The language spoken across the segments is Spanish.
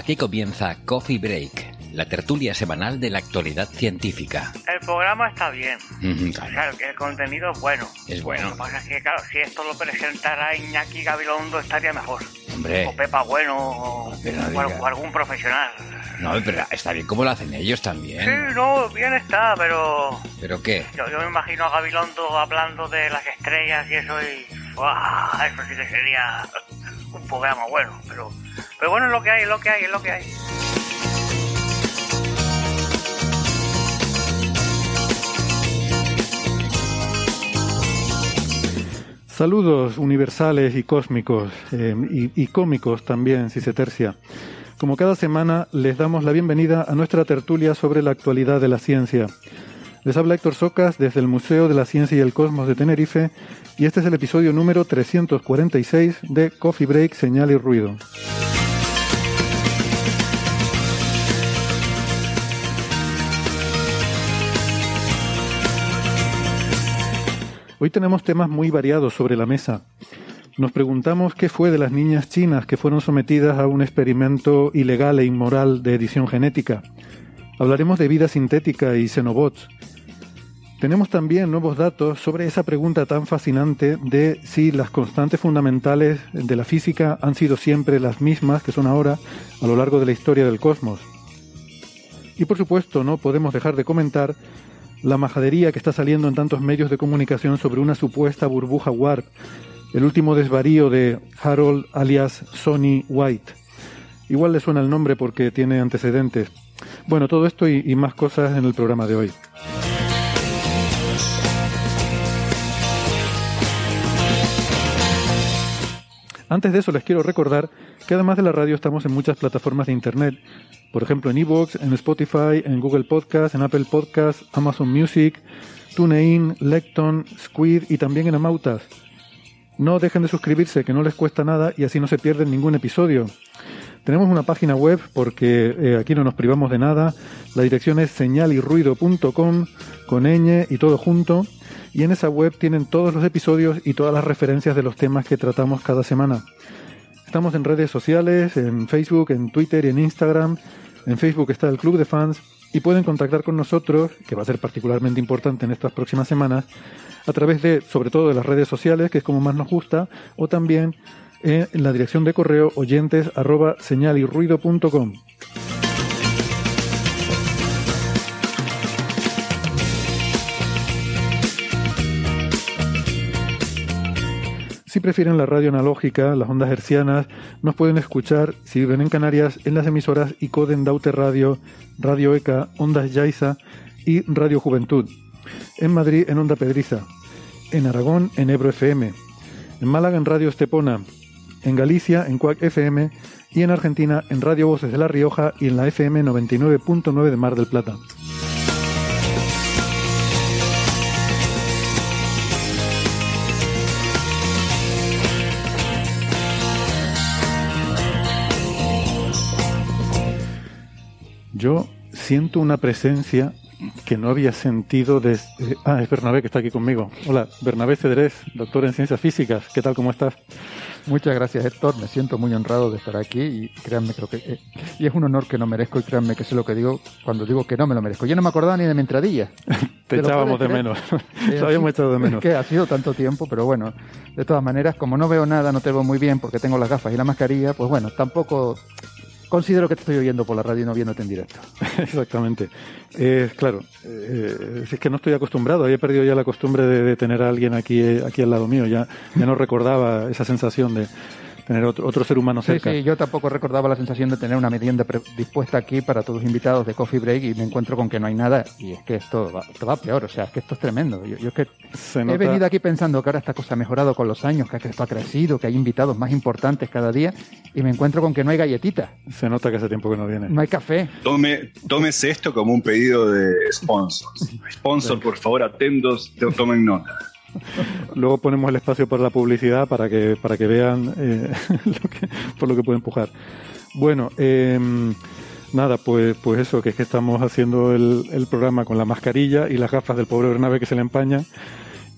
Aquí comienza Coffee Break, la tertulia semanal de la actualidad científica. El programa está bien. Ujú, O sea, el contenido es bueno. Es bueno. Lo que pasa es que, claro, si esto lo presentara Iñaki Gabilondo estaría mejor. Hombre, O Pepa Bueno, o, o- algún profesional. no, pero está bien como lo hacen ellos también. Sí, no, bien está, pero ¿Pero qué? yo, yo me imagino a Gabilondo hablando de las estrellas y eso y... ¡guau! Eso sí que sería un programa bueno, pero... Pero bueno, es lo que hay, es lo que hay, es lo que hay. Saludos universales y cósmicos, eh, y, y cómicos también, si se tercia. Como cada semana, les damos la bienvenida a nuestra tertulia sobre la actualidad de la ciencia. Les habla Héctor Socas desde el Museo de la Ciencia y el Cosmos de Tenerife, y este es el episodio número 346 de Coffee Break, Señal y Ruido. Hoy tenemos temas muy variados sobre la mesa. Nos preguntamos qué fue de las niñas chinas que fueron sometidas a un experimento ilegal e inmoral de edición genética. Hablaremos de vida sintética y xenobots. Tenemos también nuevos datos sobre esa pregunta tan fascinante de si las constantes fundamentales de la física han sido siempre las mismas que son ahora a lo largo de la historia del cosmos. Y por supuesto no podemos dejar de comentar la majadería que está saliendo en tantos medios de comunicación sobre una supuesta burbuja warp, el último desvarío de Harold alias Sonny White. Igual le suena el nombre porque tiene antecedentes. Bueno, todo esto y, y más cosas en el programa de hoy. Antes de eso les quiero recordar que además de la radio estamos en muchas plataformas de internet, por ejemplo en iVoox, en Spotify, en Google Podcast, en Apple Podcast, Amazon Music, TuneIn, Lecton, Squid y también en Amautas. No dejen de suscribirse, que no les cuesta nada y así no se pierden ningún episodio. Tenemos una página web porque eh, aquí no nos privamos de nada. La dirección es señalyrruido.com con ñ y todo junto. Y en esa web tienen todos los episodios y todas las referencias de los temas que tratamos cada semana. Estamos en redes sociales, en Facebook, en Twitter y en Instagram. En Facebook está el Club de Fans y pueden contactar con nosotros, que va a ser particularmente importante en estas próximas semanas, a través de, sobre todo, de las redes sociales, que es como más nos gusta, o también en la dirección de correo oyentes arroba señalyrruido.com. Si prefieren la radio analógica, las ondas hercianas, nos pueden escuchar, si viven en Canarias, en las emisoras ICODEN Daute Radio, Radio ECA, Ondas Yaiza y Radio Juventud. En Madrid, en Onda Pedriza. En Aragón, en Ebro FM. En Málaga, en Radio Estepona. En Galicia, en Cuac FM. Y en Argentina, en Radio Voces de La Rioja y en la FM 99.9 de Mar del Plata. Yo siento una presencia que no había sentido desde... Ah, es Bernabé que está aquí conmigo. Hola, Bernabé Cedrés, doctor en ciencias físicas. ¿Qué tal, cómo estás? Muchas gracias, Héctor. Me siento muy honrado de estar aquí y créanme creo que eh, y es un honor que no merezco y créanme que sé lo que digo cuando digo que no me lo merezco. Yo no me acordaba ni de mi entradilla. Te, echábamos de menos. Te habíamos ha echado de menos. Es que ha sido tanto tiempo, pero bueno, de todas maneras, como no veo nada, no te veo muy bien porque tengo las gafas y la mascarilla, pues bueno, tampoco considero que te estoy oyendo por la radio y no viéndote en directo. Exactamente. Eh, claro, eh, es que no estoy acostumbrado, había perdido ya la costumbre de, de tener a alguien aquí, eh, aquí al lado mío, ya, ya no recordaba esa sensación de... tener otro, otro ser humano Sí, cerca. sí, yo tampoco recordaba la sensación de tener una merienda dispuesta aquí para todos los invitados de Coffee Break y me encuentro con que no hay nada y es que esto va, esto va peor, o sea, es que esto es tremendo. Yo, yo es que Se he nota- venido aquí pensando que ahora esta cosa ha mejorado con los años, que esto ha crecido, que hay invitados más importantes cada día y me encuentro con que no hay galletitas, Se nota que hace tiempo que no viene. no hay café. Tome, tómese esto como un pedido de sponsors. Sponsor, por favor, atentos, te- tomen nota. Luego ponemos el espacio para la publicidad para que, para que vean eh, lo que- por lo que puede empujar. Bueno, eh, nada, pues, pues eso, que es que estamos haciendo el, el programa con la mascarilla y las gafas del pobre Bernabé que se le empañan.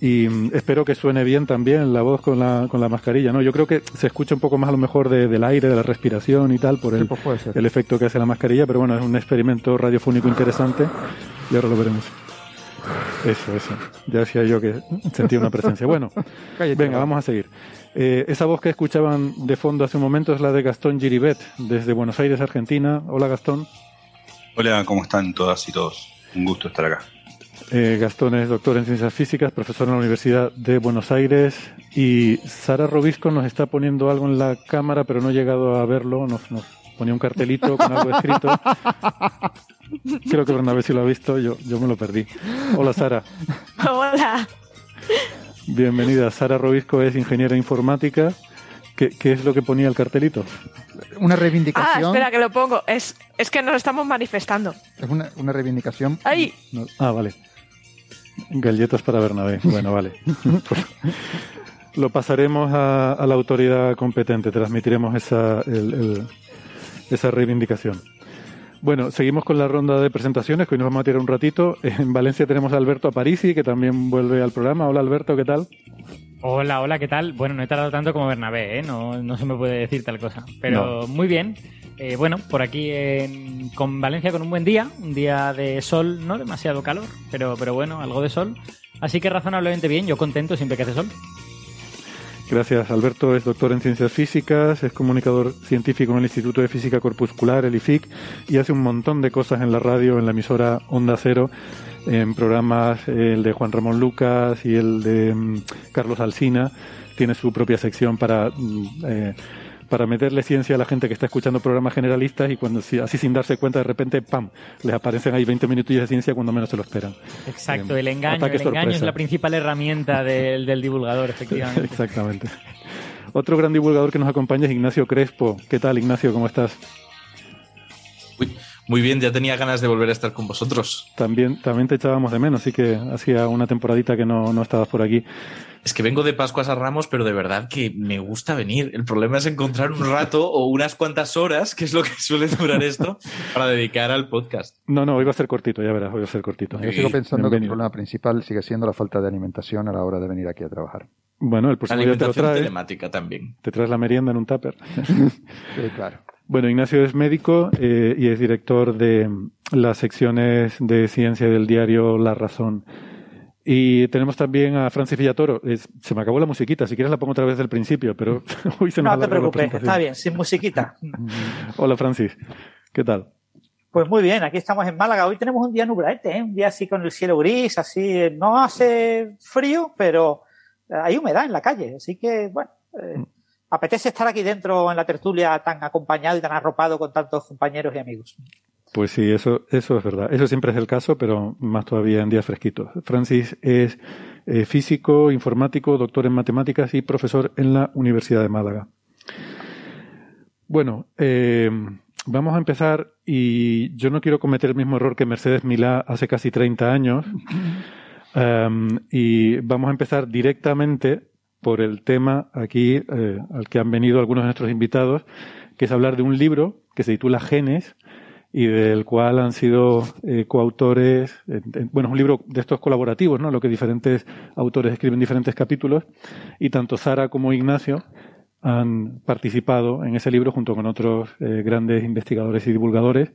Y mm, espero que suene bien también la voz con la, con la mascarilla, ¿no? Yo creo que se escucha un poco más a lo mejor de- del aire, de la respiración y tal, por Sí, el, pues el efecto que hace la mascarilla, pero bueno, es un experimento radiofónico interesante y ahora lo veremos. Eso, eso. Ya decía yo que sentía una presencia. Bueno, Cállate, venga, va. vamos a seguir. Eh, esa voz que escuchaban de fondo hace un momento es la de Gastón Giribet, desde Buenos Aires, Argentina. Hola, Gastón. Hola, ¿cómo están todas y todos? Un gusto estar acá. Eh, Gastón es doctor en ciencias físicas, profesor en la Universidad de Buenos Aires. Y Sara Robisco nos está poniendo algo en la cámara, pero no he llegado a verlo. Nos, nos ponía un cartelito con algo escrito. Creo que Bernabé sí lo ha visto, yo, yo me lo perdí. Hola, Sara. Hola. Bienvenida. Sara Robisco es ingeniera informática. ¿Qué, qué es lo que ponía el cartelito? Una Ah, reivindicación. espera que lo pongo. Es, es que nos estamos manifestando. Es una, una reivindicación. ¡Ay! No- ah, vale. Galletas para Bernabé. Bueno, vale. Lo pasaremos a, a la autoridad competente. Transmitiremos esa, el- el- esa reivindicación. Bueno, seguimos con la ronda de presentaciones, que hoy nos vamos a tirar un ratito. En Valencia tenemos a Alberto Aparici, que también vuelve al programa. Hola, Alberto, ¿qué tal? Hola, hola, ¿qué tal? Bueno, no he tardado tanto como Bernabé, ¿eh? No, no se me puede decir tal cosa. Pero muy bien. Eh, bueno, por aquí en, con Valencia con un buen día, un día de sol, no demasiado calor, pero, pero bueno, algo de sol. Así que razonablemente bien, yo contento siempre que hace sol. Gracias. Alberto es doctor en ciencias físicas, es comunicador científico en el Instituto de Física Corpuscular, el IFIC, y hace un montón de cosas en la radio, en la emisora Onda Cero, en programas, el de Juan Ramón Lucas y el de mm, Carlos Alsina. Tiene su propia sección para, mm, eh, para meterle ciencia a la gente que está escuchando programas generalistas y cuando si- así sin darse cuenta de repente, ¡pam!, les aparecen ahí 20 minutillos de ciencia cuando menos se lo esperan. Exacto, Eh, el engaño. El engaño es la principal herramienta del, del divulgador, efectivamente. Exactamente. Otro gran divulgador que nos acompaña es Ignacio Crespo. ¿Qué tal, Ignacio? ¿Cómo estás? Uy, muy bien, ya tenía ganas de volver a estar con vosotros. También, también te echábamos de menos, así que hacía una temporadita que no, no estabas por aquí. Es que vengo de Pascuas a Ramos, pero de verdad que me gusta venir. El problema es encontrar un rato o unas cuantas horas, que es lo que suele durar esto, para dedicar al podcast. No, no, hoy va a ser cortito, ya verás, hoy va a ser cortito. Yo sigo pensando que el problema principal sigue siendo la falta de alimentación a la hora de venir aquí a trabajar. Bueno, el próximo día te lo Alimentación traes. telemática también. Te traes la merienda en un tupper. Sí, claro. Bueno, Ignacio es médico eh, y es director de las secciones de ciencia del diario La Razón. Y tenemos también a Francis Villatoro. Es- se me acabó la musiquita, si quieres la pongo otra vez del principio, pero hoy se nos No te preocupes, está bien, sin musiquita. Hola Francis, ¿qué tal? Pues muy bien, aquí estamos en Málaga. Hoy tenemos un día nubladete, ¿eh? un día así con el cielo gris, así. No hace frío, pero hay humedad en la calle. Así que, bueno, eh, apetece estar aquí dentro en la tertulia tan acompañado y tan arropado con tantos compañeros y amigos. Pues sí, eso, eso es verdad. Eso siempre es el caso, pero más todavía en días fresquitos. Francis es eh, físico, informático, doctor en matemáticas y profesor en la Universidad de Málaga. Bueno, eh, vamos a empezar y yo no quiero cometer el mismo error que Mercedes Milá hace casi 30 años. Um, y vamos a empezar directamente por el tema aquí eh, al que han venido algunos de nuestros invitados, que es hablar de un libro que se titula Genes y del cual han sido eh, coautores, bueno, es un libro de estos colaborativos, ¿no? Lo que diferentes autores escriben diferentes capítulos y tanto Sara como Ignacio han participado en ese libro junto con otros eh, grandes investigadores y divulgadores.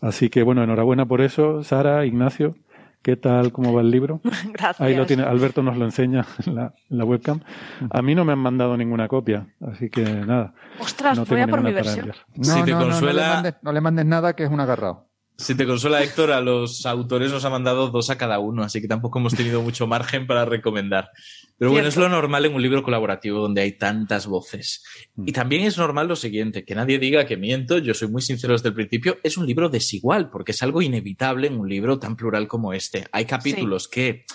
Así que bueno, enhorabuena por eso, Sara, Ignacio. ¿Qué tal? ¿Cómo va el libro? Gracias. Ahí lo tiene, Alberto nos lo enseña en la, en la webcam. A mí no me han mandado ninguna copia, así que nada. Ostras, no voy a tengo por mi ninguna para versión. enviar. No, Si te no, no, no, consuela- le mandes, no le mandes nada que es un agarrado. Si te consuela Héctor, a los autores nos ha mandado dos a cada uno, así que tampoco hemos tenido mucho margen para recomendar. Pero bueno, es lo normal en un libro colaborativo donde hay tantas voces. Y también es normal lo siguiente, que nadie diga que miento, yo soy muy sincero desde el principio, es un libro desigual, porque es algo inevitable en un libro tan plural como este. Hay capítulos que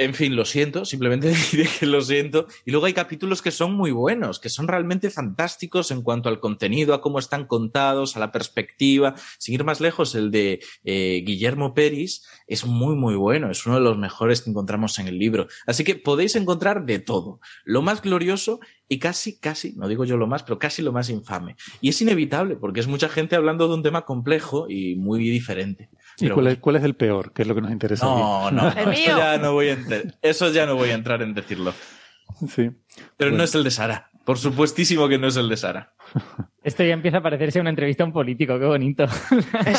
en fin, lo siento, simplemente diré que lo siento. Y luego hay capítulos que son muy buenos, que son realmente fantásticos en cuanto al contenido, a cómo están contados, a la perspectiva. Sin ir más lejos, el de eh, Guillermo Peris es muy, muy bueno. Es uno de los mejores que encontramos en el libro. Así que podéis encontrar de todo. Lo más glorioso y casi, casi, no digo yo lo más, pero casi lo más infame. Y es inevitable, porque es mucha gente hablando de un tema complejo y muy diferente. ¿Y cuál es, cuál es el peor? Que es lo que nos interesa. No, aquí? no, eso ya no voy a enter- eso ya no voy a entrar en decirlo. Sí. Pero no es el de Sara. Por supuestísimo que no es el de Sara. Esto ya empieza a parecerse a una entrevista a un político, qué bonito.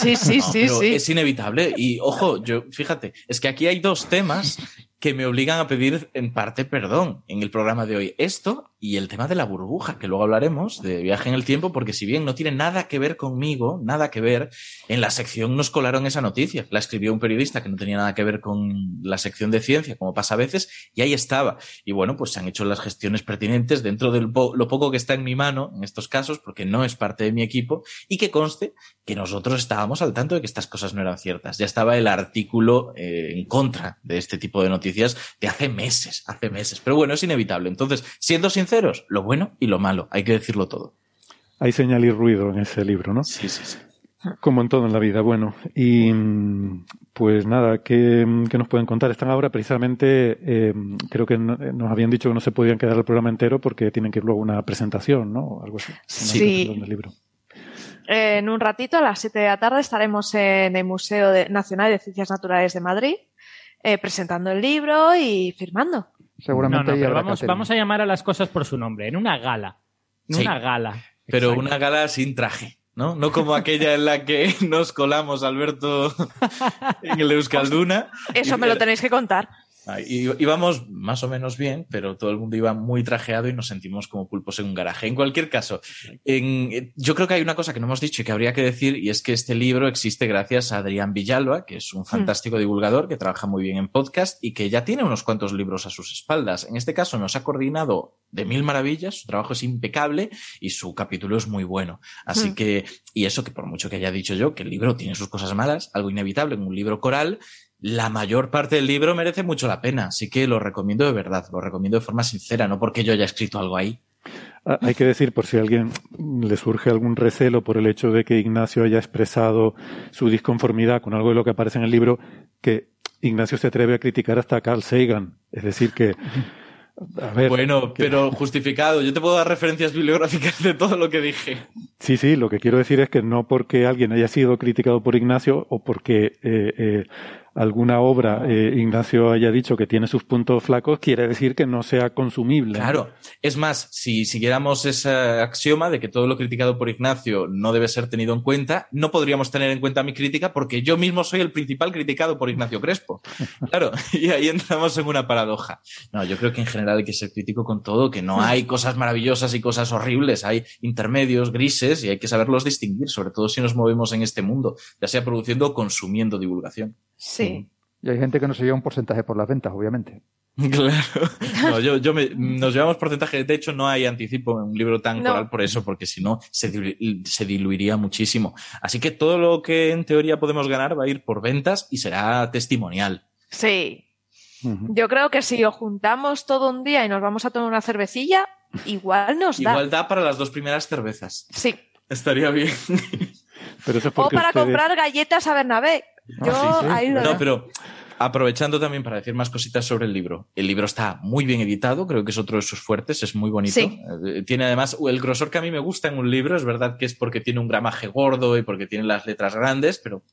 Sí, sí, No, sí, pero sí. Es inevitable. Y ojo, yo, fíjate, es que aquí hay dos temas que me obligan a pedir en parte perdón en el programa de hoy. Esto y el tema de la burbuja, que luego hablaremos de viaje en el tiempo, porque si bien no tiene nada que ver conmigo, nada que ver, en la sección nos colaron esa noticia. La escribió un periodista que no tenía nada que ver con la sección de ciencia, como pasa a veces, y ahí estaba. Y bueno, pues se han hecho las gestiones pertinentes dentro de lo poco que está en mi mano en estos casos, porque no es parte de mi equipo, y que conste que nosotros estábamos al tanto de que estas cosas no eran ciertas. Ya estaba el artículo eh, en contra de este tipo de noticias de hace meses, hace meses. Pero bueno, es inevitable. Entonces, siendo sinceros, lo bueno y lo malo, hay que decirlo todo. Hay señal y ruido en ese libro, ¿no? Sí, sí, sí. Como en todo en la vida. Bueno, y mm, pues nada, ¿qué, qué nos pueden contar? Están ahora precisamente, eh, creo que no- nos habían dicho que no se podían quedar el programa entero porque tienen que ir luego a una presentación, ¿no? O algo así. Una Sí. presentación del libro. Eh, En un ratito, a las 7 de la tarde, estaremos en el Museo Nacional de Ciencias Naturales de Madrid eh, presentando el libro y firmando. Seguramente no, no, pero vamos, vamos a llamar a las cosas por su nombre, en una gala. En Sí. una gala. Pero Exacto. una gala sin traje, ¿no? No como aquella en la que nos colamos, Alberto, en el Euskalduna. Eso me lo tenéis que contar. Ah, y- Íbamos más o menos bien, pero todo el mundo iba muy trajeado y nos sentimos como pulpos en un garaje. En cualquier caso, en- yo creo que hay una cosa que no hemos dicho y que habría que decir, y es que este libro existe gracias a Adrián Villalba, que es un fantástico divulgador que trabaja muy bien en podcast y que ya tiene unos cuantos libros a sus espaldas. En este caso nos ha coordinado de mil maravillas, su trabajo es impecable y su capítulo es muy bueno. Así Mm. que, y eso que por mucho que haya dicho yo, que el libro tiene sus cosas malas, algo inevitable en un libro coral, la mayor parte del libro merece mucho la pena, así que lo recomiendo de verdad, lo recomiendo de forma sincera, no porque yo haya escrito algo ahí. Ah, Hay que decir, por si a alguien le surge algún recelo por el hecho de que Ignacio haya expresado su disconformidad con algo de lo que aparece en el libro, que Ignacio se atreve a criticar hasta a Carl Sagan. Es decir, que. A ver, Bueno, que- pero justificado, yo te puedo dar referencias bibliográficas de todo lo que dije. Sí, sí, lo que quiero decir es que no porque alguien haya sido criticado por Ignacio o porque eh, eh, alguna obra eh, Ignacio haya dicho que tiene sus puntos flacos, quiere decir que no sea consumible. Claro, es más, si siguiéramos ese axioma de que todo lo criticado por Ignacio no debe ser tenido en cuenta, no podríamos tener en cuenta mi crítica porque yo mismo soy el principal criticado por Ignacio Crespo. Claro, y ahí entramos en una paradoja. No, yo creo que en general hay que ser crítico con todo, que no hay cosas maravillosas y cosas horribles, hay intermedios, grises, y hay que saberlos distinguir, sobre todo si nos movemos en este mundo, ya sea produciendo o consumiendo divulgación. Sí. Y hay gente que no se lleva un porcentaje por las ventas, obviamente. Claro. No, yo, yo me- nos llevamos porcentaje. De hecho, no hay anticipo en un libro tan No. coral por eso, porque si no, se, dilu- se diluiría muchísimo. Así que todo lo que en teoría podemos ganar va a ir por ventas y será testimonial. Sí. Yo creo que si os juntamos todo un día y nos vamos a tomar una cervecilla, igual nos da. Igual da para las dos primeras cervezas. Sí. Estaría bien. Pero eso es O para ustedes- comprar galletas a Bernabé. Yo Ah, sí, sí. ahí lo No, pero aprovechando también para decir más cositas sobre el libro. El libro está muy bien editado, creo que es otro de sus fuertes, es muy bonito. Sí. Eh, Tiene además el grosor que a mí me gusta en un libro, es verdad que es porque tiene un gramaje gordo y porque tiene las letras grandes, pero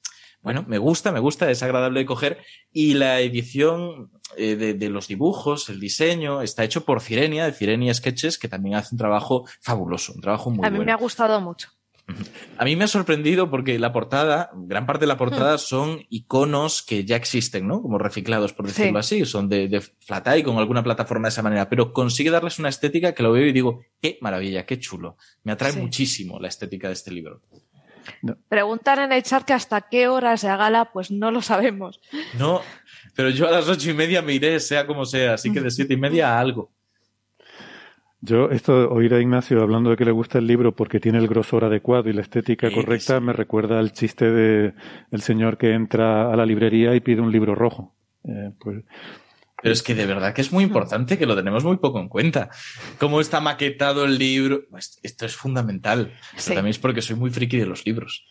bueno, me gusta, me gusta, es agradable de coger. Y la edición eh, de, de los dibujos, el diseño, está hecho por Cirenia, de Cirenia Sketches, que también hace un trabajo fabuloso, un trabajo muy a mí bueno. me ha gustado mucho. A mí me ha sorprendido porque la portada, gran parte de la portada son iconos que ya existen, ¿no? Como reciclados, por decirlo así. Son de, de Flatai con alguna plataforma de esa manera, pero consigue darles una estética que lo veo y digo, qué maravilla, qué chulo. Me atrae Sí. muchísimo la estética de este libro. Preguntan en el chat que hasta qué hora se gala, pues no lo sabemos. No, pero yo a las ocho y media me iré, sea como sea, así que de siete y media a algo. Yo, esto, oír a Ignacio hablando de que le gusta el libro porque tiene el grosor adecuado y la estética Sí, correcta, me recuerda al chiste de el señor que entra a la librería y pide un libro rojo. Eh, pues, Pero es que de verdad que es muy importante, que lo tenemos muy poco en cuenta. Cómo está maquetado el libro. Pues Esto es fundamental. Pero Sí. también es porque soy muy friki de los libros.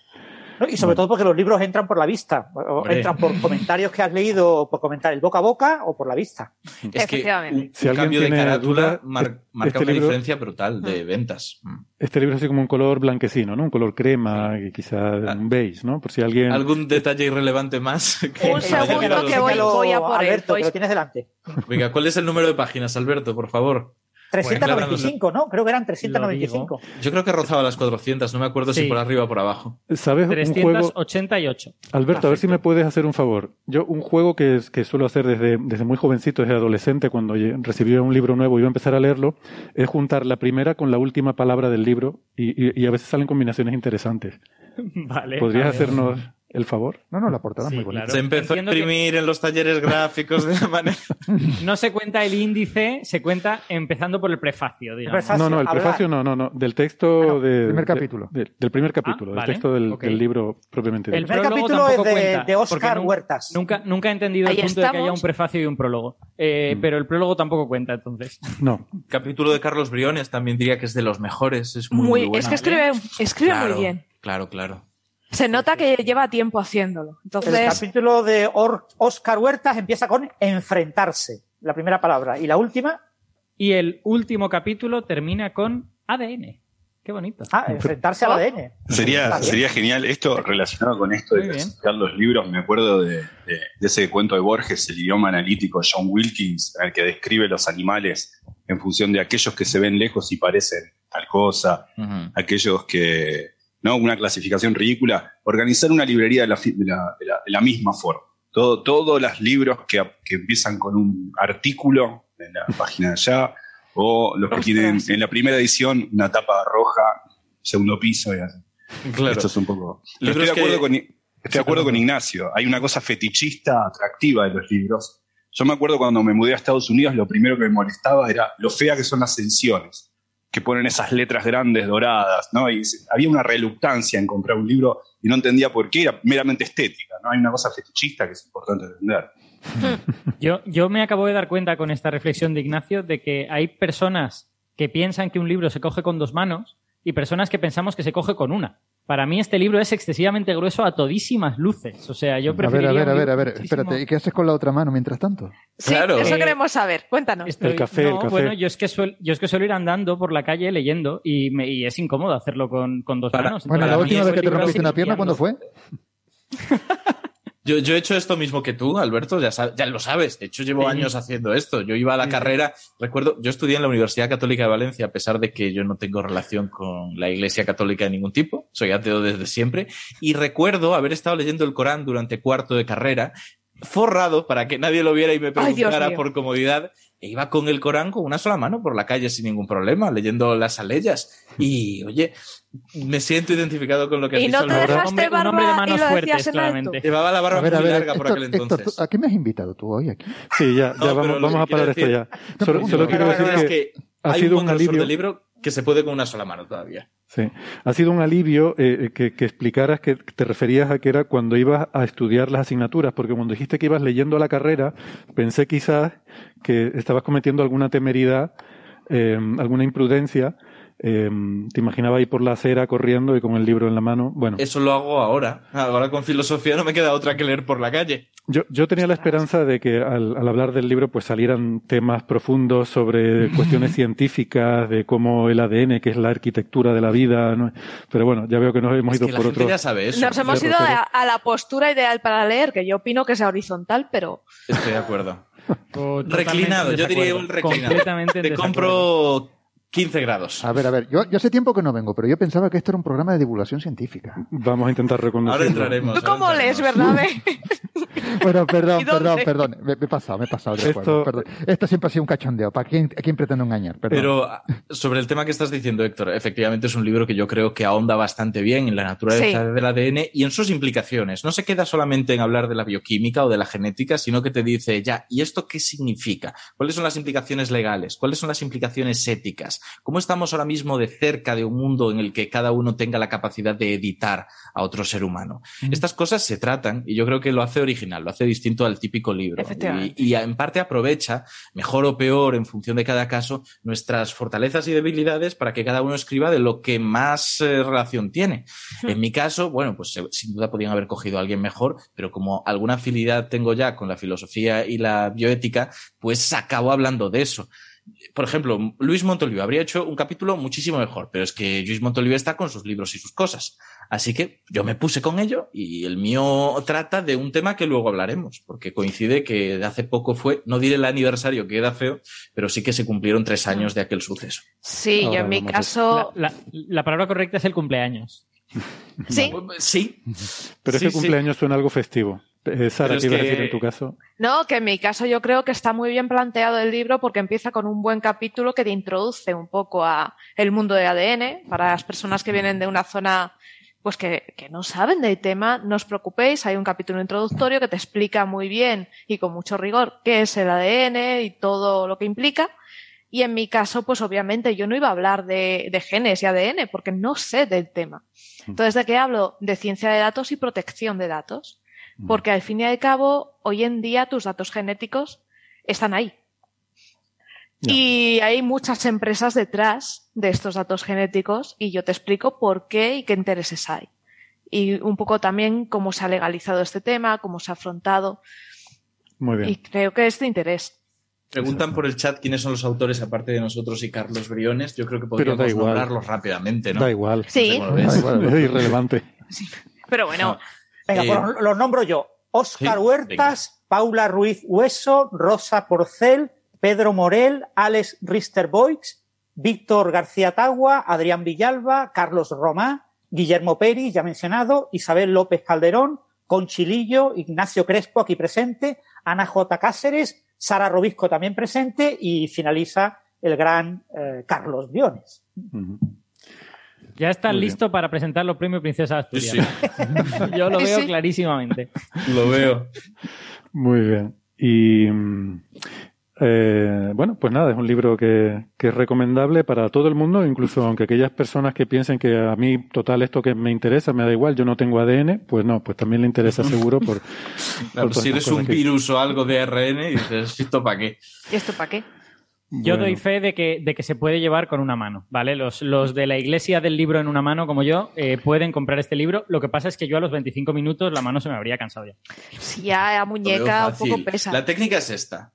¿No? Y sobre todo porque los libros entran por la vista, o Hombre. entran por comentarios que has leído, o por comentarios boca a boca o por la vista. Es que Efectivamente. un, Si un alguien cambio de tiene carátula duda, mar- e- marca este una libro- diferencia brutal de ventas. Mm. este libro es así como un color blanquecino, ¿no? Un color crema, y quizá un beige, ¿no? Por si alguien... ¿Algún detalle irrelevante más? que Un segundo que voy- a por él, Alberto, voy- que lo tienes delante. Venga, ¿cuál es el número de páginas, Alberto, por favor? 395, ¿no? Creo que eran 395. Yo creo que rozaba las 400, no me acuerdo si por arriba o por abajo. ¿Sabes? Un juego... 388. Alberto, a ver si me puedes hacer un favor. Yo, un juego que, que suelo hacer desde, desde muy jovencito, desde adolescente, cuando ye- recibí un libro nuevo y iba a empezar a leerlo, es juntar la primera con la última palabra del libro y, y- y a veces salen combinaciones interesantes. Vale. ¿Podrías hacernos el favor? No, no, la portada es Sí, muy bonita. claro. Se empezó Entiendo a que- imprimir en los talleres gráficos de la manera. No se cuenta el índice, se cuenta empezando por el prefacio, digamos. prefacio. No, no, el hablar. prefacio no, no, no. Del texto Ah, no, de- primer de- capítulo. de- del primer capítulo, del vale, texto del, del libro propiamente El dicho. primer prólogo capítulo es de, cuenta, de Oscar Huertas. Nunca, nunca he entendido Ahí el punto de que haya un prefacio y un prólogo. Eh, Mm. Pero el prólogo tampoco cuenta, entonces. No, capítulo de Carlos Briones también diría que es de los mejores. Es muy, Muy, muy bueno. es que escribe, escribe Claro, muy bien. Claro, claro. Se nota que lleva tiempo haciéndolo. El capítulo de Or- Oscar Huertas empieza con enfrentarse, la primera palabra. Y la última, Y el último capítulo termina con ADN. Qué bonito. ah, enfrentarse al Oh. ADN. Sería, Está bien. sería genial esto relacionado con esto de clasificar los libros. Me acuerdo de, de- de ese cuento de Borges, el idioma analítico de John Wilkins, en el que describe los animales en función de aquellos que se ven lejos y parecen tal cosa, aquellos que, ¿no? Una clasificación ridícula. Organizar una librería de la, de la- de la- de la misma forma. Todo, todos los libros que, que empiezan con un artículo en la página de allá, o los que tienen en la primera edición una tapa roja, segundo piso y así. Claro. Esto es un poco. Pero estoy de acuerdo, que- con, estoy de acuerdo con Ignacio. Hay una cosa fetichista, atractiva de los libros. Yo me acuerdo cuando me mudé a Estados Unidos, lo primero que me molestaba era lo fea que son las censiones, que ponen esas letras grandes doradas, ¿no? Y había una reluctancia en comprar un libro y no entendía por qué, era meramente estética, ¿no? Hay una cosa fetichista que es importante entender. Yo, yo me acabo de dar cuenta con esta reflexión de Ignacio de que hay personas que piensan que un libro se coge con dos manos y personas que pensamos que se coge con una. Para mí este libro es excesivamente grueso a todísimas luces. O sea, yo A ver, preferiría a ver, a ver, a ver, muchísimo- espérate, ¿y qué haces con la otra mano mientras tanto? sí, Claro. eso Eh, queremos saber. Cuéntanos. Estoy- El café, el café. Bueno, yo es, que suel- yo es que suelo ir andando por la calle leyendo y, me- y es incómodo hacerlo con, con dos Para- manos. Bueno, la última vez que te rompiste una pierna, ¿cuándo fue? Yo, yo he hecho esto mismo que tú, Alberto, ya, lo sabes. De hecho, llevo Sí. años haciendo esto. Yo iba a la sí. carrera, recuerdo, yo estudié en la Universidad Católica de Valencia, a pesar de que yo no tengo relación con la Iglesia Católica de ningún tipo, soy ateo desde siempre, y recuerdo haber estado leyendo el Corán durante cuarto de carrera, forrado para que nadie lo viera y me preguntara por comodidad, e iba con el Corán con una sola mano por la calle sin ningún problema, leyendo las aleyas. Y, oye, me siento identificado con lo que has Y no dicho, te Alberto. dejaste hombre, un hombre de barba y manos lo fuertes, claramente. Llevaba la barba A ver, muy a ver, larga por Héctor, aquel Héctor, entonces. ¿tú- ¿a qué me has invitado tú hoy aquí? sí, ya, No, ya vamos, lo vamos que a parar esto ya. Solo, pero solo lo quiero decir es que, que ha sido un alivio. de libro que se puede con una sola mano todavía. Sí. Ha sido un alivio eh, que, que explicaras que te referías a que era cuando ibas a estudiar las asignaturas, porque cuando dijiste que ibas leyendo la carrera, pensé quizás que estabas cometiendo alguna temeridad, eh, alguna imprudencia. Eh, te imaginaba ir por la acera corriendo y con el libro en la mano. Bueno, Eso lo hago ahora. Ahora con filosofía no me queda otra que leer por la calle. yo, yo tenía la esperanza de que al, al hablar del libro pues salieran temas profundos sobre cuestiones científicas, de cómo el ADN, que es la arquitectura de la vida, ¿no? pero bueno, ya veo que nos hemos Es ido que la por gente otro. ya sabe eso. Nos hemos ido a, a la postura ideal para leer, que yo opino que sea horizontal, pero Estoy de acuerdo. Reclinado, yo diría un reclinado. Completamente en Te compro 15 grados. A ver, a ver, yo, yo hace tiempo que no vengo, pero yo pensaba que esto era un programa de divulgación científica. Vamos a intentar reconducirlo. Ahora entraremos. ¿tú cómo lees, verdad? Bueno, perdón, perdón, perdón. Me, me he pasado, me he pasado de Esto- acuerdo, perdón. Esto siempre ha sido un cachondeo. ¿Para quién, a quién pretendo engañar? Perdón. Pero ah, sobre el tema que estás diciendo, Héctor, efectivamente es un libro que yo creo que ahonda bastante bien en la naturaleza Sí. del ADN y en sus implicaciones. No se queda solamente en hablar de la bioquímica o de la genética, sino que te dice, ya, ¿y esto qué significa? ¿Cuáles son las implicaciones legales? ¿Cuáles son las implicaciones éticas? ¿Cómo estamos ahora mismo de cerca de un mundo en el que cada uno tenga la capacidad de editar a otro ser humano? Estas cosas se tratan y yo creo que lo hace original, lo hace distinto al típico libro. Y en parte aprovecha, mejor o peor en función de cada caso, nuestras fortalezas y debilidades para que cada uno escriba de lo que más eh, relación tiene. En mi caso, bueno, pues eh, sin duda podían haber cogido a alguien mejor, pero como alguna afinidad tengo ya con la filosofía y la bioética, pues acabo hablando de eso. Por ejemplo, Luis Montolivo habría hecho un capítulo muchísimo mejor, pero es que Luis Montolivo está con sus libros y sus cosas. Así que yo me puse con ello y el mío trata de un tema que luego hablaremos, porque coincide que de hace poco fue, no diré el aniversario, que queda feo, pero sí que se cumplieron tres años de aquel suceso. Sí, yo Ahora en mi caso. La, la palabra correcta es el cumpleaños. Sí. Sí. Pero Sí, ese sí. cumpleaños suena algo festivo. Eh, Sara, ¿qué ibas a decir en tu caso? No, que en mi caso yo creo que está muy bien planteado el libro porque empieza con un buen capítulo que te introduce un poco a el mundo de ADN para las personas que vienen de una zona pues que, que no saben del tema, no os preocupéis, hay un capítulo introductorio que te explica muy bien y con mucho rigor qué es el ADN y todo lo que implica. Y en mi caso, pues obviamente yo no iba a hablar de, de genes y ADN porque no sé del tema. Entonces, ¿de qué hablo? De ciencia de datos y protección de datos. Porque al fin y al cabo, hoy en día tus datos genéticos están ahí. Y hay muchas empresas detrás de estos datos genéticos y yo te explico por qué y qué intereses hay. Y un poco también cómo se ha legalizado este tema, cómo se ha afrontado. Muy bien. Y creo que es de interés. Preguntan por el chat quiénes son los autores aparte de nosotros y Carlos Briones. Yo creo que podríamos igual. nombrarlos rápidamente, ¿no? Da igual. Sí. No sé es irrelevante. Pero bueno, Venga, Eh, pues los nombro yo. Óscar sí, Huertas, Paula Ruiz Hueso, Rosa Porcel, Pedro Morel, Alex Rister-Boix, Víctor García Tagua, Adrián Villalba, Carlos Romá, Guillermo Peri, ya mencionado, Isabel López Calderón, Conchilillo, Ignacio Crespo aquí presente, Ana J. Cáceres, Sara Robisco también presente y finaliza el gran eh, Carlos Briones. Ujú. Ya está Muy bien. listo para presentar los premios Princesa Sí, Asturias. Yo lo veo sí. clarísimamente. Lo veo. Muy bien. Y mm, eh, bueno, pues nada, es un libro que, que es recomendable para todo el mundo, incluso aunque aquellas personas que piensen que a mí, total, esto que me interesa, me da igual, yo no tengo ADN, pues no, pues también le interesa seguro por... Claro, por si eres un que- virus o algo de ARN y dices, ¿esto para qué? ¿y esto para qué? Yo Bueno. doy fe de que, de que se puede llevar con una mano, ¿vale? Los, los de la iglesia del libro en una mano, como yo, eh, pueden comprar este libro. Lo que pasa es que yo a los 25 minutos la mano se me habría cansado ya. Si ya muñeca un poco pesa. La técnica es esta.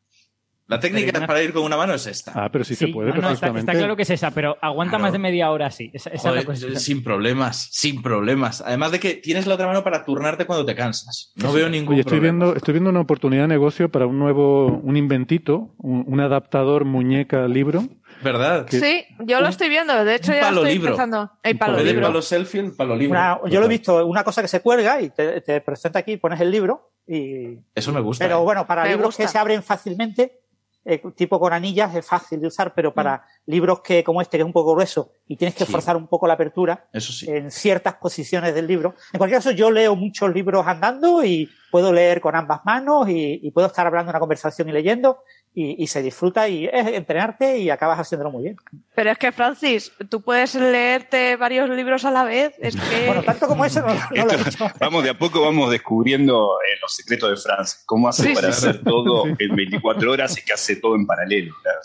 La técnica para ir con una mano es esta. Ah, pero sí, Sí, se puede no, no, está, perfectamente. está claro que es esa, pero aguanta Claro. más de media hora así. Esa, esa es la cuestión. sin problemas, sin problemas. Además de que tienes la otra mano para turnarte cuando te cansas. No veo ningún Oye, estoy problema. viendo, estoy viendo una oportunidad de negocio para un nuevo, un inventito, un, un adaptador muñeca libro. ¿Verdad? que- Sí, yo lo estoy viendo. De hecho, ya palo estoy libro. empezando. El palo libro. palo selfie, el palo libre. Una- yo lo he visto, una cosa que se cuelga y te, te presenta aquí, pones el libro y Eso me gusta. Pero ¿eh? bueno, para Me libros gusta. que se abren fácilmente, eh, tipo con anillas, es fácil de usar, pero para libros que como este, que es un poco grueso y tienes que Sí. forzar un poco la apertura Eso sí. en ciertas posiciones del libro. En cualquier caso, yo leo muchos libros andando y puedo leer con ambas manos y, y puedo estar hablando una conversación y leyendo y, y se disfruta y es entrenarte y acabas haciéndolo muy bien. Pero es que, Francis, tú puedes leerte varios libros a la vez. Es que. Bueno, tanto como eso no, no lo he hecho. vamos de a poco vamos descubriendo eh, los secretos de Francia. Cómo hace Sí, para sí, hacer todo en 24 horas y que hace todo en paralelo. claro.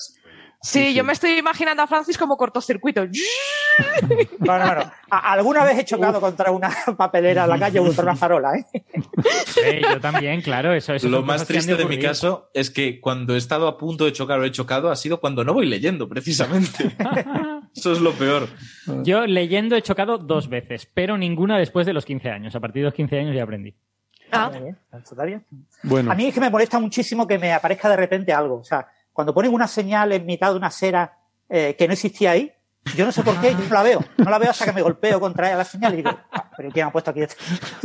Sí, yo me estoy imaginando a Francis como cortocircuito. No, no, no. Alguna vez he chocado contra una papelera en la calle o contra una farola, ¿eh? Eh, yo también, claro. Eso, eso Lo más triste de mi ocurrir. caso es que cuando he estado a punto de chocar o he chocado ha sido cuando no voy leyendo, precisamente. Eso es lo peor. Yo leyendo he chocado dos veces, pero ninguna después de los 15 años. A partir de los 15 años ya aprendí. Ah, bien. Bueno, A mí es que me molesta muchísimo que me aparezca de repente algo. O sea, cuando ponen una señal en mitad de una acera eh, que no existía ahí, yo no sé por qué, yo no la veo. No la veo hasta que me golpeo contra la señal y digo, "Ah, ¿pero quién ha puesto aquí esta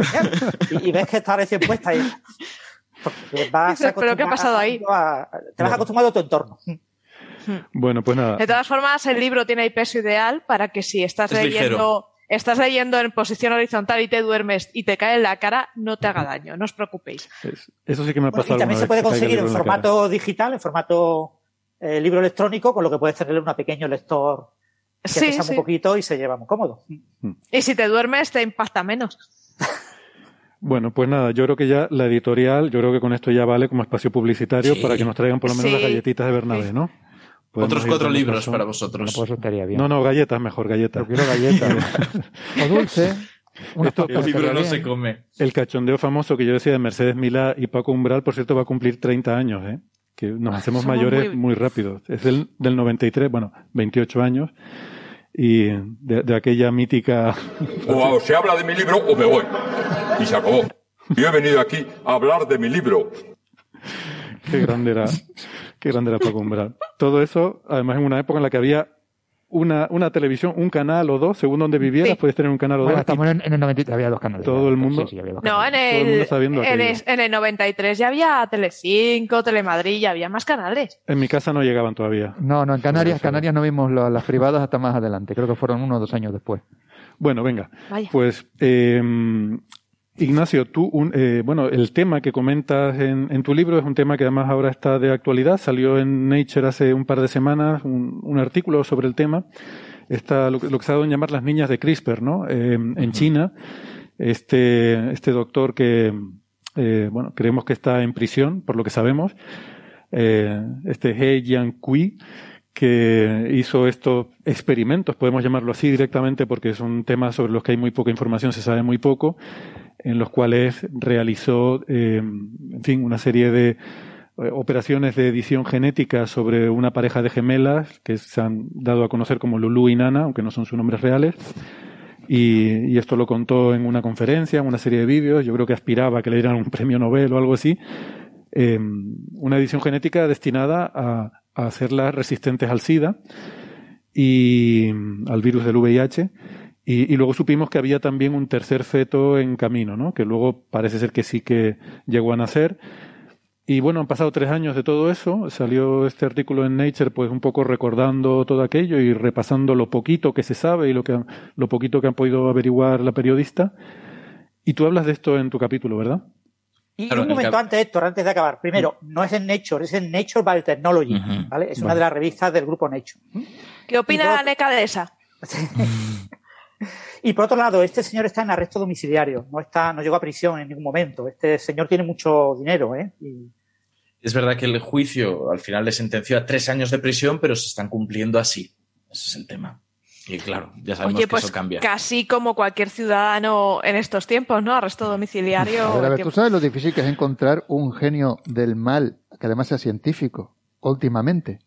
señal?". Y, y ves que está recién puesta y vas Dices, ¿pero qué ha pasado ahí? a- te vas acostumbrado a tu entorno. Bueno, pues nada. De todas formas, el libro tiene el peso ideal para que si estás Es leyendo, ligero. Estás leyendo en posición horizontal y te duermes y te cae en la cara, no te haga daño, no os preocupéis. Eso sí que me ha Bueno, pasado. y también se puede conseguir en formato digital, en formato eh, libro electrónico, con lo que puedes tener un pequeño lector que Sí, pesa sí. un poquito y se lleva muy cómodo. Y si te duermes, te impacta menos. Bueno, pues nada, yo creo que ya la editorial, yo creo que con esto ya vale como espacio publicitario Sí. para que nos traigan por lo menos Sí. las galletitas de Bernabé, ¿no? Podemos Otros cuatro libros para vosotros. Pues eso estaría bien. No, no, galletas mejor, galletas. quiero galletas. o dulce. Esto- torta estaría bien. come. El cachondeo famoso que yo decía de Mercedes Milá y Paco Umbral, por cierto, va a cumplir 30 años, ¿eh? Que nos hacemos somos mayores muy... muy- rápido. Es del, del 93, bueno, 28 años. Y de, de aquella mítica... O se habla de mi libro o me voy. Y se acabó. Yo he venido aquí a hablar de mi libro. Qué grande era, qué grande era Paco Umbral. Todo eso, además, en una época en la que había una, una televisión, un canal o dos, según donde vivieras, puedes tener un canal o Bueno, dos. estamos en, en el 93, había dos canales. Todo el mundo. Sí, sí, había dos No, en Todo el mundo el, está viendo en, el, en el 93 ya había Telecinco, Telemadrid, ya había más canales. En mi casa no llegaban todavía. No, no, en Canarias, Canarias no vimos la- las privadas hasta más adelante. Creo que fueron uno o dos años después. Bueno, venga. Vaya. Pues, eh, Ignacio, tú, un- eh, bueno, el tema que comentas en, en tu libro es un tema que además ahora está de actualidad. Salió en Nature hace un par de semanas un, un artículo sobre el tema. Está lo, que- lo que se ha dado en llamar las niñas de CRISPR, ¿no? Eh, En China, este, este doctor que, eh, bueno, creemos que está en prisión, por lo que sabemos, eh, este He Jiankui, que hizo estos experimentos, podemos llamarlo así directamente porque son temas sobre los que hay muy poca información, se sabe muy poco, en los cuales realizó, eh, en fin, una serie de eh, operaciones de edición genética sobre una pareja de gemelas que se han dado a conocer como Lulu y Nana, aunque no son sus nombres reales. Y, esto lo contó en una conferencia, en una serie de vídeos. Yo creo que aspiraba a que le dieran un premio Nobel o algo así. Eh, una edición genética destinada a, a hacerlas resistentes al SIDA y al virus del VIH. Y, y luego supimos que había también un tercer feto en camino, ¿no? Que luego parece ser que sí que llegó a nacer. Y bueno, han pasado tres años de todo eso. Salió este artículo en Nature, pues un poco recordando todo aquello y repasando lo poquito que se sabe y lo, que, lo poquito que han podido averiguar la periodista. Y tú hablas de esto en tu capítulo, ¿verdad? Y Claro, un momento antes, Héctor, antes de acabar. Primero, no es en Nature, es en Nature Biotechnology, Ujú. ¿vale? Es una de las revistas del grupo Nature. ¿Qué opina NECA de esa? Y por otro lado, este señor está en arresto domiciliario, no está, no llegó a prisión en ningún momento. Este señor tiene mucho dinero, ¿eh? Y- Es verdad que el juicio al final le sentenció a tres años de prisión, pero se están cumpliendo así. Ese es el tema. Y claro, ya sabemos Oye, que pues eso cambia. casi como cualquier ciudadano en estos tiempos, ¿no? Arresto domiciliario. A ver, a ver, que- ¿tú sabes lo difícil que es encontrar un genio del mal que además sea científico últimamente?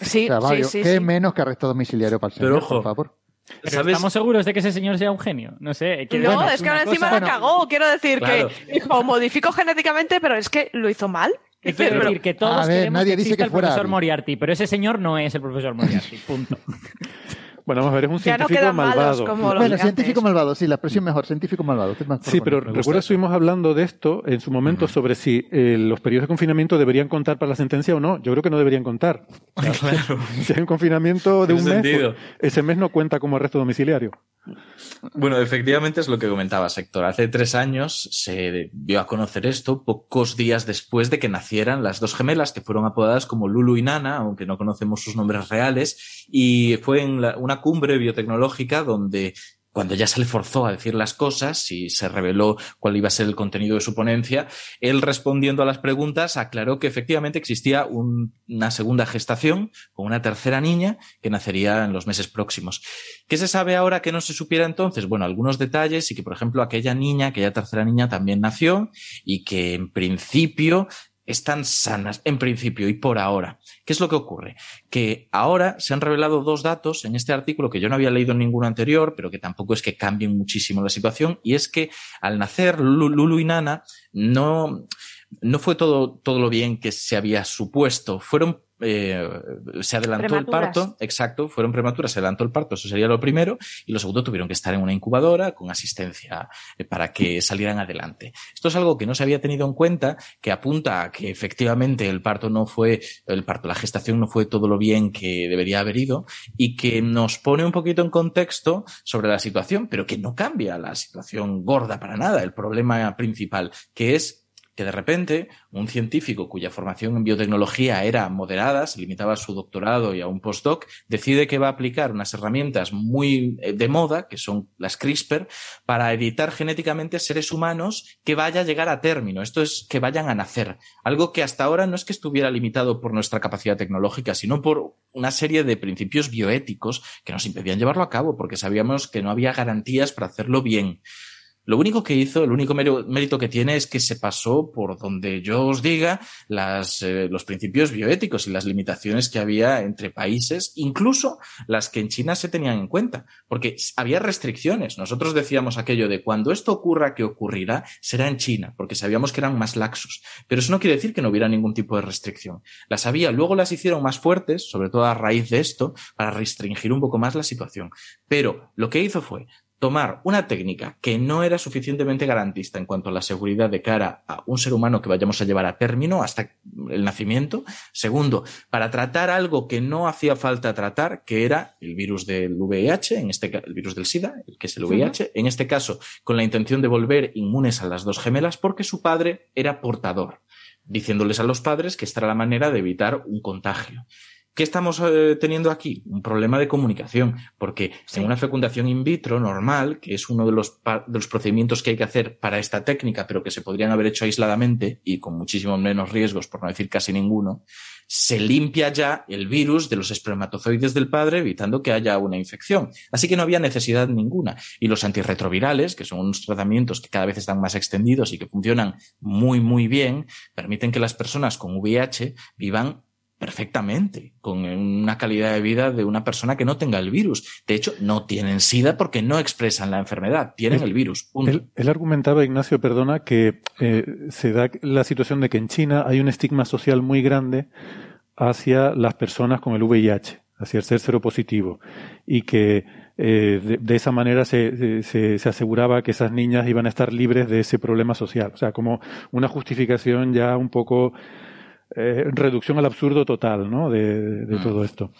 Sí, O sea, sí, Mario, sí, ¿qué sí. menos que arresto domiciliario para el Pero señor, ojo, por favor? Pero ¿Sabes? ¿Estamos seguros de que ese señor sea un genio? No sé. quiero No, decir, es que ahora encima cosa- la cagó. Quiero decir Claro. que dijo, modifico genéticamente, pero es que lo hizo mal. Que quiero Pero- decir que todos ver, queremos nadie que dice que el fuera profesor. Moriarty, pero ese señor no es el profesor Moriarty. Punto. Bueno, vamos a ver, es un Ya no científico malvado. como los Bueno, gigantes. científico malvado, sí, la expresión mejor, científico malvado. más Sí, pero eso. estuvimos hablando de esto en su momento sobre si eh, los periodos de confinamiento deberían contar para la sentencia o no. Yo creo que no deberían contar. Claro. Si hay un confinamiento de un mes, sentido. pues, ese mes no cuenta como arresto domiciliario. Bueno, efectivamente es lo que comentabas, Héctor. Hace tres años se dio a conocer esto, pocos días después de que nacieran las dos gemelas, que fueron apodadas como Lulu y Nana, aunque no conocemos sus nombres reales, y fue en una cumbre biotecnológica donde cuando ya se le forzó a decir las cosas y se reveló cuál iba a ser el contenido de su ponencia, él respondiendo a las preguntas aclaró que efectivamente existía un- una segunda gestación con una tercera niña que nacería en los meses próximos. ¿Qué se sabe ahora que no se supiera entonces? Bueno, algunos detalles y que, por ejemplo, aquella niña, aquella tercera niña también nació y que en principio están sanas, en principio y por ahora. ¿Qué es lo que ocurre? Que ahora se han revelado dos datos en este artículo que yo no había leído en ninguno anterior, pero que tampoco es que cambien muchísimo la situación, y es que al nacer Lulu, y Nana no, no fue todo, todo lo bien que se había supuesto. Fueron eh, se adelantó el parto, exacto, fueron prematuras, se adelantó el parto, eso sería lo primero, y lo segundo tuvieron que estar en una incubadora con asistencia eh, para que salieran adelante. Esto es algo que no se había tenido en cuenta, que apunta a que efectivamente el parto no fue, el parto, la gestación no fue todo lo bien que debería haber ido, y que nos pone un poquito en contexto sobre la situación, pero que no cambia la situación gorda para nada, el problema principal, que es que de repente un científico cuya formación en biotecnología era moderada, se limitaba a su doctorado y a un postdoc, decide que va a aplicar unas herramientas muy eh, de moda, que son las CRISPR, para editar genéticamente seres humanos que vaya a llegar a término. Esto es que vayan a nacer. Algo que hasta ahora no es que estuviera limitado por nuestra capacidad tecnológica, sino por una serie de principios bioéticos que nos impedían llevarlo a cabo, porque sabíamos que no había garantías para hacerlo bien. Lo único que hizo, el único mérito que tiene es que se pasó por donde yo os diga las, eh, los principios bioéticos y las limitaciones que había entre países, incluso las que en China se tenían en cuenta, porque había restricciones. Nosotros decíamos aquello de cuando esto ocurra, que ocurrirá, será en China, porque sabíamos que eran más laxos. Pero eso no quiere decir que no hubiera ningún tipo de restricción. Las había, luego las hicieron más fuertes, sobre todo a raíz de esto, para restringir un poco más la situación. Pero lo que hizo fue tomar una técnica que no era suficientemente garantista en cuanto a la seguridad de cara a un ser humano que vayamos a llevar a término hasta el nacimiento. Segundo, para tratar algo que no hacía falta tratar, que era el virus del VIH, en este el virus del SIDA, el que es el VIH, en este caso con la intención de volver inmunes a las dos gemelas porque su padre era portador, diciéndoles a los padres que esta era la manera de evitar un contagio. ¿Qué estamos eh, teniendo aquí? Un problema de comunicación, porque en una fecundación in vitro normal, que es uno de los, de los procedimientos que hay que hacer para esta técnica, pero que se podrían haber hecho aisladamente y con muchísimo menos riesgos, por no decir casi ninguno, se limpia ya el virus de los espermatozoides del padre, evitando que haya una infección. Así que no había necesidad ninguna. Y los antirretrovirales, que son unos tratamientos que cada vez están más extendidos y que funcionan muy, muy bien, permiten que las personas con VIH vivan perfectamente, con una calidad de vida de una persona que no tenga el virus. De hecho, no tienen SIDA porque no expresan la enfermedad, tienen el virus. Él, él argumentaba, Ignacio, perdona, que eh, se da la situación de que en China hay un estigma social muy grande hacia las personas con el VIH, hacia el ser seropositivo, y que eh, de, de esa manera se, se, se aseguraba que esas niñas iban a estar libres de ese problema social. O sea, como una justificación ya un poco eh, reducción al absurdo total, ¿no? De, de Mm. todo esto.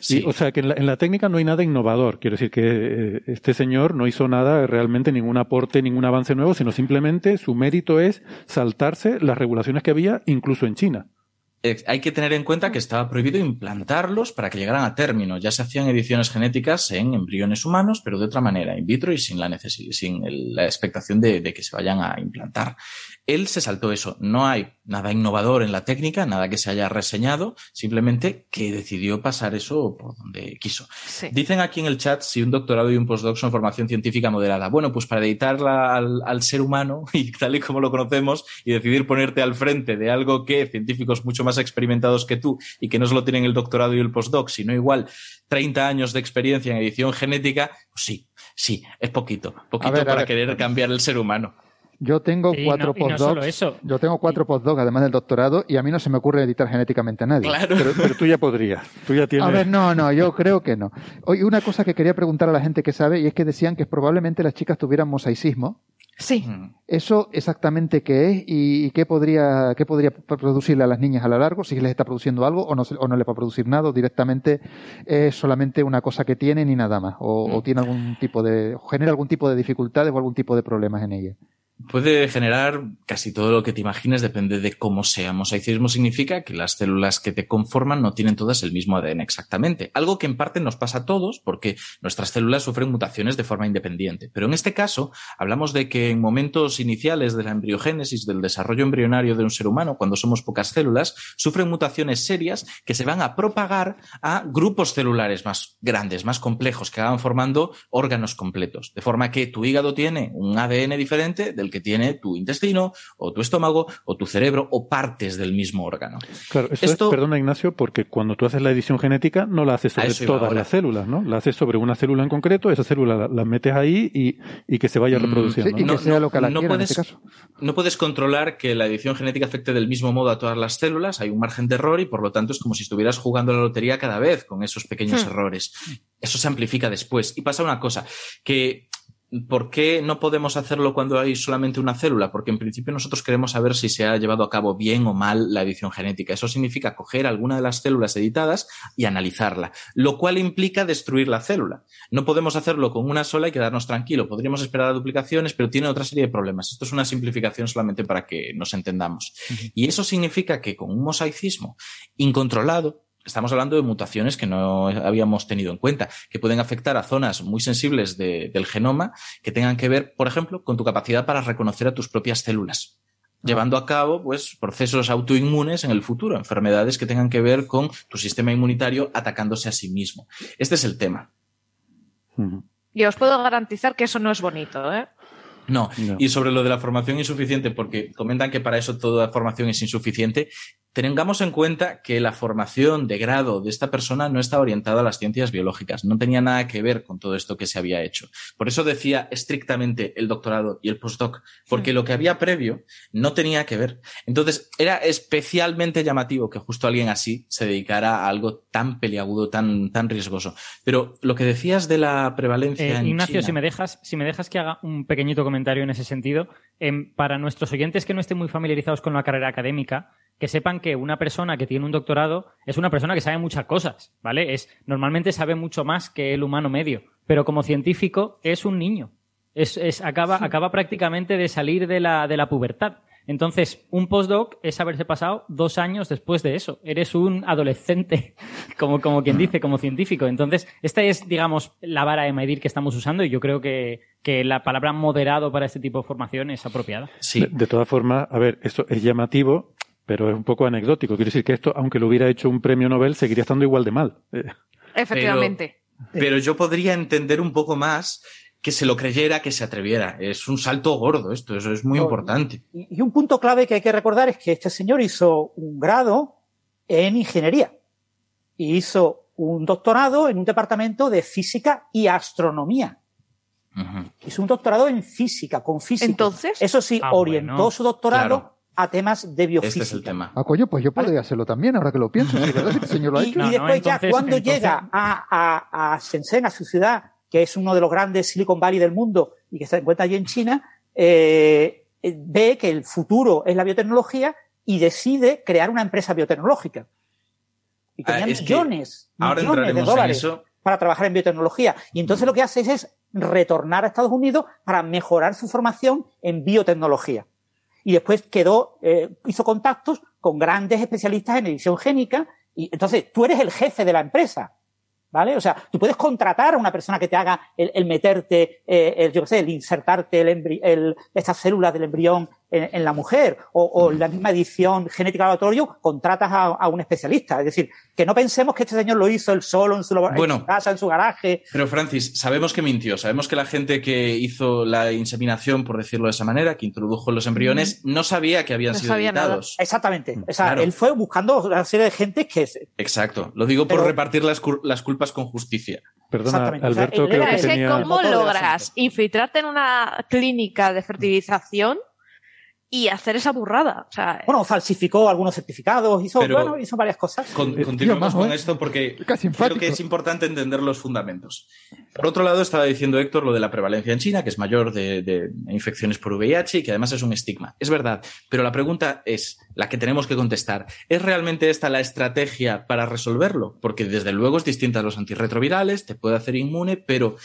Sí. Y, o sea, que en la, en la técnica no hay nada innovador. Quiero decir que eh, este señor no hizo nada, realmente ningún aporte, ningún avance nuevo, sino simplemente su mérito es saltarse las regulaciones que había, incluso en China. Eh, hay que tener en cuenta que estaba prohibido implantarlos para que llegaran a término. Ya se hacían ediciones genéticas en embriones humanos, pero de otra manera, in vitro y sin la, necesi- sin el- la expectación de, de que se vayan a implantar. Él se saltó eso. No hay nada innovador en la técnica, nada que se haya reseñado, simplemente que decidió pasar eso por donde quiso. Dicen aquí en el chat si un doctorado y un postdoc son formación científica moderada. Bueno, pues para dedicarla al, al ser humano y tal y como lo conocemos y decidir ponerte al frente de algo que científicos mucho más experimentados que tú y que no solo tienen el doctorado y el postdoc, sino igual 30 años de experiencia en edición genética, pues sí, sí, es poquito, poquito ver, para querer cambiar el ser humano. Yo tengo Y cuatro no- postdocs. Yo tengo cuatro postdocs, además del doctorado, y a mí no se me ocurre editar genéticamente a nadie. Pero, pero tú ya podrías. Tú ya tienes. A ver, no, no, yo creo que no. Oye, una cosa que quería preguntar a la gente que sabe, y es que decían que probablemente las chicas tuvieran mosaicismo. Sí. ¿Eso exactamente qué es y qué podría, qué podría producirle a las niñas a lo largo? Si les está produciendo algo o no, o no les va a producir nada, o directamente es solamente una cosa que tienen y nada más, o, o tiene algún tipo de, genera algún tipo de dificultades o algún tipo de problemas en ella. Puede generar casi todo lo que te imagines, depende de cómo sea. Mosaicismo significa que las células que te conforman no tienen todas el mismo ADN exactamente. Algo que en parte nos pasa a todos porque nuestras células sufren mutaciones de forma independiente. Pero en este caso, hablamos de que en momentos iniciales de la embriogénesis, del desarrollo embrionario de un ser humano, cuando somos pocas células, sufren mutaciones serias que se van a propagar a grupos celulares más grandes, más complejos, que van formando órganos completos. De forma que tu hígado tiene un ADN diferente del el que tiene tu intestino, o tu estómago, o tu cerebro, o partes del mismo órgano. Claro, Esto- es, perdona Ignacio, porque cuando tú haces la edición genética no la haces sobre todas ahora. las células, ¿no? La haces sobre una célula en concreto, esa célula la, la metes ahí y, y que se vaya Mm, reproduciendo. sí, y ¿no? que sea lo que la no quiera en puedes, este caso. no puedes controlar que la edición genética afecte del mismo modo a todas las células, hay un margen de error y por lo tanto es como si estuvieras jugando la lotería cada vez con esos pequeños Hmm. errores. Eso se amplifica después. Y pasa una cosa, que ¿por qué no podemos hacerlo cuando hay solamente una célula? Porque en principio nosotros queremos saber si se ha llevado a cabo bien o mal la edición genética. Eso significa coger alguna de las células editadas y analizarla, lo cual implica destruir la célula. No podemos hacerlo con una sola y quedarnos tranquilo. Podríamos esperar a duplicaciones, pero tiene otra serie de problemas. Esto es una simplificación solamente para que nos entendamos. Y eso significa que con un mosaicismo incontrolado, estamos hablando de mutaciones que no habíamos tenido en cuenta, que pueden afectar a zonas muy sensibles de- del genoma que tengan que ver, por ejemplo, con tu capacidad para reconocer a tus propias células llevando a cabo pues procesos autoinmunes en el futuro, enfermedades que tengan que ver con tu sistema inmunitario atacándose a sí mismo. Este es el tema. Y os puedo garantizar que eso no es bonito, ¿eh? No, No. y sobre lo de la formación insuficiente, porque comentan que para eso toda formación es insuficiente, tengamos en cuenta que la formación de grado de esta persona no está orientada a las ciencias biológicas, no tenía nada que ver con todo esto que se había hecho. Por eso decía estrictamente el doctorado y el postdoc, porque lo que había previo no tenía que ver. Entonces, era especialmente llamativo que justo alguien así se dedicara a algo tan peliagudo, tan, tan riesgoso. Pero lo que decías de la prevalencia Eh, en Ignacio, China- si me dejas, si me dejas que haga un pequeñito comentario en ese sentido, em, para nuestros oyentes que no estén muy familiarizados con la carrera académica, que sepan que una persona que tiene un doctorado es una persona que sabe muchas cosas, ¿vale? Es normalmente sabe mucho más que el humano medio, pero como científico es un niño. Es, es- acaba, acaba prácticamente de salir de la, de la pubertad. Entonces, un postdoc es haberse pasado dos años después de eso. Eres un adolescente, como, como quien dice, como científico. Entonces, esta es, digamos, la vara de medir que estamos usando y yo creo que, que la palabra moderado para este tipo de formación es apropiada. Sí. De, de todas formas, a ver, esto es llamativo, pero es un poco anecdótico. Quiero decir que esto, aunque lo hubiera hecho un premio Nobel, seguiría estando igual de mal. Eh, Efectivamente. Pero yo podría entender un poco más que se lo creyera, que se atreviera. Es un salto gordo esto, eso es muy No, importante. Y, y un punto clave que hay que recordar es que este señor hizo un grado en ingeniería y hizo un doctorado en un departamento de física y astronomía. Ujú. Hizo un doctorado en física, con física. Entonces, Eso sí, Ah, orientó bueno. su doctorado Claro. A temas de biofísica. Este es el tema. Ah, coño, pues yo podría hacerlo también, ahora que lo pienso. Si verdad este señor lo ha Y, hecho. y No, no, después ya entonces- cuando entonces- llega a, a, a Shenzhen, a su ciudad, que es uno de los grandes Silicon Valley del mundo y que se encuentra allí en China, eh, eh, ve que el futuro es la biotecnología y decide crear una empresa biotecnológica. Y Ah, tenía es que millones, Ahora millones de dólares para trabajar en biotecnología. Y entonces lo que hace es, es retornar a Estados Unidos para mejorar su formación en biotecnología. Y después quedó, eh, hizo contactos con grandes especialistas en edición génica. Y entonces tú eres el jefe de la empresa. ¿Vale? O sea, tú puedes contratar a una persona que te haga el, meterte, eh, el, yo qué sé, el insertarte el- estas células del embrión en, en la mujer o, o la misma edición genética de laboratorio, contratas a, a un especialista. Es decir, que no pensemos que este señor lo hizo él solo en su, labo- en Bueno. su casa, en su garaje. Pero Francis, sabemos que mintió, sabemos que la gente que hizo la inseminación, por decirlo de esa manera, que introdujo los embriones, no sabía que habían No sido nada. editados. Exactamente. O sea, Claro. él fue buscando una serie de gente que Exacto. Lo digo por repartir las, las culpas con justicia. Perdona, Exactamente. O sea, Alberto, creo que es que tenía... ¿cómo logras infiltrarte en una clínica de fertilización y hacer esa burrada? O sea, bueno, falsificó algunos certificados, hizo, Pero- bueno, hizo varias cosas. Con- tío, continuemos con esto porque creo que es importante entender los fundamentos. Por otro lado, estaba diciendo Héctor lo de la prevalencia en China, que es mayor de, de infecciones por VIH y que además es un estigma. Es verdad, pero la pregunta es la que tenemos que contestar. ¿Es realmente esta la estrategia para resolverlo? Porque desde luego es distinta a los antirretrovirales, te puede hacer inmune, pero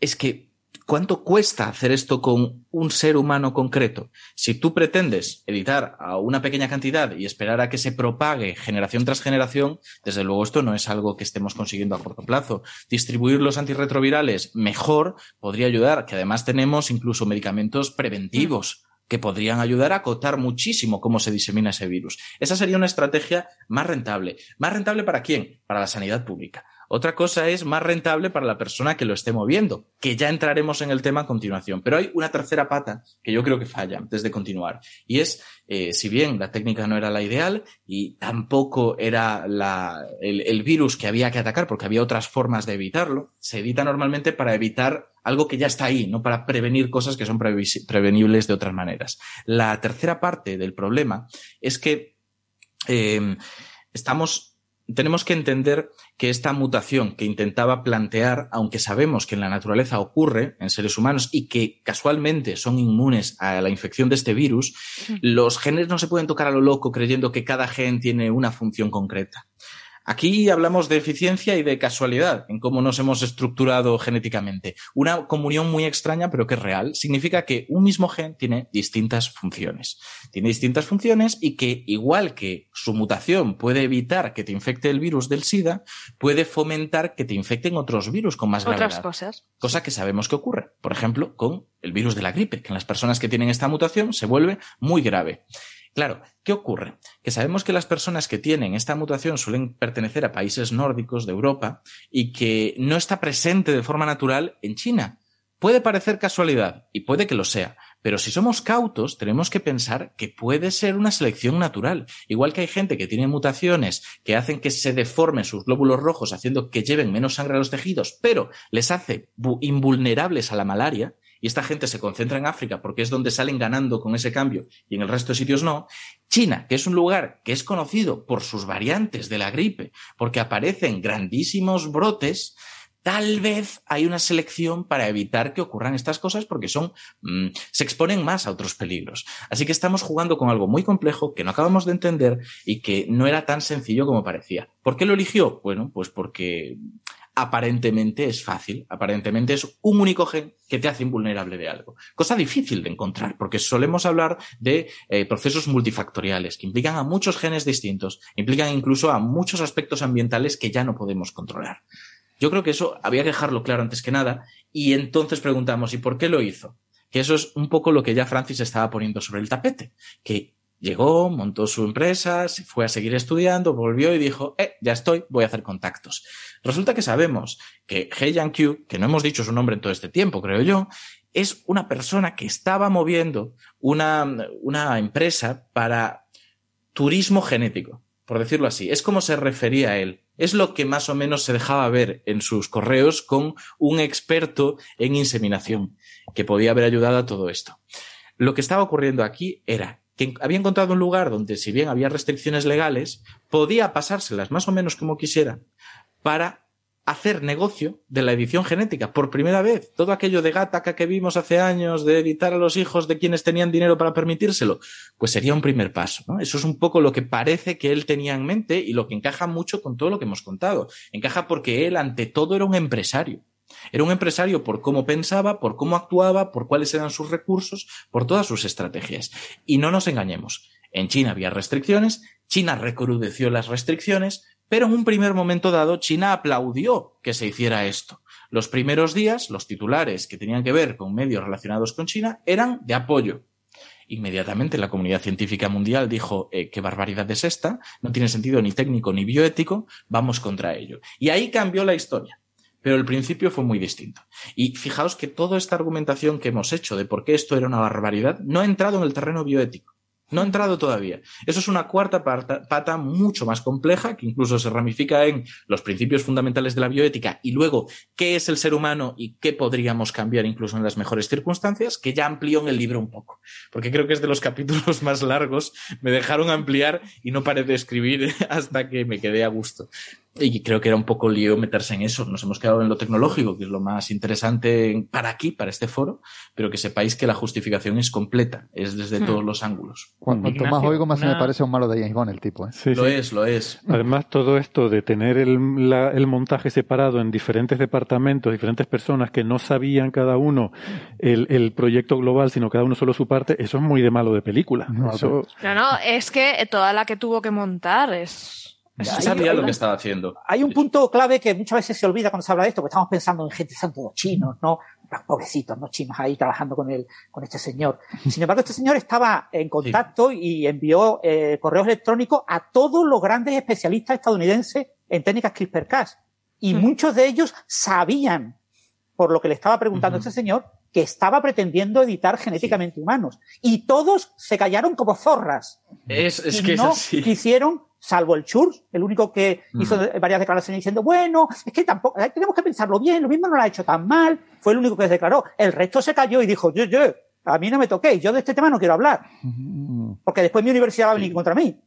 es que ¿Cuánto cuesta hacer esto con un ser humano concreto? Si tú pretendes editar a una pequeña cantidad y esperar a que se propague generación tras generación, desde luego esto no es algo que estemos consiguiendo a corto plazo. Distribuir los antirretrovirales mejor podría ayudar, que además tenemos incluso medicamentos preventivos que podrían ayudar a acotar muchísimo cómo se disemina ese virus. Esa sería una estrategia más rentable. ¿Más rentable para quién? Para la sanidad pública. Otra cosa es más rentable para la persona que lo esté moviendo, que ya entraremos en el tema a continuación. Pero hay una tercera pata que yo creo que falla antes de continuar. Y es, eh, si bien la técnica no era la ideal y tampoco era la, el, virus que había que atacar, porque había otras formas de evitarlo, se evita normalmente para evitar algo que ya está ahí, no para prevenir cosas que son prevenibles de otras maneras. La tercera parte del problema es que eh, estamos tenemos que entender que esta mutación que intentaba plantear, aunque sabemos que en la naturaleza ocurre en seres humanos y que casualmente son inmunes a la infección de este virus, los genes no se pueden tocar a lo loco creyendo que cada gen tiene una función concreta. Aquí hablamos de eficiencia y de casualidad en cómo nos hemos estructurado genéticamente. Una comunión muy extraña, pero que es real. Significa que un mismo gen tiene distintas funciones. Tiene distintas funciones y que, igual que su mutación puede evitar que te infecte el virus del SIDA, puede fomentar que te infecten otros virus con más gravedad. Otras cosas. Cosa que sabemos que ocurre. Por ejemplo, con el virus de la gripe, que en las personas que tienen esta mutación se vuelve muy grave. Claro, ¿qué ocurre? Que sabemos que las personas que tienen esta mutación suelen pertenecer a países nórdicos de Europa y que no está presente de forma natural en China. Puede parecer casualidad, y puede que lo sea, pero si somos cautos, tenemos que pensar que puede ser una selección natural. Igual que hay gente que tiene mutaciones que hacen que se deformen sus glóbulos rojos, haciendo que lleven menos sangre a los tejidos, pero les hace invulnerables a la malaria, y esta gente se concentra en África porque es donde salen ganando con ese cambio y en el resto de sitios no. China, que es un lugar que es conocido por sus variantes de la gripe, porque aparecen grandísimos brotes, tal vez hay una selección para evitar que ocurran estas cosas porque son mm, se exponen más a otros peligros. Así que estamos jugando con algo muy complejo que no acabamos de entender y que no era tan sencillo como parecía. ¿Por qué lo eligió? Bueno, pues porque aparentemente es fácil, aparentemente es un único gen que te hace invulnerable de algo. Cosa difícil de encontrar, porque solemos hablar de eh, procesos multifactoriales que implican a muchos genes distintos, implican incluso a muchos aspectos ambientales que ya no podemos controlar. Yo creo que eso había que dejarlo claro antes que nada, y entonces preguntamos, ¿y por qué lo hizo? Que eso es un poco lo que ya Francis estaba poniendo sobre el tapete, que Llegó, montó su empresa, se fue a seguir estudiando, volvió y dijo, eh, ya estoy, voy a hacer contactos. Resulta que sabemos que He Yang-Q, que no hemos dicho su nombre en todo este tiempo, creo yo, es una persona que estaba moviendo una, una empresa para turismo genético, por decirlo así. Es como se refería a él. Es lo que más o menos se dejaba ver en sus correos con un experto en inseminación, que podía haber ayudado a todo esto. Lo que estaba ocurriendo aquí era que había encontrado un lugar donde, si bien había restricciones legales, podía pasárselas más o menos como quisiera para hacer negocio de la edición genética por primera vez. Todo aquello de Gataca que vimos hace años, de editar a los hijos de quienes tenían dinero para permitírselo, pues sería un primer paso. Eso es un poco lo que parece que él tenía en mente y lo que encaja mucho con todo lo que hemos contado. Encaja porque él, ante todo, era un empresario. Era un empresario por cómo pensaba, por cómo actuaba, por cuáles eran sus recursos, por todas sus estrategias. Y no nos engañemos. En China había restricciones, China recrudeció las restricciones, pero en un primer momento dado China aplaudió que se hiciera esto. Los primeros días, los titulares que tenían que ver con medios relacionados con China eran de apoyo. Inmediatamente la comunidad científica mundial dijo eh, qué barbaridad es esta, no tiene sentido ni técnico ni bioético, vamos contra ello. Y ahí cambió la historia pero el principio fue muy distinto. Y fijaos que toda esta argumentación que hemos hecho de por qué esto era una barbaridad no ha entrado en el terreno bioético. No ha entrado todavía. Eso es una cuarta pata, mucho más compleja, que incluso se ramifica en los principios fundamentales de la bioética y luego qué es el ser humano y qué podríamos cambiar incluso en las mejores circunstancias, que ya amplió en el libro un poco. Porque creo que es de los capítulos más largos. Me dejaron ampliar y no paré de escribir hasta que me quedé a gusto. Y creo que era un poco lío meterse en eso. Nos hemos quedado en lo tecnológico, que es lo más interesante para aquí, para este foro, pero que sepáis que la justificación es completa, es desde Hmm. todos los ángulos. Cuanto Ignacio, más oigo, más se me parece un malo de James Bond el tipo. ¿eh? Sí, lo sí. es, lo es. Además, todo esto de tener el, la- el montaje separado en diferentes departamentos, diferentes personas que no sabían cada uno el, el proyecto global, sino cada uno solo su parte, eso es muy de malo de película. No, Eso- No, no, es que toda la que tuvo que montar es. Sabía hay- lo que estaba haciendo. Hay un punto clave que muchas veces se olvida cuando se habla de esto, porque estamos pensando en gente, son todos chinos, ¿no? Los pobrecitos, ¿no? Chinos ahí trabajando con el, con este señor. Sin embargo, este señor estaba en contacto y envió eh, correos electrónicos a todos los grandes especialistas estadounidenses en técnicas CRISPR-Cas. Y muchos de ellos sabían, por lo que le estaba preguntando este señor, que estaba pretendiendo editar genéticamente humanos. Y todos se callaron como zorras. Es, es y que no es así. quisieron, salvo el Church, el único que hizo varias declaraciones diciendo, bueno, es que tampoco, eh, tenemos que pensarlo bien, lo mismo no lo ha hecho tan mal, fue el único que se declaró. El resto se cayó y dijo, yo, yo, a mí no me toquéis, yo de este tema no quiero hablar, porque después mi universidad va a venir contra mí.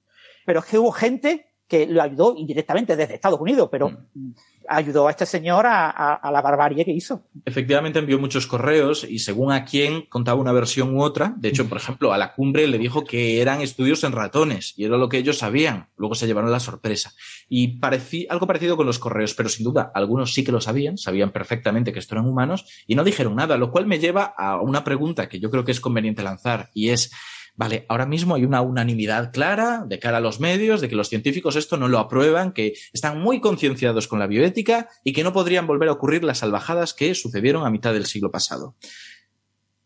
Pero es que hubo gente que lo ayudó indirectamente desde Estados Unidos, pero Mm. ayudó a este señor a, a- a la barbarie que hizo. Efectivamente envió muchos correos y según a quién contaba una versión u otra. De hecho, por ejemplo, a la cumbre le dijo que eran estudios en ratones y era lo que ellos sabían. Luego se llevaron la sorpresa. Y parecí, algo parecido con los correos, pero sin duda, algunos sí que lo sabían, sabían perfectamente que esto eran humanos y no dijeron nada, lo cual me lleva a una pregunta que yo creo que es conveniente lanzar y es, Vale, ahora mismo hay una unanimidad clara de cara a los medios de que los científicos esto no lo aprueban, que están muy concienciados con la bioética y que no podrían volver a ocurrir las salvajadas que sucedieron a mitad del siglo pasado.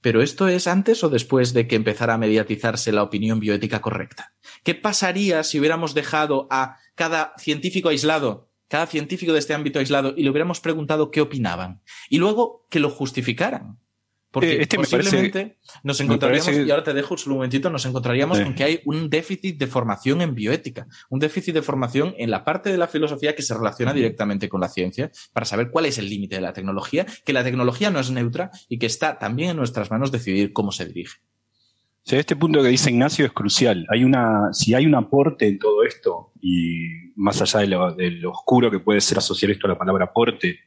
Pero esto es antes o después de que empezara a mediatizarse la opinión bioética correcta. ¿Qué pasaría si hubiéramos dejado a cada científico aislado, cada científico de este ámbito aislado, y le hubiéramos preguntado qué opinaban? Y luego que lo justificaran. Porque Eh, este me posiblemente parece- nos me encontraríamos, parece- y ahora te dejo solo un momentito, nos encontraríamos Sí. con que hay un déficit de formación en bioética, un déficit de formación en la parte de la filosofía que se relaciona directamente con la ciencia, para saber cuál es el límite de la tecnología, que la tecnología no es neutra y que está también en nuestras manos decidir cómo se dirige. O sea, este punto que dice Ignacio es crucial. Hay una, si hay un aporte en todo esto, y más allá de lo, de lo oscuro que puede ser asociar esto a la palabra aporte,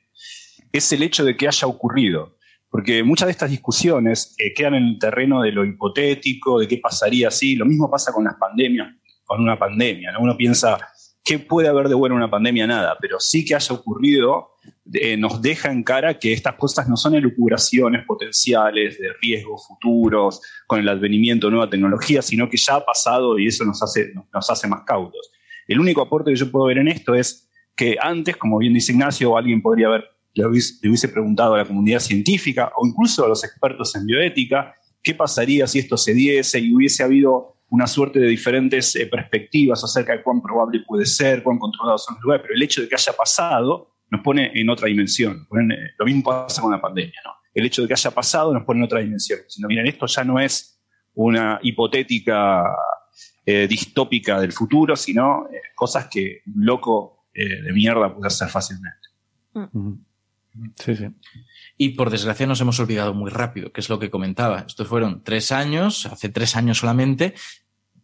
es el hecho de que haya ocurrido. Porque muchas de estas discusiones eh, quedan en el terreno de lo hipotético, de qué pasaría si. Lo mismo pasa con las pandemias, con una pandemia. ¿no? Uno piensa, ¿qué puede haber de bueno en una pandemia? Nada, pero sí que haya ocurrido eh, nos deja en cara que estas cosas no son elucubraciones potenciales de riesgos futuros con el advenimiento de nueva tecnología, sino que ya ha pasado y eso nos hace, nos hace más cautos. El único aporte que yo puedo ver en esto es que antes, como bien dice Ignacio, alguien podría haber, le hubiese, le hubiese preguntado a la comunidad científica o incluso a los expertos en bioética qué pasaría si esto se diese y hubiese habido una suerte de diferentes eh, perspectivas acerca de cuán probable puede ser, cuán controlados son los lugares, pero el hecho de que haya pasado nos pone en otra dimensión. Eh, lo mismo pasa con la pandemia, ¿no? El hecho de que haya pasado nos pone en otra dimensión. Sino, miren, esto ya no es una hipotética eh, distópica del futuro, sino eh, cosas que un loco eh, de mierda puede hacer fácilmente. Sí, sí. Y por desgracia nos hemos olvidado muy rápido, que es lo que comentaba. Estos fueron tres años, hace tres años solamente.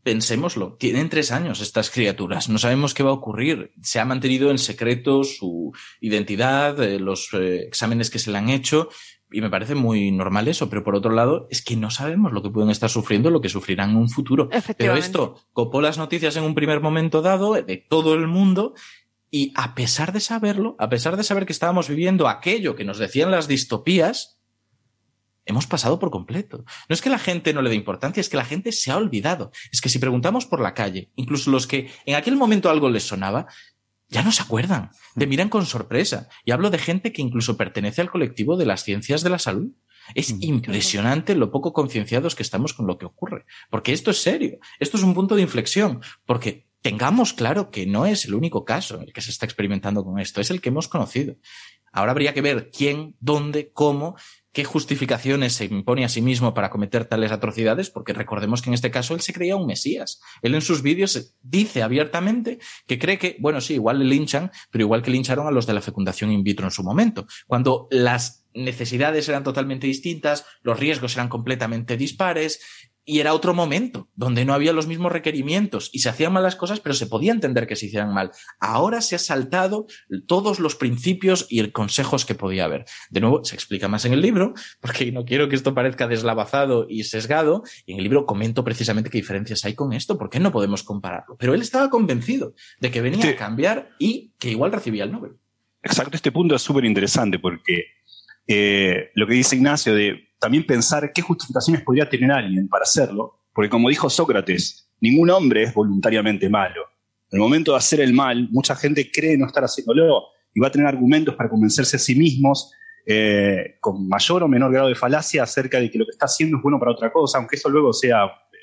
Pensémoslo, tienen tres años estas criaturas, no sabemos qué va a ocurrir. Se ha mantenido en secreto su identidad, eh, los eh, exámenes que se le han hecho, y me parece muy normal eso, pero por otro lado es que no sabemos lo que pueden estar sufriendo, lo que sufrirán en un futuro. Pero esto copó las noticias en un primer momento dado de todo el mundo y a pesar de saberlo, a pesar de saber que estábamos viviendo aquello que nos decían las distopías, hemos pasado por completo. No es que la gente no le dé importancia, es que la gente se ha olvidado. Es que si preguntamos por la calle, incluso los que en aquel momento algo les sonaba, ya no se acuerdan, te miran con sorpresa. Y hablo de gente que incluso pertenece al colectivo de las ciencias de la salud. Es impresionante lo poco concienciados que estamos con lo que ocurre. Porque esto es serio. Esto es un punto de inflexión. Porque tengamos claro que no es el único caso el que se está experimentando con esto, es el que hemos conocido. Ahora habría que ver quién, dónde, cómo, qué justificaciones se impone a sí mismo para cometer tales atrocidades, porque recordemos que en este caso él se creía un mesías. Él en sus vídeos dice abiertamente que cree que, bueno, sí, igual le linchan, pero igual que lincharon a los de la fecundación in vitro en su momento, cuando las necesidades eran totalmente distintas, los riesgos eran completamente dispares, y era otro momento, donde no había los mismos requerimientos y se hacían mal las cosas, pero se podía entender que se hicieran mal. Ahora se ha saltado todos los principios y el consejos que podía haber. De nuevo, se explica más en el libro, porque no quiero que esto parezca deslavazado y sesgado, y en el libro comento precisamente qué diferencias hay con esto, porque no podemos compararlo. Pero él estaba convencido de que venía a cambiar y que igual recibía el Nobel. Exacto, este punto es súper interesante porque eh, lo que dice Ignacio de también pensar qué justificaciones podría tener alguien para hacerlo, porque como dijo Sócrates, ningún hombre es voluntariamente malo. En el momento de hacer el mal, mucha gente cree no estar haciéndolo y va a tener argumentos para convencerse a sí mismos eh, con mayor o menor grado de falacia acerca de que lo que está haciendo es bueno para otra cosa, aunque eso luego sea eh,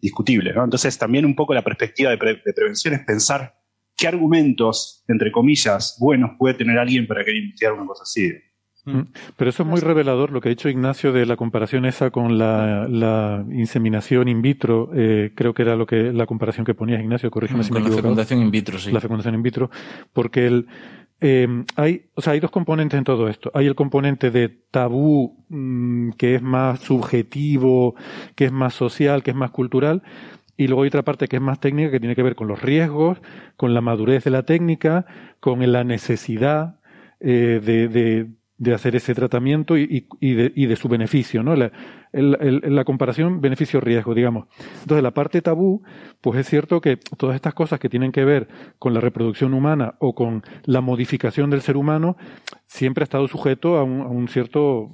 discutible. Entonces también un poco la perspectiva de, de prevención es pensar ¿qué argumentos, entre comillas, buenos puede tener alguien para querer investigar una cosa así? Mm. Pero eso es muy revelador lo que ha dicho Ignacio de la comparación esa con la, la inseminación in vitro. Eh, creo que era lo que la comparación que ponías, Ignacio, corrígeme Mm, si con me la equivoco. fecundación in vitro, sí. La fecundación in vitro, porque el, eh, hay, o sea, hay dos componentes en todo esto. Hay el componente de tabú, mm, que es más subjetivo, que es más social, que es más cultural. Y luego hay otra parte que es más técnica, que tiene que ver con los riesgos, con la madurez de la técnica, con la necesidad eh, de, de, de hacer ese tratamiento y, de, y de su beneficio, ¿no? La, el- el- la comparación beneficio-riesgo, digamos. Entonces, la parte tabú, pues es cierto que todas estas cosas que tienen que ver con la reproducción humana o con la modificación del ser humano, siempre ha estado sujeto a un, a un cierto,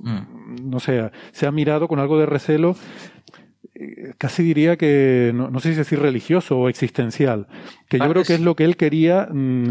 no sé, se ha mirado con algo de recelo eh, casi diría que, no, no sé si decir religioso o existencial, que yo Ah, creo que es lo que él quería, mm,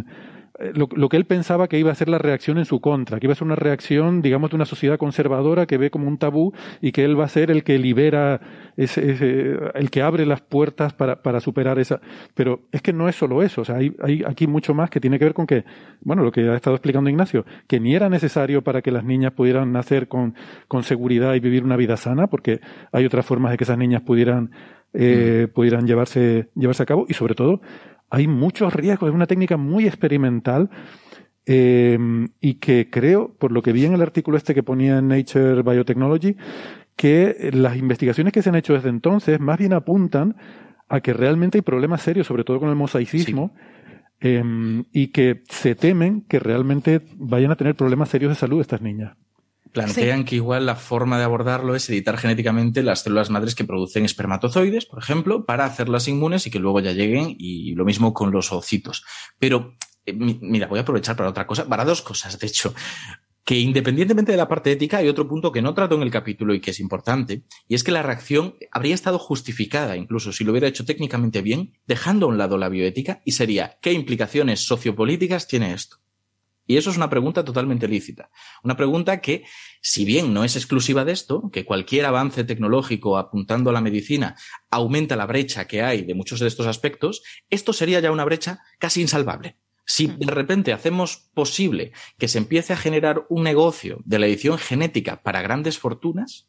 lo, lo que él pensaba que iba a ser la reacción en su contra, que iba a ser una reacción, digamos, de una sociedad conservadora que ve como un tabú y que él va a ser el que libera, ese, ese- el que abre las puertas para, para superar esa. Pero es que no es solo eso, o sea, hay, hay aquí mucho más que tiene que ver con que, bueno, lo que ha estado explicando Ignacio, que ni era necesario para que las niñas pudieran nacer con, con seguridad y vivir una vida sana, porque hay otras formas de que esas niñas pudieran, eh, pudieran llevarse, llevarse a cabo y sobre todo hay muchos riesgos, es una técnica muy experimental eh, y que creo, por lo que vi en el artículo este que ponía en Nature Biotechnology, que las investigaciones que se han hecho desde entonces más bien apuntan a que realmente hay problemas serios, sobre todo con el mosaicismo, eh, y que se temen que realmente vayan a tener problemas serios de salud estas niñas. Plantean que igual la forma de abordarlo es editar genéticamente las células madres que producen espermatozoides, por ejemplo, para hacerlas inmunes y que luego ya lleguen, y lo mismo con los ocitos. Pero, eh, mi- mira, voy a aprovechar para otra cosa, para dos cosas, de hecho. Que independientemente de la parte ética, hay otro punto que no trato en el capítulo y que es importante, y es que la reacción habría estado justificada, incluso si lo hubiera hecho técnicamente bien, dejando a un lado la bioética, y sería, ¿qué implicaciones sociopolíticas tiene esto? Y eso es una pregunta totalmente lícita. Una pregunta que, si bien no es exclusiva de esto, que cualquier avance tecnológico apuntando a la medicina aumenta la brecha que hay de muchos de estos aspectos, esto sería ya una brecha casi insalvable. Si de repente hacemos posible que se empiece a generar un negocio de la edición genética para grandes fortunas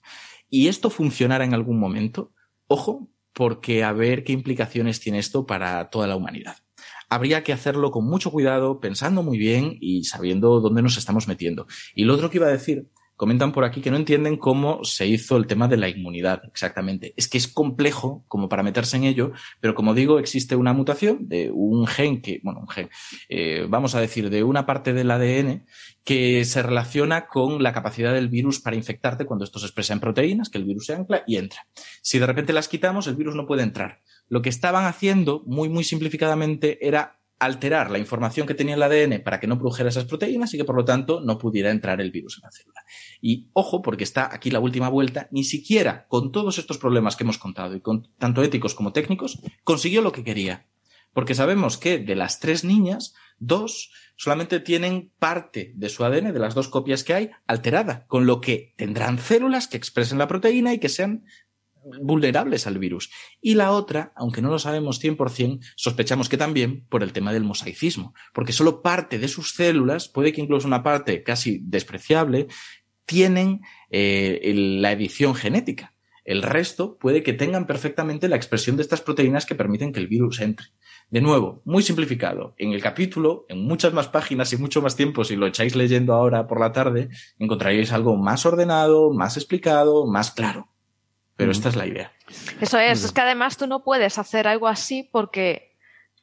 y esto funcionara en algún momento, ojo, porque a ver qué implicaciones tiene esto para toda la humanidad habría que hacerlo con mucho cuidado, pensando muy bien y sabiendo dónde nos estamos metiendo. Y lo otro que iba a decir, comentan por aquí que no entienden cómo se hizo el tema de la inmunidad exactamente. Es que es complejo como para meterse en ello, pero como digo, existe una mutación de un gen que, bueno, un gen, eh, vamos a decir, de una parte del ADN que se relaciona con la capacidad del virus para infectarte cuando esto se expresa en proteínas, que el virus se ancla y entra. Si de repente las quitamos, el virus no puede entrar. Lo que estaban haciendo, muy, muy simplificadamente, era alterar la información que tenía el ADN para que no produjera esas proteínas y que por lo tanto no pudiera entrar el virus en la célula. Y ojo, porque está aquí la última vuelta, ni siquiera con todos estos problemas que hemos contado y con tanto éticos como técnicos, consiguió lo que quería. Porque sabemos que de las tres niñas, dos solamente tienen parte de su ADN, de las dos copias que hay, alterada, con lo que tendrán células que expresen la proteína y que sean vulnerables al virus. Y la otra, aunque no lo sabemos 100%, sospechamos que también por el tema del mosaicismo, porque solo parte de sus células, puede que incluso una parte casi despreciable, tienen eh, la edición genética. El resto puede que tengan perfectamente la expresión de estas proteínas que permiten que el virus entre. De nuevo, muy simplificado. En el capítulo, en muchas más páginas y mucho más tiempo, si lo echáis leyendo ahora por la tarde, encontraréis algo más ordenado, más explicado, más claro. Pero esta es la idea. Eso es, es que además tú no puedes hacer algo así porque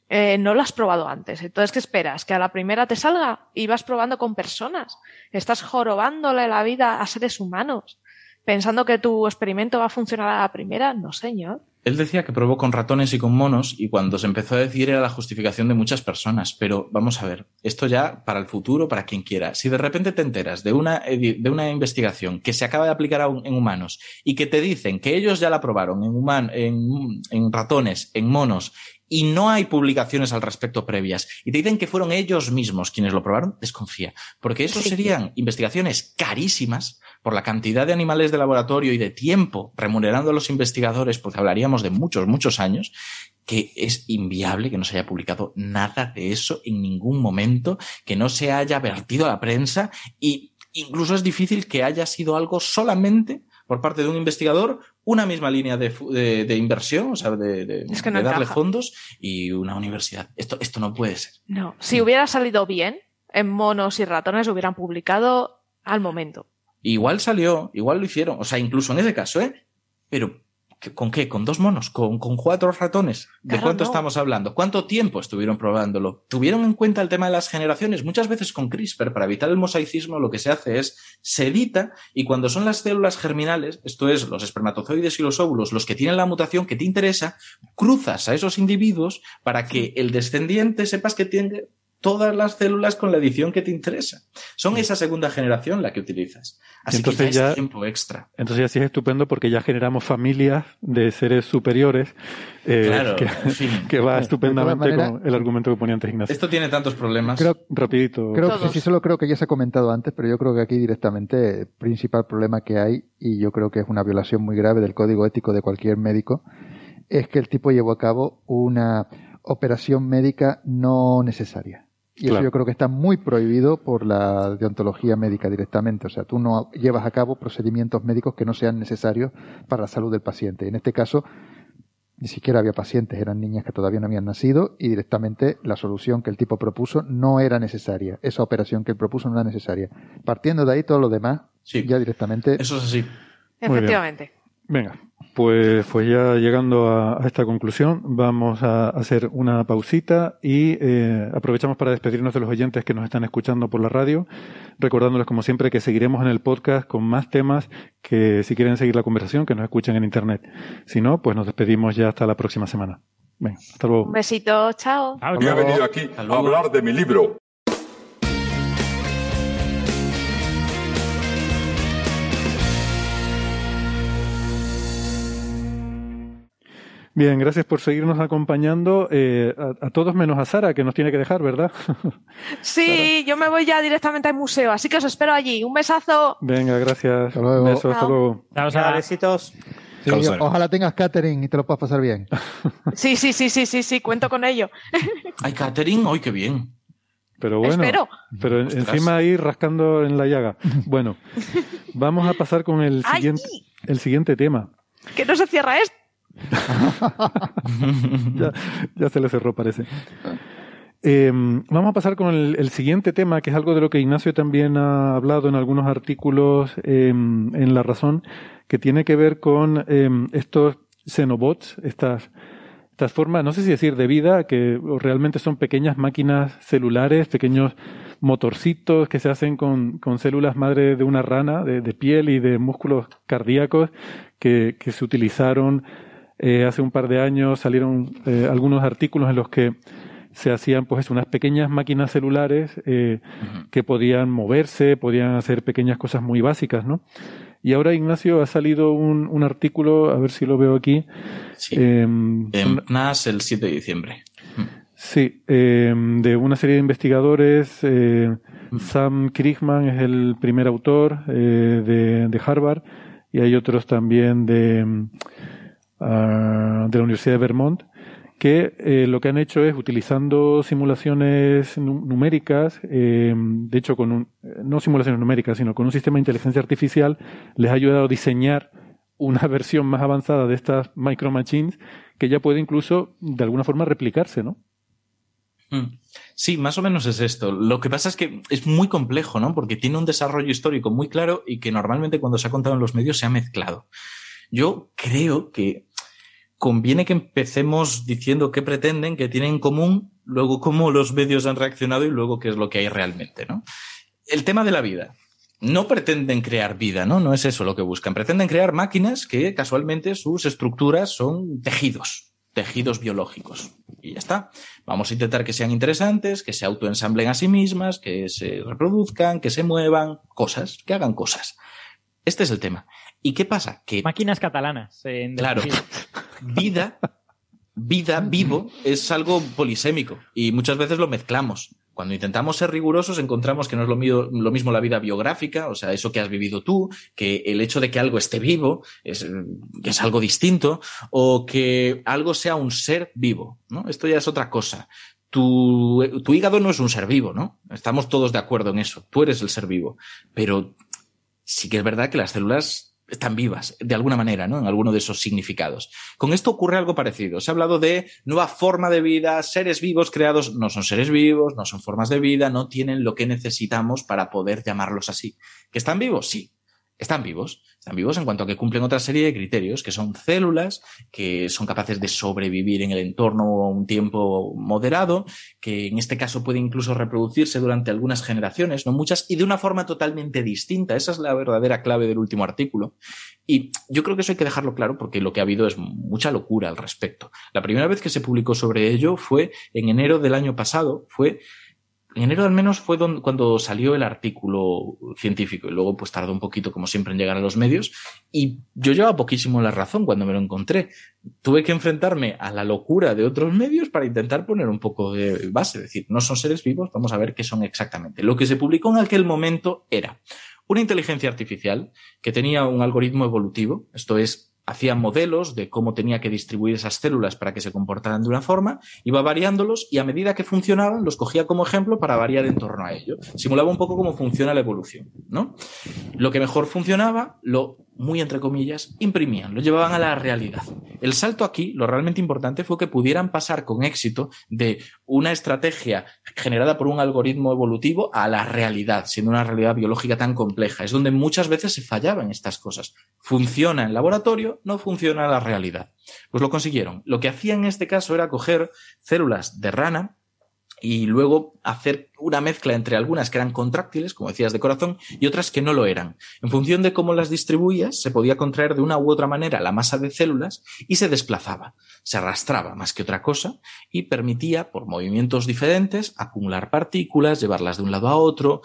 eh, no lo has probado antes. Entonces, ¿qué esperas? ¿Que a la primera te salga? Y vas probando con personas. Estás jorobándole la vida a seres humanos. Pensando que tu experimento va a funcionar a la primera. No, señor. Él decía que probó con ratones y con monos y cuando se empezó a decir era la justificación de muchas personas. Pero vamos a ver, esto ya para el futuro, para quien quiera. Si de repente te enteras de una, edi- de una investigación que se acaba de aplicar en humanos y que te dicen que ellos ya la probaron en, en ratones, en monos y no hay publicaciones al respecto previas y te dicen que fueron ellos mismos quienes lo probaron, desconfía. Porque eso serían investigaciones carísimas por la cantidad de animales de laboratorio y de tiempo remunerando a los investigadores, porque hablaríamos de muchos, muchos años, que es inviable que no se haya publicado nada de eso en ningún momento, que no se haya vertido a la prensa y incluso es difícil que haya sido algo solamente por parte de un investigador, una misma línea de, de- de inversión, o sea, de, de- Es que no de darle encaja. fondos y una universidad. Esto, esto no puede ser. No. Si hubiera salido bien, en monos y ratones hubieran publicado al momento. Igual salió, igual lo hicieron, o sea, incluso en ese caso, ¿eh? Pero, ¿qué- ¿con qué? ¿Con dos monos? ¿Con, con cuatro ratones? ¿De Claro, cuánto no. estamos hablando? ¿Cuánto tiempo estuvieron probándolo? ¿Tuvieron en cuenta el tema de las generaciones? Muchas veces con CRISPR, para evitar el mosaicismo, lo que se hace es se edita y cuando son las células germinales, esto es, los espermatozoides y los óvulos, los que tienen la mutación que te interesa, cruzas a esos individuos para que el descendiente sepas que tiene todas las células con la edición que te interesa. Son esa segunda generación la que utilizas. Así que ya ya- es tiempo extra. Entonces así es estupendo porque ya generamos familias de seres superiores eh, Claro, que, en fin. que va estupendamente con el argumento que ponía antes Ignacio. Esto tiene tantos problemas. Creo, Rapidito. creo que Todos. sí, solo creo que ya se ha comentado antes, pero yo creo que aquí directamente el principal problema que hay, y yo creo que es una violación muy grave del código ético de cualquier médico, es que el tipo llevó a cabo una operación médica no necesaria. Y eso yo creo que está muy prohibido por la deontología médica directamente. O sea, tú no llevas a cabo procedimientos médicos que no sean necesarios para la salud del paciente. En este caso, ni siquiera había pacientes, eran niñas que todavía no habían nacido y directamente la solución que el tipo propuso no era necesaria. Esa operación que él propuso no era necesaria. Partiendo de ahí, todo lo demás, Sí. ya directamente. Eso es así. Muy bien. Efectivamente. Venga, pues, pues ya llegando a, a esta conclusión, vamos a hacer una pausita y eh, aprovechamos para despedirnos de los oyentes que nos están escuchando por la radio, recordándoles como siempre que seguiremos en el podcast con más temas que si quieren seguir la conversación, que nos escuchen en internet. Si no, pues nos despedimos ya hasta la próxima semana. Venga, hasta luego. Un besito, chao. Chao, Y he chao. venido aquí a hablar de mi libro. Bien, gracias por seguirnos acompañando eh, a, a todos menos a Sara, que nos tiene que dejar, ¿verdad? Sí, yo me voy ya directamente al museo, así que os espero allí. Un besazo. Venga, gracias. Hasta luego. Besos, hasta luego. Chao, Sara. besitos. Sí, Sara. ojalá tengas catering y te lo puedas pasar bien. Sí, sí, sí, sí, sí, sí, cuento con ello. Ay, catering, hoy qué bien. Pero bueno, Espero. pero Ostras. encima ahí rascando en la llaga. Bueno, vamos a pasar con el ¡Ay! siguiente, el siguiente tema. Que no se cierra esto. Ya, se le cerró, parece. Eh, vamos a pasar con el, siguiente tema, que es algo de lo que Ignacio también ha hablado en algunos artículos eh, en La Razón, que tiene que ver con eh, estos xenobots, estas, estas formas, no sé si decir de vida, que realmente son pequeñas máquinas celulares, pequeños motorcitos que se hacen con, células madre de una rana, de, piel y de músculos cardíacos, que se utilizaron eh, hace un par de años, salieron eh, algunos artículos en los que se hacían pues unas pequeñas máquinas celulares eh, que podían moverse, podían hacer pequeñas cosas muy básicas, ¿no? Y ahora, Ignacio, ha salido un, un artículo, a ver si lo veo aquí. Sí. em, En NAS el 7 de diciembre. Sí, eh, de una serie de investigadores. eh, Sam Krigman es el primer autor eh, de, de Harvard y hay otros también de, ah, de la Universidad de Vermont que eh, lo que han hecho es utilizando simulaciones nu- numéricas, eh, de hecho con un, no simulaciones numéricas, sino con un sistema de inteligencia artificial, les ha ayudado a diseñar una versión más avanzada de estas micro machines que ya puede incluso de alguna forma replicarse, ¿no? Mm. Sí, más o menos es esto. Lo que pasa es que es muy complejo, ¿no? Porque tiene un desarrollo histórico muy claro y que normalmente cuando se ha contado en los medios se ha mezclado. Yo creo que conviene que empecemos diciendo qué pretenden, qué tienen en común, luego cómo los medios han reaccionado y luego qué es lo que hay realmente, ¿no? El tema de la vida. No pretenden crear vida, ¿no? No es eso lo que buscan. Pretenden crear máquinas que casualmente sus estructuras son tejidos, tejidos biológicos. Y ya está. Vamos a intentar que sean interesantes, que se autoensamblen a sí mismas, que se reproduzcan, que se muevan, cosas, que hagan cosas. Este es el tema. ¿Y qué pasa? Que Máquinas catalanas. en Claro. vida, vida, vivo, es algo polisémico y muchas veces lo mezclamos. Cuando intentamos ser rigurosos encontramos que no es lo, mío- lo mismo la vida biográfica, o sea, eso que has vivido tú, que el hecho de que algo esté vivo es, eh, es algo distinto, o que algo sea un ser vivo, ¿no? Esto ya es otra cosa. Tu, tu hígado no es un ser vivo, ¿no? Estamos todos de acuerdo en eso. Tú eres el ser vivo. Pero sí que es verdad que las células están vivas, de alguna manera, ¿no? En alguno de esos significados. Con esto ocurre algo parecido. Se ha hablado de nueva forma de vida, seres vivos creados, no son seres vivos, no son formas de vida, no tienen lo que necesitamos para poder llamarlos así. ¿Que están vivos? Sí. Están vivos. Están vivos en cuanto a que cumplen otra serie de criterios, que son células, que son capaces de sobrevivir en el entorno un tiempo moderado, que en este caso puede incluso reproducirse durante algunas generaciones, no muchas, y de una forma totalmente distinta. Esa es la verdadera clave del último artículo. Y yo creo que eso hay que dejarlo claro porque lo que ha habido es mucha locura al respecto. La primera vez que se publicó sobre ello fue en enero del año pasado, fue enero al menos fue cuando salió el artículo científico y luego pues tardó un poquito como siempre en llegar a los medios y yo llevaba poquísimo la razón cuando me lo encontré. Tuve que enfrentarme a la locura de otros medios para intentar poner un poco de base, es decir, no son seres vivos, vamos a ver qué son exactamente. Lo que se publicó en aquel momento era una inteligencia artificial que tenía un algoritmo evolutivo, esto es, hacía modelos de cómo tenía que distribuir esas células para que se comportaran de una forma, iba variándolos y a medida que funcionaban los cogía como ejemplo para variar en torno a ello. Simulaba un poco cómo funciona la evolución, ¿no? Lo que mejor funcionaba, lo muy entre comillas, imprimían, lo llevaban a la realidad. El salto aquí, lo realmente importante fue que pudieran pasar con éxito de una estrategia generada por un algoritmo evolutivo a la realidad, siendo una realidad biológica tan compleja. Es donde muchas veces se fallaban estas cosas. Funciona en laboratorio, no funciona en la realidad. Pues lo consiguieron. Lo que hacían en este caso era coger células de rana, y luego hacer una mezcla entre algunas que eran contráctiles, como decías, de corazón, y otras que no lo eran. En función de cómo las distribuías, se podía contraer de una u otra manera la masa de células y se desplazaba, se arrastraba más que otra cosa y permitía, por movimientos diferentes, acumular partículas, llevarlas de un lado a otro,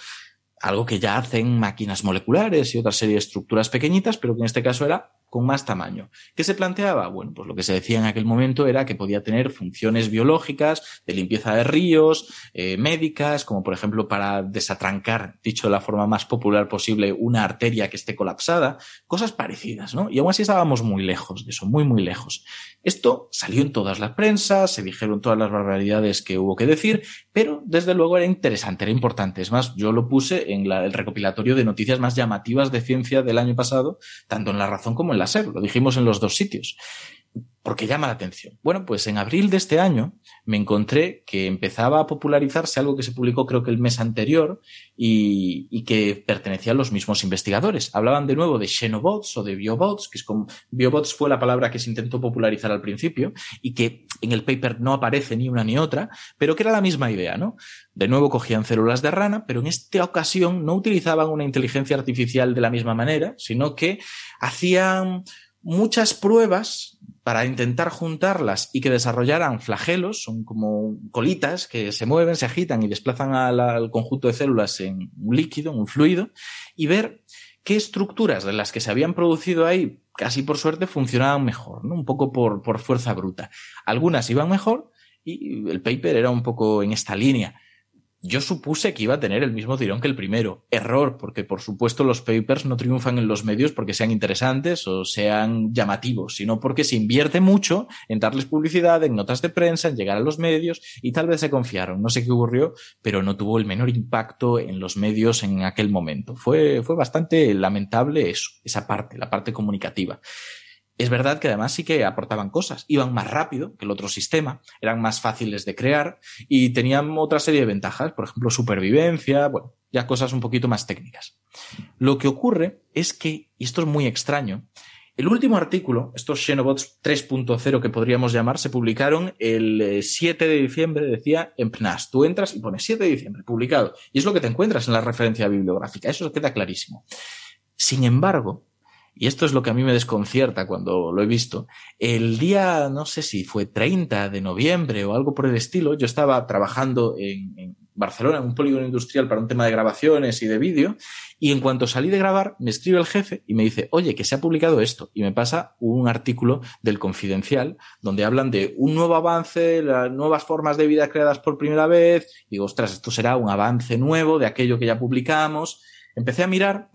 algo que ya hacen máquinas moleculares y otra serie de estructuras pequeñitas, pero que en este caso era con más tamaño. ¿Qué se planteaba? Bueno, pues lo que se decía en aquel momento era que podía tener funciones biológicas, de limpieza de ríos, eh, médicas, como por ejemplo para desatrancar, dicho de la forma más popular posible, una arteria que esté colapsada, cosas parecidas, ¿no? Y aún así estábamos muy lejos de eso, muy, muy lejos. Esto salió en todas las prensas, se dijeron todas las barbaridades que hubo que decir, pero desde luego era interesante, era importante. Es más, yo lo puse en la- el recopilatorio de noticias más llamativas de ciencia del año pasado, tanto en La Razón como en la SER, lo dijimos en los dos sitios porque llama la atención. Bueno, pues en abril de este año me encontré que empezaba a popularizarse algo que se publicó creo que el mes anterior y, que pertenecía a los mismos investigadores. Hablaban de nuevo de xenobots o de biobots, que es como biobots fue la palabra que se intentó popularizar al principio y que en el paper no aparece ni una ni otra, pero que era la misma idea, ¿no? De nuevo cogían células de rana, pero en esta ocasión no utilizaban una inteligencia artificial de la misma manera, sino que hacían muchas pruebas para intentar juntarlas y que desarrollaran flagelos, son como colitas que se mueven, se agitan y desplazan al, conjunto de células en un líquido, en un fluido, y ver qué estructuras de las que se habían producido ahí, casi por suerte, funcionaban mejor, ¿no? un poco por, por fuerza bruta. Algunas iban mejor y el paper era un poco en esta línea. Yo supuse que iba a tener el mismo tirón que el primero. Error, porque por supuesto los papers no triunfan en los medios porque sean interesantes o sean llamativos, sino porque se invierte mucho en darles publicidad, en notas de prensa, en llegar a los medios y tal vez se confiaron. No sé qué ocurrió, pero no tuvo el menor impacto en los medios en aquel momento. Fue, fue bastante lamentable eso, esa parte, la parte comunicativa. Es verdad que además sí que aportaban cosas, iban más rápido que el otro sistema, eran más fáciles de crear y tenían otra serie de ventajas, por ejemplo, supervivencia, bueno, ya cosas un poquito más técnicas. Lo que ocurre es que, y esto es muy extraño, el último artículo, estos Xenobots 3.0 que podríamos llamar, se publicaron el eh, 7 de diciembre, decía, en PNAS. Tú entras y pones 7 de diciembre, publicado. Y es lo que te encuentras en la referencia bibliográfica. Eso queda clarísimo. Sin embargo, y esto es lo que a mí me desconcierta cuando lo he visto, el día, no sé si fue 30 de noviembre o algo por el estilo, yo estaba trabajando en, Barcelona, en un polígono industrial para un tema de grabaciones y de vídeo, y en cuanto salí de grabar, me escribe el jefe y me dice, oye, que se ha publicado esto, y me pasa un artículo del Confidencial donde hablan de un nuevo avance, las nuevas formas de vida creadas por primera vez, y digo, ostras, esto será un avance nuevo de aquello que ya publicamos. Empecé a mirar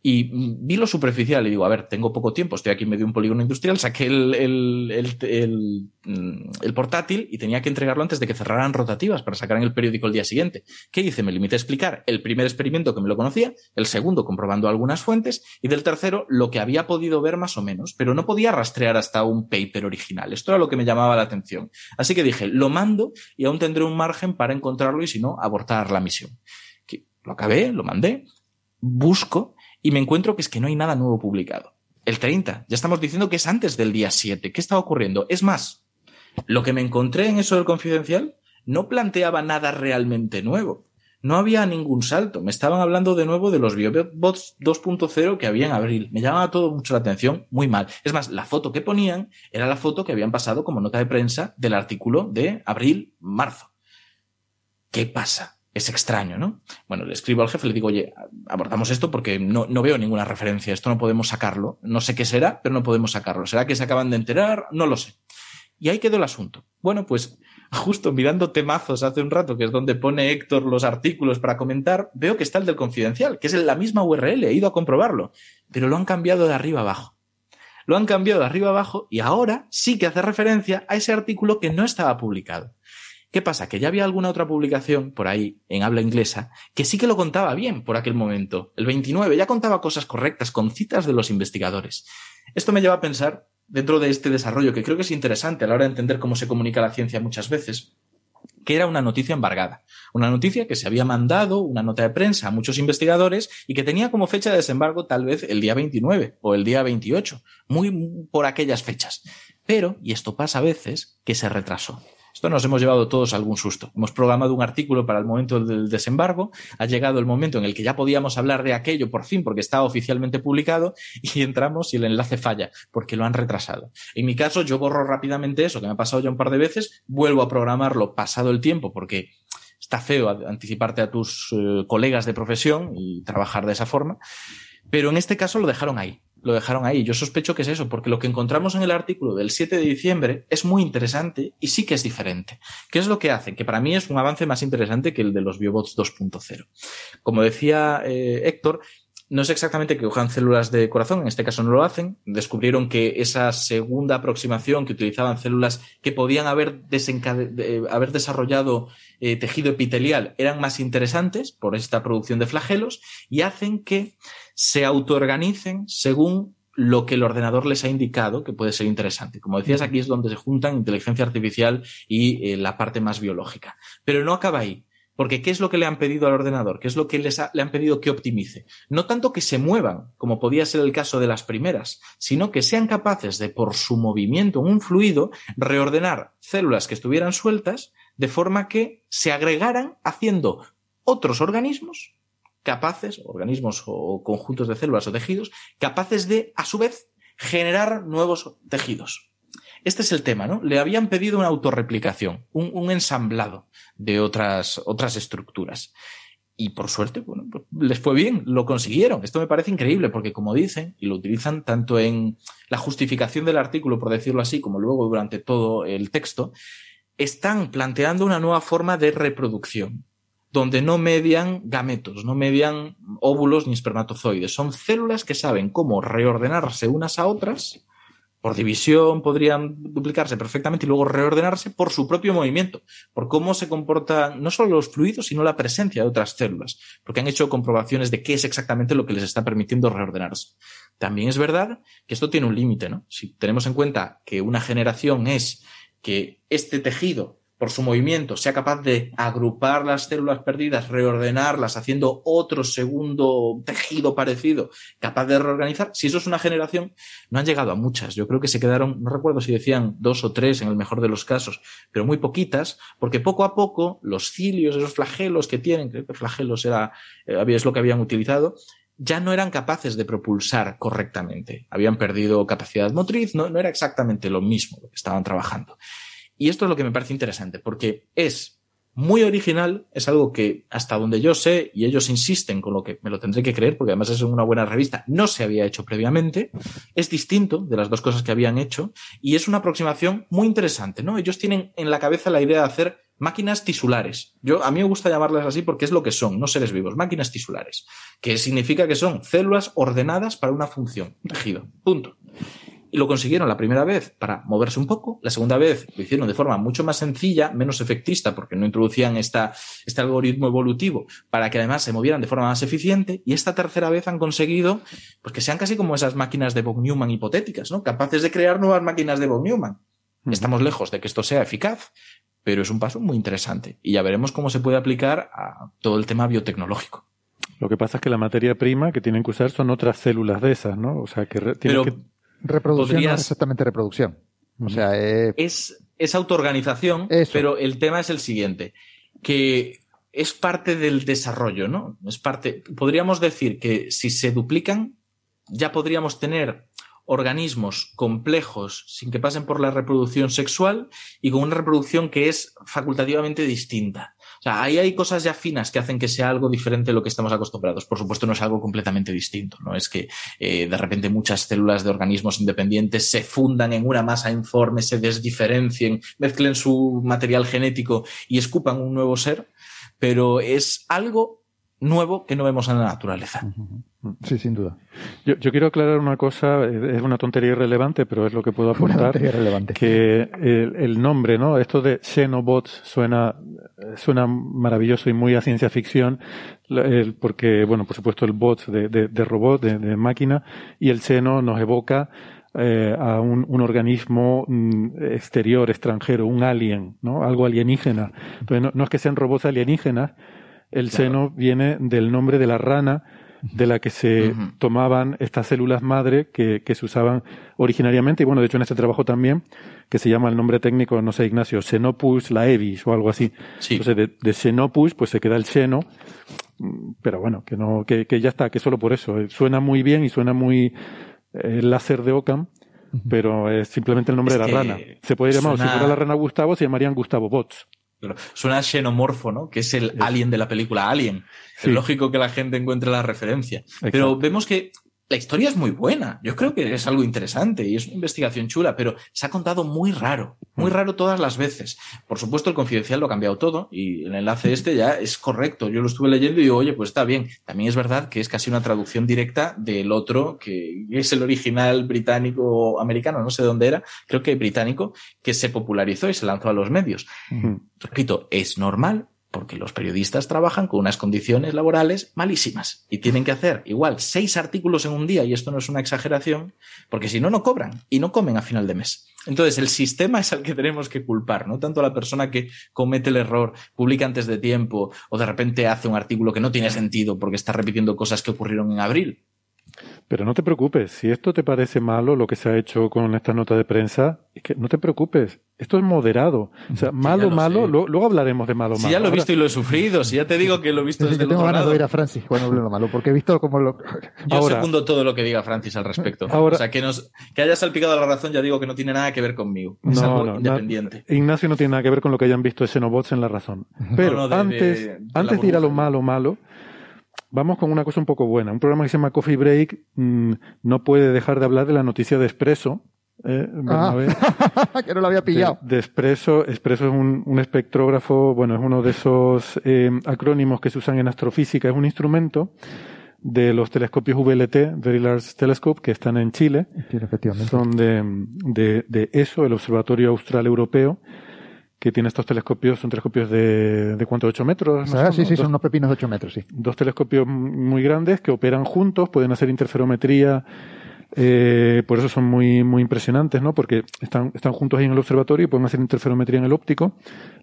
y vi lo superficial y digo, a ver, tengo poco tiempo, estoy aquí en medio de un polígono industrial, saqué el, el, mm, el portátil y tenía que entregarlo antes de que cerraran rotativas para sacar en el periódico el día siguiente. ¿Qué hice? Me limité a explicar el primer experimento que me lo conocía, el segundo comprobando algunas fuentes y del tercero lo que había podido ver más o menos, pero no podía rastrear hasta un paper original. Esto era lo que me llamaba la atención. Así que dije, lo mando y aún tendré un margen para encontrarlo y si no, abortar la misión. Lo acabé, lo mandé, busco y me encuentro que es que no hay nada nuevo publicado. El 30, ya estamos diciendo que es antes del día 7. ¿Qué está ocurriendo? Es más, lo que me encontré en eso del confidencial no planteaba nada realmente nuevo. No había ningún salto. Me estaban hablando de nuevo de los biobots 2.0 que había en abril. Me llamaba todo mucho la atención, muy mal. Es más, la foto que ponían era la foto que habían pasado como nota de prensa del artículo de abril-marzo. ¿Qué pasa? Es extraño, ¿no? Bueno, le escribo al jefe, le digo, oye, abordamos esto porque no, no, veo ninguna referencia, esto no podemos sacarlo, no sé qué será, pero no podemos sacarlo. ¿Será que se acaban de enterar? No lo sé. Y ahí quedó el asunto. Bueno, pues justo mirando temazos hace un rato, que es donde pone Héctor los artículos para comentar, veo que está el del confidencial, que es en la misma URL, he ido a comprobarlo, pero lo han cambiado de arriba abajo. Lo han cambiado de arriba abajo y ahora sí que hace referencia a ese artículo que no estaba publicado. ¿Qué pasa? Que ya había alguna otra publicación por ahí en habla inglesa que sí que lo contaba bien por aquel momento. El 29 ya contaba cosas correctas con citas de los investigadores. Esto me lleva a pensar, dentro de este desarrollo que creo que es interesante a la hora de entender cómo se comunica la ciencia muchas veces, que era una noticia embargada. Una noticia que se había mandado, una nota de prensa a muchos investigadores y que tenía como fecha de desembarco tal vez el día 29 o el día 28, muy por aquellas fechas. Pero, y esto pasa a veces, que se retrasó. Esto nos hemos llevado todos algún susto. Hemos programado un artículo para el momento del desembarco, ha llegado el momento en el que ya podíamos hablar de aquello por fin porque estaba oficialmente publicado y entramos y el enlace falla porque lo han retrasado. En mi caso yo borro rápidamente eso que me ha pasado ya un par de veces, vuelvo a programarlo pasado el tiempo porque está feo anticiparte a tus eh, colegas de profesión y trabajar de esa forma, pero en este caso lo dejaron ahí lo dejaron ahí. Yo sospecho que es eso, porque lo que encontramos en el artículo del 7 de diciembre es muy interesante y sí que es diferente. ¿Qué es lo que hacen? Que para mí es un avance más interesante que el de los biobots 2.0. Como decía eh, Héctor, no es exactamente que cojan células de corazón, en este caso no lo hacen. Descubrieron que esa segunda aproximación que utilizaban células que podían haber, haber desarrollado eh, tejido epitelial eran más interesantes por esta producción de flagelos y hacen que se autoorganicen según lo que el ordenador les ha indicado que puede ser interesante. Como decías, aquí es donde se juntan inteligencia artificial y eh, la parte más biológica. Pero no acaba ahí. Porque ¿qué es lo que le han pedido al ordenador? ¿Qué es lo que les le han pedido que optimice? No tanto que se muevan, como podía ser el caso de las primeras, sino que sean capaces de, por su movimiento en un fluido, reordenar células que estuvieran sueltas de forma que se agregaran haciendo otros organismos capaces, organismos o conjuntos de células o tejidos, capaces de, a su vez, generar nuevos tejidos. Este es el tema, ¿no? Le habían pedido una autorreplicación, un, un ensamblado de otras, otras estructuras. Y por suerte, bueno, pues les fue bien, lo consiguieron. Esto me parece increíble porque, como dicen, y lo utilizan tanto en la justificación del artículo, por decirlo así, como luego durante todo el texto, están planteando una nueva forma de reproducción, donde no median gametos, no median óvulos ni espermatozoides. Son células que saben cómo reordenarse unas a otras por división podrían duplicarse perfectamente y luego reordenarse por su propio movimiento, por cómo se comportan no solo los fluidos, sino la presencia de otras células, porque han hecho comprobaciones de qué es exactamente lo que les está permitiendo reordenarse. También es verdad que esto tiene un límite, ¿no? Si tenemos en cuenta que una generación es que este tejido por su movimiento, sea capaz de agrupar las células perdidas, reordenarlas, haciendo otro segundo tejido parecido, capaz de reorganizar, si eso es una generación, no han llegado a muchas. Yo creo que se quedaron, no recuerdo si decían dos o tres en el mejor de los casos, pero muy poquitas, porque poco a poco los cilios, esos flagelos que tienen, creo que flagelos era, eh, es lo que habían utilizado, ya no eran capaces de propulsar correctamente. Habían perdido capacidad motriz, no, no era exactamente lo mismo lo que estaban trabajando. Y esto es lo que me parece interesante, porque es muy original, es algo que hasta donde yo sé, y ellos insisten con lo que me lo tendré que creer, porque además es una buena revista, no se había hecho previamente, es distinto de las dos cosas que habían hecho, y es una aproximación muy interesante, ¿no? Ellos tienen en la cabeza la idea de hacer máquinas tisulares. Yo, a mí me gusta llamarlas así porque es lo que son, no seres vivos, máquinas tisulares, que significa que son células ordenadas para una función, un tejido, punto. Y lo consiguieron la primera vez para moverse un poco, la segunda vez lo hicieron de forma mucho más sencilla, menos efectista, porque no introducían esta, este algoritmo evolutivo para que además se movieran de forma más eficiente, y esta tercera vez han conseguido pues, que sean casi como esas máquinas de von Neumann hipotéticas, ¿no? capaces de crear nuevas máquinas de von Neumann. Estamos lejos de que esto sea eficaz, pero es un paso muy interesante y ya veremos cómo se puede aplicar a todo el tema biotecnológico. Lo que pasa es que la materia prima que tienen que usar son otras células de esas, ¿no? O sea, que tienen Pero que... Reproducción no es exactamente reproducción. O sea, eh, es, es autoorganización, Eso. pero el tema es el siguiente, que es parte del desarrollo, ¿no? Es parte, podríamos decir que si se duplican, ya podríamos tener organismos complejos sin que pasen por la reproducción sexual y con una reproducción que es facultativamente distinta. O sea, ahí hay cosas ya finas que hacen que sea algo diferente de lo que estamos acostumbrados. Por supuesto, no es algo completamente distinto. No es que eh, de repente muchas células de organismos independientes se fundan en una masa informe, se desdiferencien, mezclen su material genético y escupan un nuevo ser, pero es algo nuevo que no vemos en la naturaleza. sí, sin duda. Yo, yo quiero aclarar una cosa, eh, es una tontería irrelevante, pero es lo que puedo Una aportar. tontería relevante. Que el, el nombre, ¿no? Esto de Xenobots suena, suena maravilloso y muy a ciencia ficción, porque, bueno, por supuesto el bot de, de, de robot, de, de máquina, y el seno nos evoca eh, a un, un organismo mm, exterior, extranjero, un alien, ¿no? Algo alienígena. Entonces, no, no es que sean robots alienígenas, el seno viene del nombre de la rana de la que se tomaban estas células madre que, que se usaban originariamente, y bueno, de hecho en este trabajo también, que se llama el nombre técnico, no sé, Ignacio, Xenopus laevis o algo así. Sí. Entonces, de, de Xenopus, pues se queda el seno, mm, pero bueno, que no, que, que ya está, que solo por eso. Eh, Suena muy bien y suena muy eh, láser de Ockham, pero es simplemente el nombre Es de la rana. Se puede llamar, suena- si fuera la rana Gustavo, se llamarían Gustavo Bots. Pero suena xenomorfo, ¿no? Que es el alien de la película Alien. Sí. Es lógico que la gente encuentre la referencia. Pero vemos que la historia es muy buena. Yo creo que es algo interesante y es una investigación chula, pero se ha contado muy raro. Mm. Muy raro todas las veces. Por supuesto, el confidencial lo ha cambiado todo y el enlace este ya es correcto. Yo lo estuve leyendo y digo, oye, pues está bien. También es verdad que es casi una traducción directa del otro, que es el original británico o americano, no sé dónde era, creo que británico, que se popularizó y se lanzó a los medios. Ujú. Repito, es normal porque los periodistas trabajan con unas condiciones laborales malísimas y tienen que hacer igual seis artículos en un día, y esto no es una exageración, porque si no, no cobran y no comen a final de mes. Entonces, el sistema es al que tenemos que culpar, no tanto a la persona que comete el error, publica antes de tiempo o de repente hace un artículo que no tiene sentido porque está repitiendo cosas que ocurrieron en abril. Pero no te preocupes, si esto te parece malo, lo que se ha hecho con esta nota de prensa, es que no te preocupes, esto es moderado. O sea, malo, lo malo, lo- luego hablaremos de malo, Si malo. ya lo he visto y lo he sufrido, si ya te digo que lo he visto Es desde el que tengo otro ganas de oír a Francis cuando hable lo malo, porque he visto como lo... Yo Ahora- segundo todo lo que diga Francis al respecto. Ahora- o sea, que, nos, que haya salpicado la razón, ya digo que no tiene nada que ver conmigo. Es No, algo no, independiente. na- Ignacio no tiene nada que ver con lo que hayan visto de Xenobots en la razón. Pero no, de- antes, de- de la antes de ir a lo malo, malo, vamos con una cosa un poco buena. Un programa que se llama Coffee Break mm, no puede dejar de hablar de la noticia de Expreso. ¿eh, Ah, que no lo había pillado. De, de Espresso. Espresso es un, un espectrógrafo, bueno, es uno de esos eh, acrónimos que se usan en astrofísica. Es un instrumento de los telescopios VLT, Very Large Telescope, que están en Chile. Sí, efectivamente. Son de, de, de ESO, el Observatorio Austral Europeo, que tiene estos telescopios, son telescopios de, de cuánto, 8 metros. ¿no Ah, son, sí, sí, Dos- son unos pepinos de 8 metros, sí. dos telescopios muy grandes que operan juntos, pueden hacer interferometría, eh, por eso son muy, muy impresionantes, ¿no? Porque están, están juntos ahí en el observatorio y pueden hacer interferometría en el óptico.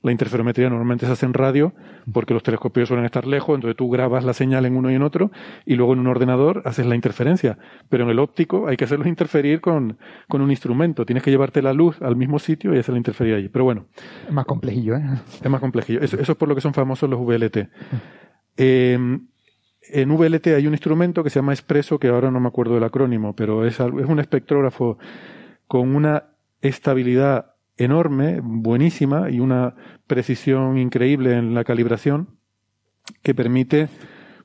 La interferometría normalmente se hace en radio, porque los telescopios suelen estar lejos, entonces tú grabas la señal en uno y en otro, y luego en un ordenador haces la interferencia. Pero en el óptico hay que hacerlo interferir con, con un instrumento. Tienes que llevarte la luz al mismo sitio y hacerla interferir allí. Pero bueno, Es más complejillo, ¿eh? es más complejillo. Eso, eso es por lo que son famosos los VLT. Eh, en VLT hay un instrumento que se llama Espresso, que ahora no me acuerdo del acrónimo, pero es, es un espectrógrafo con una estabilidad enorme, buenísima y una precisión increíble en la calibración que permite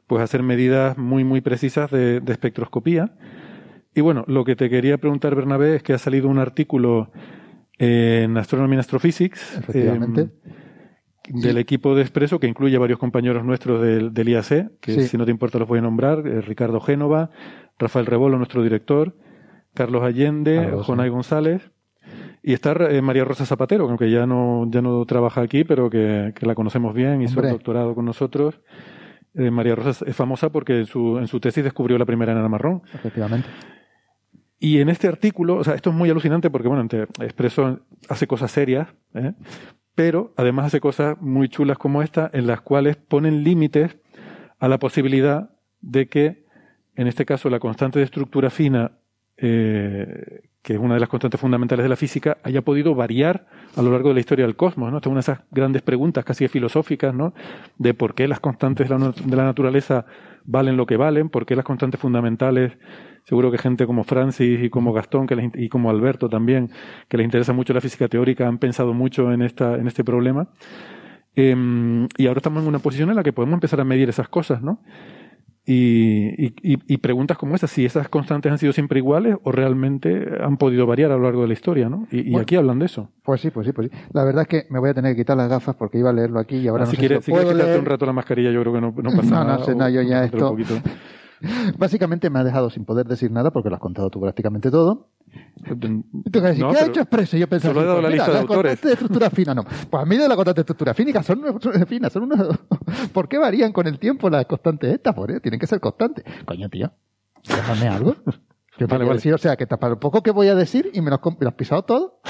pues hacer medidas muy muy precisas de, espectroscopía. Y bueno, lo que te quería preguntar, Bernabé, es que ha salido un artículo en Astronomy and Astrophysics Efectivamente. eh, del equipo de Expreso que incluye varios compañeros nuestros del, del IAC, que Sí. si no te importa los voy a nombrar, eh, Ricardo Génova, Rafael Rebolo, nuestro director, Carlos Allende, Carlos, Jonay González, y está eh, María Rosa Zapatero, que aunque ya no, ya no trabaja aquí, pero que, que la conocemos bien, hizo Hombre. el doctorado con nosotros. Eh, María Rosa es famosa porque en su, en su tesis descubrió la primera enana marrón. Efectivamente. Y en este artículo, o sea, esto es muy alucinante porque, bueno, Expreso hace cosas serias, ¿eh? Pero además hace cosas muy chulas como esta, en las cuales ponen límites a la posibilidad de que, en este caso, la constante de estructura fina, eh, que es una de las constantes fundamentales de la física, haya podido variar a lo largo de la historia del cosmos. ¿no? Esta es una de esas grandes preguntas casi filosóficas, ¿no? de por qué las constantes de la, nat- de la naturaleza valen lo que valen, por qué las constantes fundamentales Seguro que gente como Francis y como Gastón que les y como Alberto también, que les interesa mucho la física teórica, han pensado mucho en, esta, en este problema. Em, y ahora estamos en una posición en la que podemos empezar a medir esas cosas, ¿no? Y, y- preguntas como esas, si esas constantes han sido siempre iguales o realmente han podido variar a lo largo de la historia, ¿no? Y, y Bueno. aquí hablan de eso. Pues sí, pues sí, pues sí. La verdad es que me voy a tener que quitar las gafas porque iba a leerlo aquí y ahora Ah, no si sé quieres, si si quieres quitarte un rato la mascarilla, yo creo que no, no pasa No, nada. no sé, no, yo ya esto-. Básicamente me ha dejado sin poder decir nada porque lo has contado tú prácticamente todo. Y tú vas a decir, No, ¿qué ha hecho Expreso? Y yo pensaba, solo he dado pues la mira, lista de autores. constante de estructura fina, no. Pues a mí de la constante de estructura fínica son finas, son unos... ¿Por qué varían con el tiempo las constantes estas? Por eso, tienen que ser constantes. Coño, tío, déjame algo. ¿Qué Vale, vale, decir? O sea, que para lo poco que voy a decir y me lo me lo has pisado todo.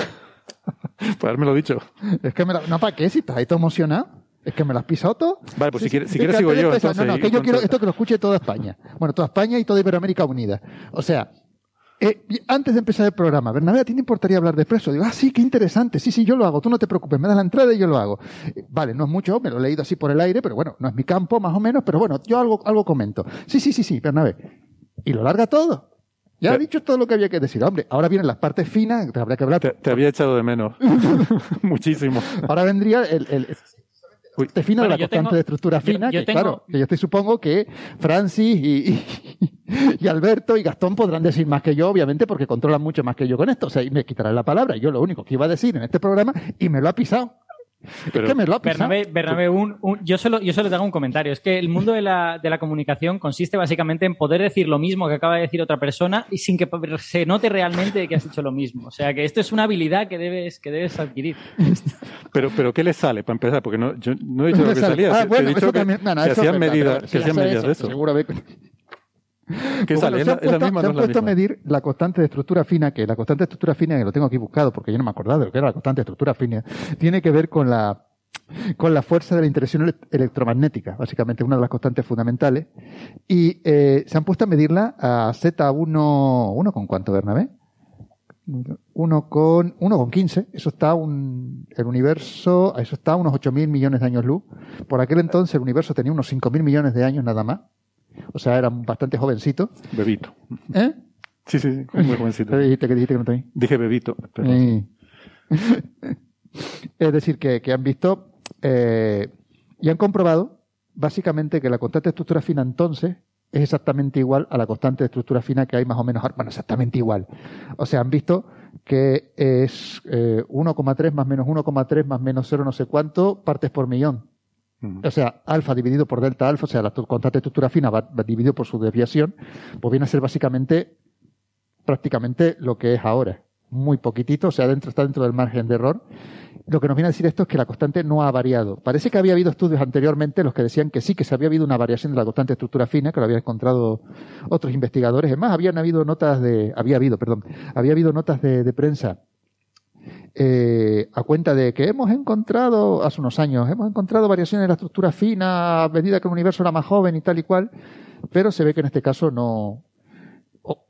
Pues haberme lo dicho. Es que me lo, no, ¿para qué? Si estás ahí todo emocionado. Es que me lo has pisado todo. Vale, pues si quieres- si es quieres sigo yo, entonces, No, no, que yo quiero esto que lo escuche toda España. Bueno, toda España y toda Iberoamérica unida. O sea, eh, antes de empezar el programa, Bernabé, ¿a ti te importaría hablar de Expreso? Digo, ah, sí, qué interesante. Sí, sí, yo lo hago. Tú no te preocupes. Me das la entrada y yo lo hago. Eh, Vale, no es mucho, me lo he leído así por el aire, pero bueno, no es mi campo, más o menos, pero bueno, yo algo, algo comento. Sí, sí, sí, sí, Bernabé. Y lo larga todo. Ya he dicho todo lo que había que decir. Hombre, ahora vienen las partes finas, que habría que hablar. Te, te había echado de menos. Muchísimo. Ahora vendría el, el parte fina Bueno, la constante tengo- de estructura fina, yo que tengo- claro, que yo estoy supongo que Francis y, y- y Alberto y Gastón podrán decir más que yo, obviamente, porque controlan mucho más que yo con esto. O sea, y me quitarán la palabra. Yo lo único que iba a decir en este programa y me lo ha pisado. Pero- es que me lo. Bernabé, Bernabé, un- un- yo, solo, yo solo te hago un comentario. Es que el mundo de la, de la comunicación consiste básicamente en poder decir lo mismo que acaba de decir otra persona y sin que se note realmente que has dicho lo mismo. O sea que esto es una habilidad que debes, que debes adquirir. Pero, pero ¿qué le sale para empezar? Porque no, yo no he dicho lo que salía. Ah, te he bueno, dicho que, también. no, no, que eso hacían medidas, que hacían medidas de eso. Seguro ¿Qué sale? bueno, ¿Es se han es la puesto, misma se no han la puesto a medir la constante de estructura fina, que la constante de estructura fina, que lo tengo aquí buscado porque yo no me acordaba de lo que era la constante de estructura fina, tiene que ver con la, con la fuerza de la interacción ele- electromagnética, básicamente una de las constantes fundamentales, y eh, se han puesto a medirla a Z1, ¿uno con cuánto, Bernabé? Uno con, uno con 15, eso está un, el universo, eso está a unos 8.000 millones de años luz. Por aquel entonces el universo tenía unos 5.000 millones de años nada más. O sea, era bastante jovencito. Bebito. ¿Eh? Sí, sí, sí, muy jovencito. ¿Qué dijiste que dijiste que no te Dije bebito. pero- Sí. es decir, que, que han visto eh, y han comprobado básicamente que la constante de estructura fina entonces es exactamente igual a la constante de estructura fina que hay más o menos, bueno, exactamente igual. O sea, han visto que es eh, 1,3 más menos 1,3 más menos 0 no sé cuánto partes por millón. O sea, alfa dividido por delta alfa, o sea, la constante de estructura fina va, dividido por su desviación, pues viene a ser básicamente prácticamente lo que es ahora. Muy poquitito, o sea, dentro, está dentro del margen de error. Lo que nos viene a decir esto es que la constante no ha variado. Parece que había habido estudios anteriormente los que decían que sí, que se había habido una variación de la constante de estructura fina, que lo habían encontrado otros investigadores. Es más, habían habido notas de, había habido, perdón, había habido notas de prensa eh, a cuenta de que hemos encontrado, hace unos años, hemos encontrado variaciones en la estructura fina a medida que el universo era más joven y tal y cual, pero se ve que en este caso no.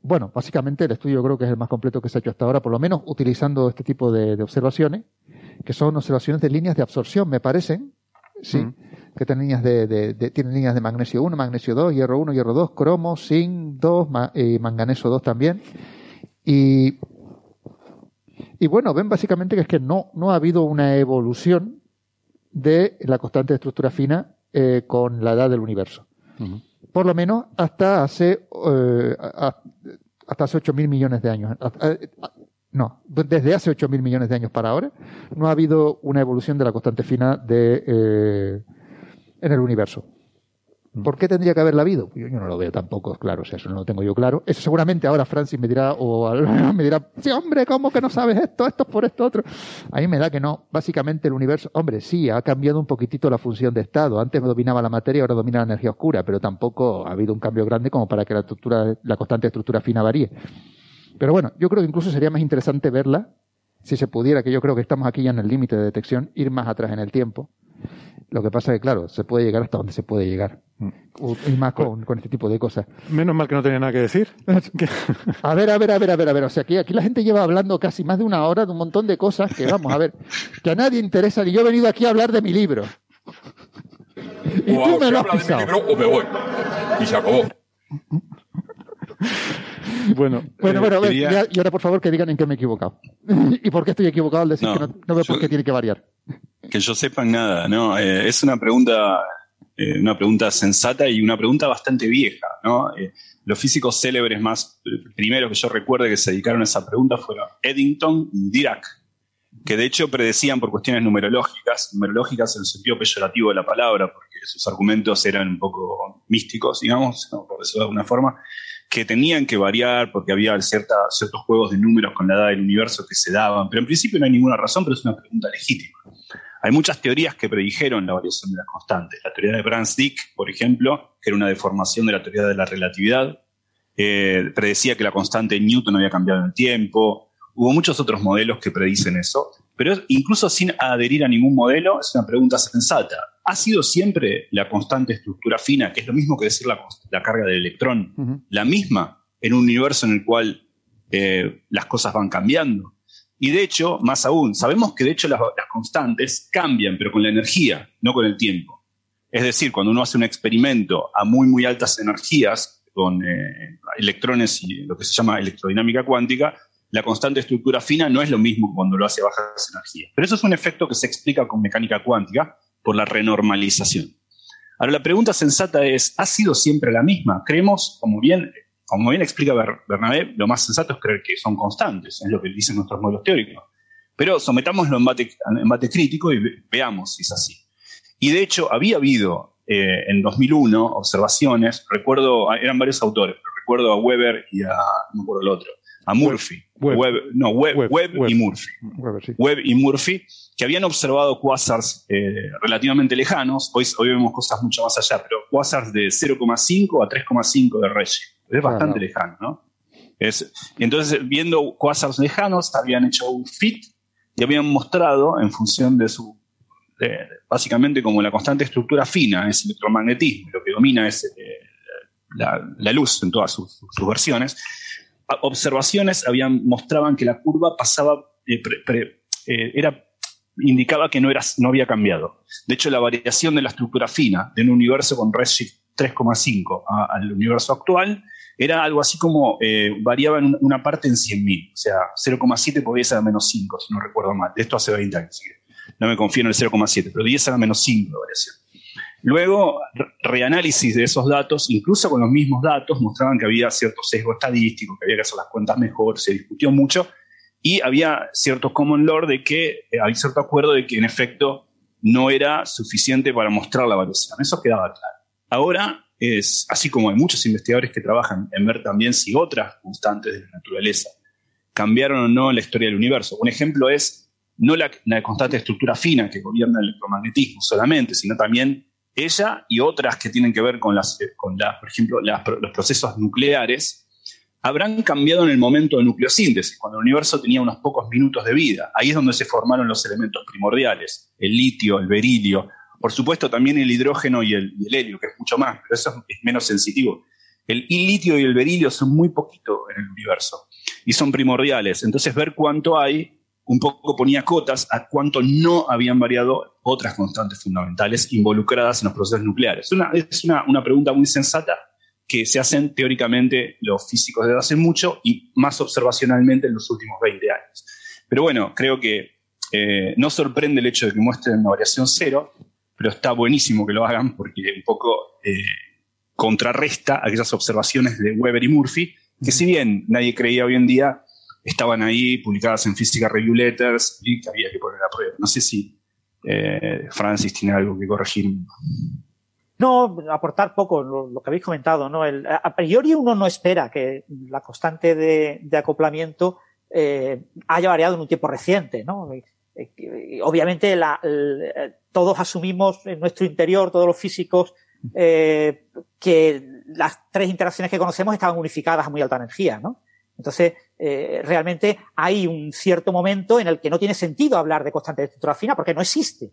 bueno, básicamente el estudio creo que es el más completo que se ha hecho hasta ahora, por lo menos utilizando este tipo de, de observaciones, que son observaciones de líneas de absorción, me parecen, sí, Mm. que tienen líneas de, de- de- tienen líneas de magnesio 1, magnesio 2, hierro 1, hierro 2, cromo, zinc 2, ma- eh, manganeso 2 también. Y Y bueno, ven básicamente que es que no, no ha habido una evolución de la constante de estructura fina eh, con la edad del universo. Por lo menos hasta hace, eh, hasta hace 8.000 millones de años. No, desde hace 8.000 millones de años para ahora, no ha habido una evolución de la constante fina de, eh, en el universo. ¿Por qué tendría que haberla habido? Yo, no lo veo tampoco, claro, o sea, eso no lo tengo yo claro. Eso seguramente ahora Francis me dirá, o me dirá, sí, hombre, ¿cómo que no sabes esto? Esto es por esto, otro. A mí me da que no. Básicamente el universo, hombre, sí, ha cambiado un poquitito la función de estado. Antes dominaba la materia, ahora domina la energía oscura, pero tampoco ha habido un cambio grande como para que la estructura, la constante estructura fina varíe. Pero bueno, yo creo que incluso sería más interesante verla, si se pudiera, que yo creo que estamos aquí ya en el límite de detección, ir más atrás en el tiempo. Lo que pasa es que, claro, se puede llegar hasta donde se puede llegar. U- Y más con, con este tipo de cosas. Menos mal que no tenía nada que decir. A ver, a ver, a ver, a ver, a ver. O sea, aquí, aquí la gente lleva hablando casi más de una hora de un montón de cosas que, vamos a ver, que a nadie interesa. Y yo he venido aquí a hablar de mi libro. Y tú me lo has habla de mi pisado. libro o me voy. Y se acabó. Bueno, Bueno, Eh, bueno, quería- ya- y ahora por favor que digan en qué me he equivocado. y por qué estoy equivocado al decir No, que no, no veo por qué tiene que variar. que yo sepa nada, ¿no? Eh, es una pregunta, eh, una pregunta sensata y una pregunta bastante vieja, ¿no? Eh, los físicos célebres más primeros que yo recuerde que se dedicaron a esa pregunta fueron Eddington y Dirac, que de hecho predecían por cuestiones numerológicas, numerológicas en el sentido peyorativo de la palabra, porque sus argumentos eran un poco místicos, digamos, ¿no? por decirlo de alguna forma, que tenían que variar porque había ciertos juegos de números con la edad del universo que se daban, pero en principio no hay ninguna razón, pero es una pregunta legítima. Hay muchas teorías que predijeron la variación de las constantes. La teoría de Brans-Dicke, por ejemplo, que era una deformación de la teoría de la relatividad, eh, predecía que la constante de Newton había cambiado en el tiempo. Hubo muchos otros modelos que predicen eso, pero incluso sin adherir a ningún modelo, es una pregunta sensata. ¿Ha sido siempre la constante estructura fina, que es lo mismo que decir la, la carga del electrón, la misma en un universo en el cual eh, las cosas van cambiando? Y de hecho, más aún, sabemos que de hecho las, las constantes cambian, pero con la energía, no con el tiempo. Es decir, cuando uno hace un experimento a muy, muy altas energías, con eh, electrones y lo que se llama electrodinámica cuántica, la constante estructura fina no es lo mismo que cuando lo hace a bajas energías. Pero eso es un efecto que se explica con mecánica cuántica por la renormalización. Ahora, la pregunta sensata es, ¿ha sido siempre la misma? Creemos, como bien, como bien explica Ber- Bernabé, lo más sensato es creer que son constantes, es lo que dicen nuestros modelos teóricos. Pero sometámoslo en embate, crítico y ve- veamos si es así. Y de hecho, había habido eh, en 2001 observaciones, recuerdo, eran varios autores, pero recuerdo a Weber y a, no me el otro, a Murphy. Webb. Webb- no, Webb, Webb Webb. y Murphy. Webb, sí. Webb y Murphy, que habían observado quasars eh, relativamente lejanos. Hoy, hoy vemos cosas mucho más allá, pero quasars de 0,5 a 3,5 de Redshift. Es bastante Claro. lejano, ¿no? Es, entonces, viendo quasars lejanos, habían hecho un fit y habían mostrado, en función de su. de- básicamente, como la constante estructura fina es el electromagnetismo, lo que domina es eh, la, la luz en todas sus, sus versiones, observaciones habían, mostraban que la curva pasaba, eh, pre- pre- eh, era, indicaba que no, era, no había cambiado. De hecho, la variación de la estructura fina de un universo con redshift 3,5 a- al universo actual era algo así como eh, variaba en un- una parte en 100.000. O sea, 0,7 podía ser a menos 5, si no recuerdo mal. Esto hace 20 años. no me confío en el 0,7, pero 10 era menos 5 de variación. Luego, re- reanálisis de esos datos, incluso con los mismos datos, mostraban que había cierto sesgo estadístico, que había que hacer las cuentas mejor, se discutió mucho, y había cierto common law de que, eh, había cierto acuerdo de que en efecto no era suficiente para mostrar la variación. Eso quedaba claro. Ahora es, así como hay muchos investigadores que trabajan en ver también si otras constantes de la naturaleza cambiaron o no en la historia del universo. Un ejemplo es no la, la constante estructura fina que gobierna el electromagnetismo solamente, sino también ella y otras que tienen que ver con, las, eh, con la, por ejemplo, las- los procesos nucleares, habrán cambiado en el momento de nucleosíntesis, cuando el universo tenía unos pocos minutos de vida. Ahí es donde se formaron los elementos primordiales, el litio, el berilio, por supuesto también el hidrógeno y el, y el helio, que es mucho más, pero eso es menos sensitivo. El litio y el berilio son muy poquito en el universo y son primordiales. Entonces ver cuánto hay un poco ponía cotas a cuánto no habían variado otras constantes fundamentales involucradas en los procesos nucleares. Es una, pregunta muy sensata que se hacen teóricamente los físicos desde hace mucho y más observacionalmente en los últimos 20 años. Pero bueno, creo que eh, no sorprende el hecho de que muestren una variación cero, pero está buenísimo que lo hagan porque un poco eh, contrarresta aquellas observaciones de Weber y Murphy, que si bien nadie creía hoy en día, estaban ahí publicadas en Physical Review Letters y que había que poner a prueba. No sé si eh, Francis tiene algo que corregir. No, aportar poco, lo, que habéis comentado, ¿no? A priori uno no espera que la constante de, de acoplamiento eh, haya variado en un tiempo reciente, ¿no? obviamente la, todos asumimos en nuestro interior, todos los físicos, eh, que las tres interacciones que conocemos estaban unificadas a muy alta energía, ¿no? Entonces, eh, realmente hay un cierto momento en el que no tiene sentido hablar de constante de estructura fina porque no existe.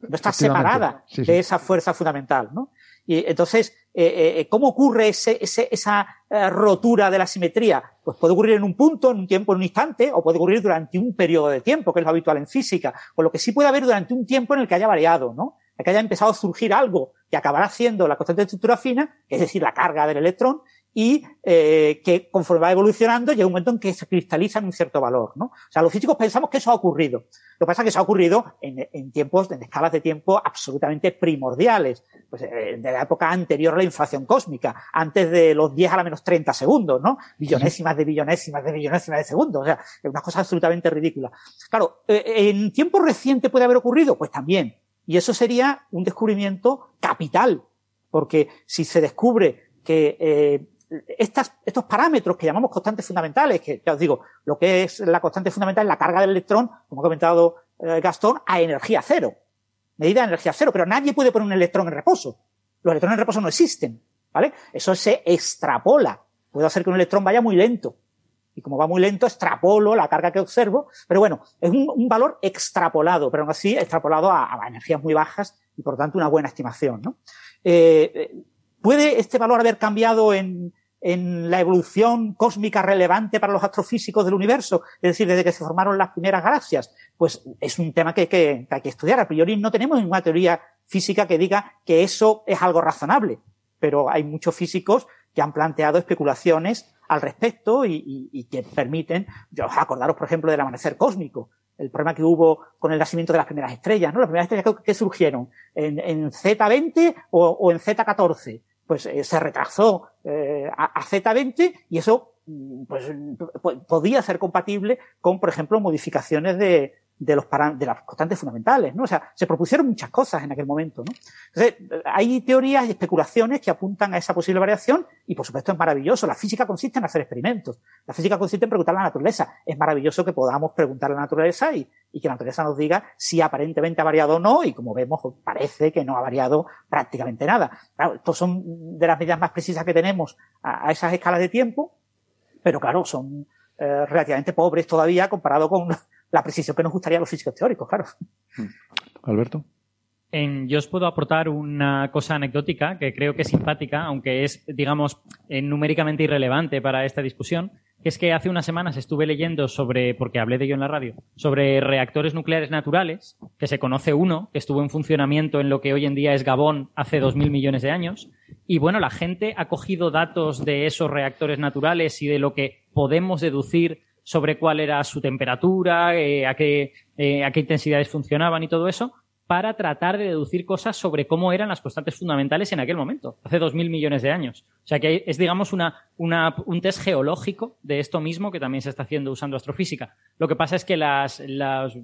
No está separada de esa fuerza fundamental, ¿no? Y entonces, eh, eh, ¿cómo ocurre ese, ese, esa rotura de la simetría? Pues puede ocurrir en un punto, en un tiempo, en un instante, o puede ocurrir durante un periodo de tiempo, que es lo habitual en física. Con lo que sí puede haber durante un tiempo en el que haya variado, ¿no? En que haya empezado a surgir algo que acabará siendo la constante de estructura fina, es decir, la carga del electrón, y eh, que conforme va evolucionando llega un momento en que se cristaliza en un cierto valor, ¿no? O sea, los físicos pensamos que eso ha ocurrido. Lo que pasa es que eso ha ocurrido en, en tiempos, en escalas de tiempo absolutamente primordiales, pues eh, de la época anterior a la inflación cósmica, antes de los 10 a la menos 30 segundos, ¿no? Billonésimas de billonésimas de billonésimas de segundos, o sea, es una cosa absolutamente ridícula. Claro, eh, ¿en tiempo reciente puede haber ocurrido? Pues también. Y eso sería un descubrimiento capital, porque si se descubre que eh, estos parámetros que llamamos constantes fundamentales, que ya os digo, lo que es la constante fundamental es la carga del electrón, como ha comentado eh, Gastón, a energía cero. Medida de energía cero, pero nadie puede poner un electrón en reposo. Los electrones en reposo no existen, ¿vale? Eso se extrapola. Puedo hacer que un electrón vaya muy lento. Y como va muy lento, extrapolo la carga que observo. Pero bueno, es un, valor extrapolado, pero aún así extrapolado a, a, energías muy bajas y por tanto una buena estimación, ¿no? Eh, eh ¿Puede este valor haber cambiado en, en la evolución cósmica relevante para los astrofísicos del universo, es decir, desde que se formaron las primeras galaxias, pues es un tema que, que, que, hay que estudiar. A priori no tenemos ninguna teoría física que diga que eso es algo razonable, pero hay muchos físicos que han planteado especulaciones al respecto y, y, y que permiten, yo acordaros por ejemplo del amanecer cósmico, el problema que hubo con el nacimiento de las primeras estrellas, ¿no? Las primeras estrellas que, surgieron en, en Z20 o, o en Z14 pues eh, se retrasó eh, a, a, Z20 y eso mm, pues, podía ser compatible con, por ejemplo, modificaciones de, de los de las constantes fundamentales, ¿no? O sea, se propusieron muchas cosas en aquel momento, ¿no? Entonces, hay teorías y especulaciones que apuntan a esa posible variación y, por supuesto, es maravilloso. La física consiste en hacer experimentos. La física consiste en preguntar a la naturaleza. Es maravilloso que podamos preguntar a la naturaleza y, y que la naturaleza nos diga si aparentemente ha variado o no y, como vemos, parece que no ha variado prácticamente nada. Claro, estos son de las medidas más precisas que tenemos a, esas escalas de tiempo, pero claro, son eh, relativamente pobres todavía comparado con la precisión que nos gustaría a los físicos teóricos, claro. Hmm. Alberto. En, yo os puedo aportar una cosa anecdótica que creo que es simpática, aunque es, digamos, eh, numéricamente irrelevante para esta discusión, que es que hace unas semanas estuve leyendo sobre, porque hablé de ello en la radio, sobre reactores nucleares naturales, que se conoce uno, que estuvo en funcionamiento en lo que hoy en día es Gabón hace dos mil millones de años. Y bueno, la gente ha cogido datos de esos reactores naturales y de lo que podemos deducir sobre cuál era su temperatura, eh, a, qué, eh, a qué intensidades funcionaban y todo eso, para tratar de deducir cosas sobre cómo eran las constantes fundamentales en aquel momento, hace dos mil millones de años. O sea que es, digamos, una, una, un test geológico de esto mismo que también se está haciendo usando astrofísica. Lo que pasa es que las, las,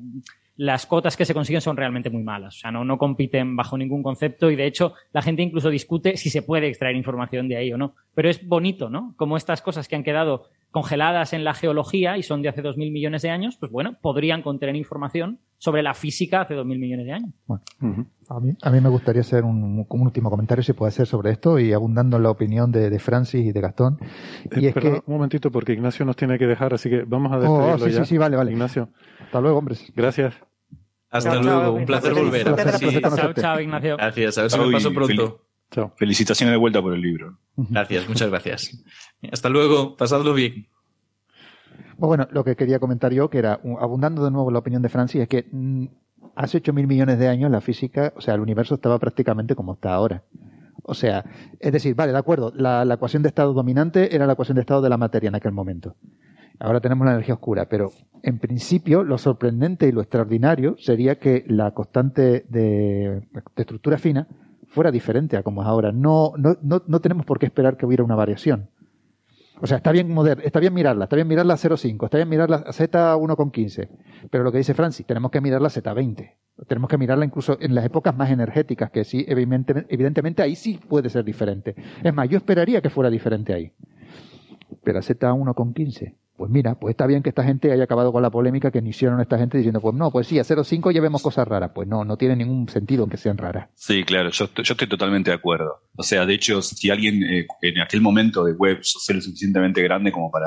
las cotas que se consiguen son realmente muy malas. O sea, no, no compiten bajo ningún concepto y de hecho la gente incluso discute si se puede extraer información de ahí o no. Pero es bonito, ¿no? Como estas cosas que han quedado congeladas en la geología y son de hace dos mil millones de años, pues bueno, podrían contener información sobre la física hace dos mil millones de años. Bueno, a, mí, a mí me gustaría hacer un, un, último comentario, si puede ser, sobre esto y abundando en la opinión de, de Francis y de Gastón. Y es que... Un momentito, porque Ignacio nos tiene que dejar, así que vamos a despedirlo oh, sí, ya. Sí, sí, vale, vale. Ignacio. Hasta luego, hombres. Gracias. Hasta chao, luego, chao, un placer volver. Sí. Chao, chao, Ignacio. Gracias, a ver si me paso pronto. Chao. Felicitaciones de vuelta por el libro. Gracias, muchas gracias. Hasta luego, pasadlo bien. Pues bueno, lo que quería comentar yo, que era, abundando de nuevo la opinión de Francis, es que mmm, hace 8 mil millones de años la física, o sea, el universo estaba prácticamente como está ahora. O sea, es decir, vale, de acuerdo, la, la ecuación de estado dominante era la ecuación de estado de la materia en aquel momento. Ahora tenemos la energía oscura, pero en principio lo sorprendente y lo extraordinario sería que la constante de, estructura fina fuera diferente a como es ahora. No, no, no, no tenemos por qué esperar que hubiera una variación. O sea, está bien, moder, está bien mirarla, está bien mirarla a 0,5, está bien mirarla a Z1,15. Pero lo que dice Francis, tenemos que mirarla a Z20. Tenemos que mirarla incluso en las épocas más energéticas, que sí, evidentemente, evidentemente ahí sí puede ser diferente. Es más, yo esperaría que fuera diferente ahí. Pero a Z1,15 pues mira, pues está bien que esta gente haya acabado con la polémica que iniciaron esta gente diciendo, pues no, pues sí, a 0,5 ya vemos cosas raras. Pues no, no tiene ningún sentido que sean raras. Sí, claro, yo, estoy totalmente de acuerdo. O sea, de hecho, si alguien eh, en aquel momento de web sos lo suficientemente grande como para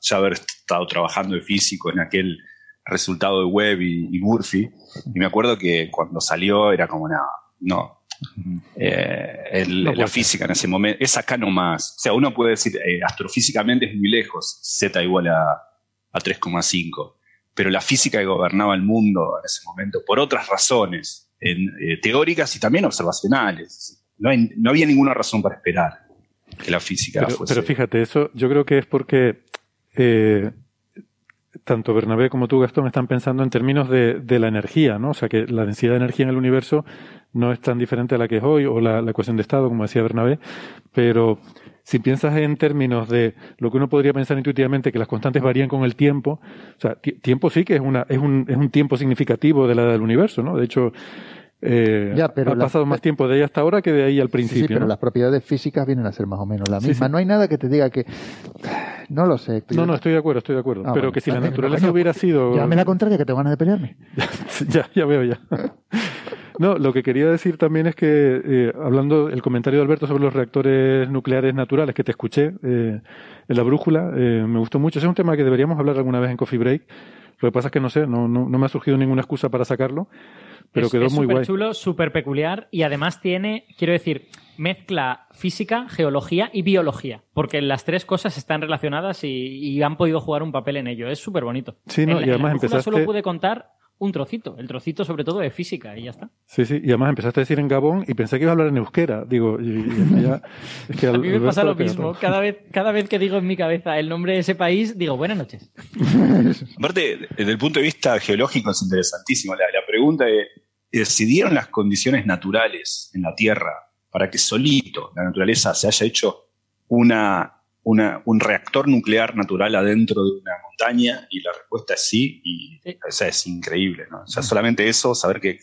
ya haber estado trabajando de físico en aquel resultado de web y, y Murphy, y me acuerdo que cuando salió era como, nada, no, eh, el- No la física en ese momento es acá nomás. O sea, uno puede decir, eh, astrofísicamente es muy lejos, Z igual a, a 3,5, pero la física que gobernaba el mundo en ese momento, por otras razones, en, eh, teóricas y también observacionales, no, hay- no había ninguna razón para esperar que la física Pero, fuese. pero fíjate, eso yo creo que es porque eh, tanto Bernabé como tú, Gastón, están pensando en términos de, la energía, ¿no? O sea, que la densidad de energía en el universo no es tan diferente a la que es hoy, o la, la ecuación de estado, como decía Bernabé, pero si piensas en términos de lo que uno podría pensar intuitivamente, que las constantes varían con el tiempo, o sea, ti- tiempo sí que es, una, es, un, es un tiempo significativo de la edad del universo, ¿no? De hecho, eh, Ya, pero ha la- pasado más tiempo de ahí hasta ahora que de ahí al Sí, principio. sí, pero ¿no? las propiedades físicas vienen a ser más o menos las Sí, mismas. sí. No hay nada que te diga que... No lo sé. No, no, estoy de acuerdo, estoy de acuerdo. Ah, pero bueno. que si la naturaleza coño, hubiera sido... Llámame la contraria, que te van a de pelearme. ya, ya veo ya. No, lo que quería decir también es que, eh, hablando el comentario de Alberto sobre los reactores nucleares naturales que te escuché eh, en la brújula, eh, me gustó mucho. Ese es un tema que deberíamos hablar alguna vez en Coffee Break. Lo que pasa es que no sé, no, no, no me ha surgido ninguna excusa para sacarlo, pero es, quedó es muy súper guay. chulo, súper peculiar y además tiene, quiero decir, mezcla física, geología y biología, porque las tres cosas están relacionadas y, y han podido jugar un papel en ello. Es súper bonito. Sí, no, en, la- y en la además brújula empezaste- solo pude contar un trocito, el trocito sobre todo de física y ya está. Sí, sí, y además empezaste a decir en Gabón y pensé que iba a hablar en euskera. Digo, y, y ya, es que A mí me pasa lo mismo. todo. Cada vez, cada vez que digo en mi cabeza el nombre de ese país, digo buenas noches. Aparte, desde el punto de vista geológico es interesantísimo. La, la pregunta es, es, ¿se dieron las condiciones naturales en la Tierra para que solito la naturaleza se haya hecho una, una- un reactor nuclear natural adentro de una montaña? Y la respuesta es sí, y o sea, es increíble. ¿no? O sea, solamente eso, saber que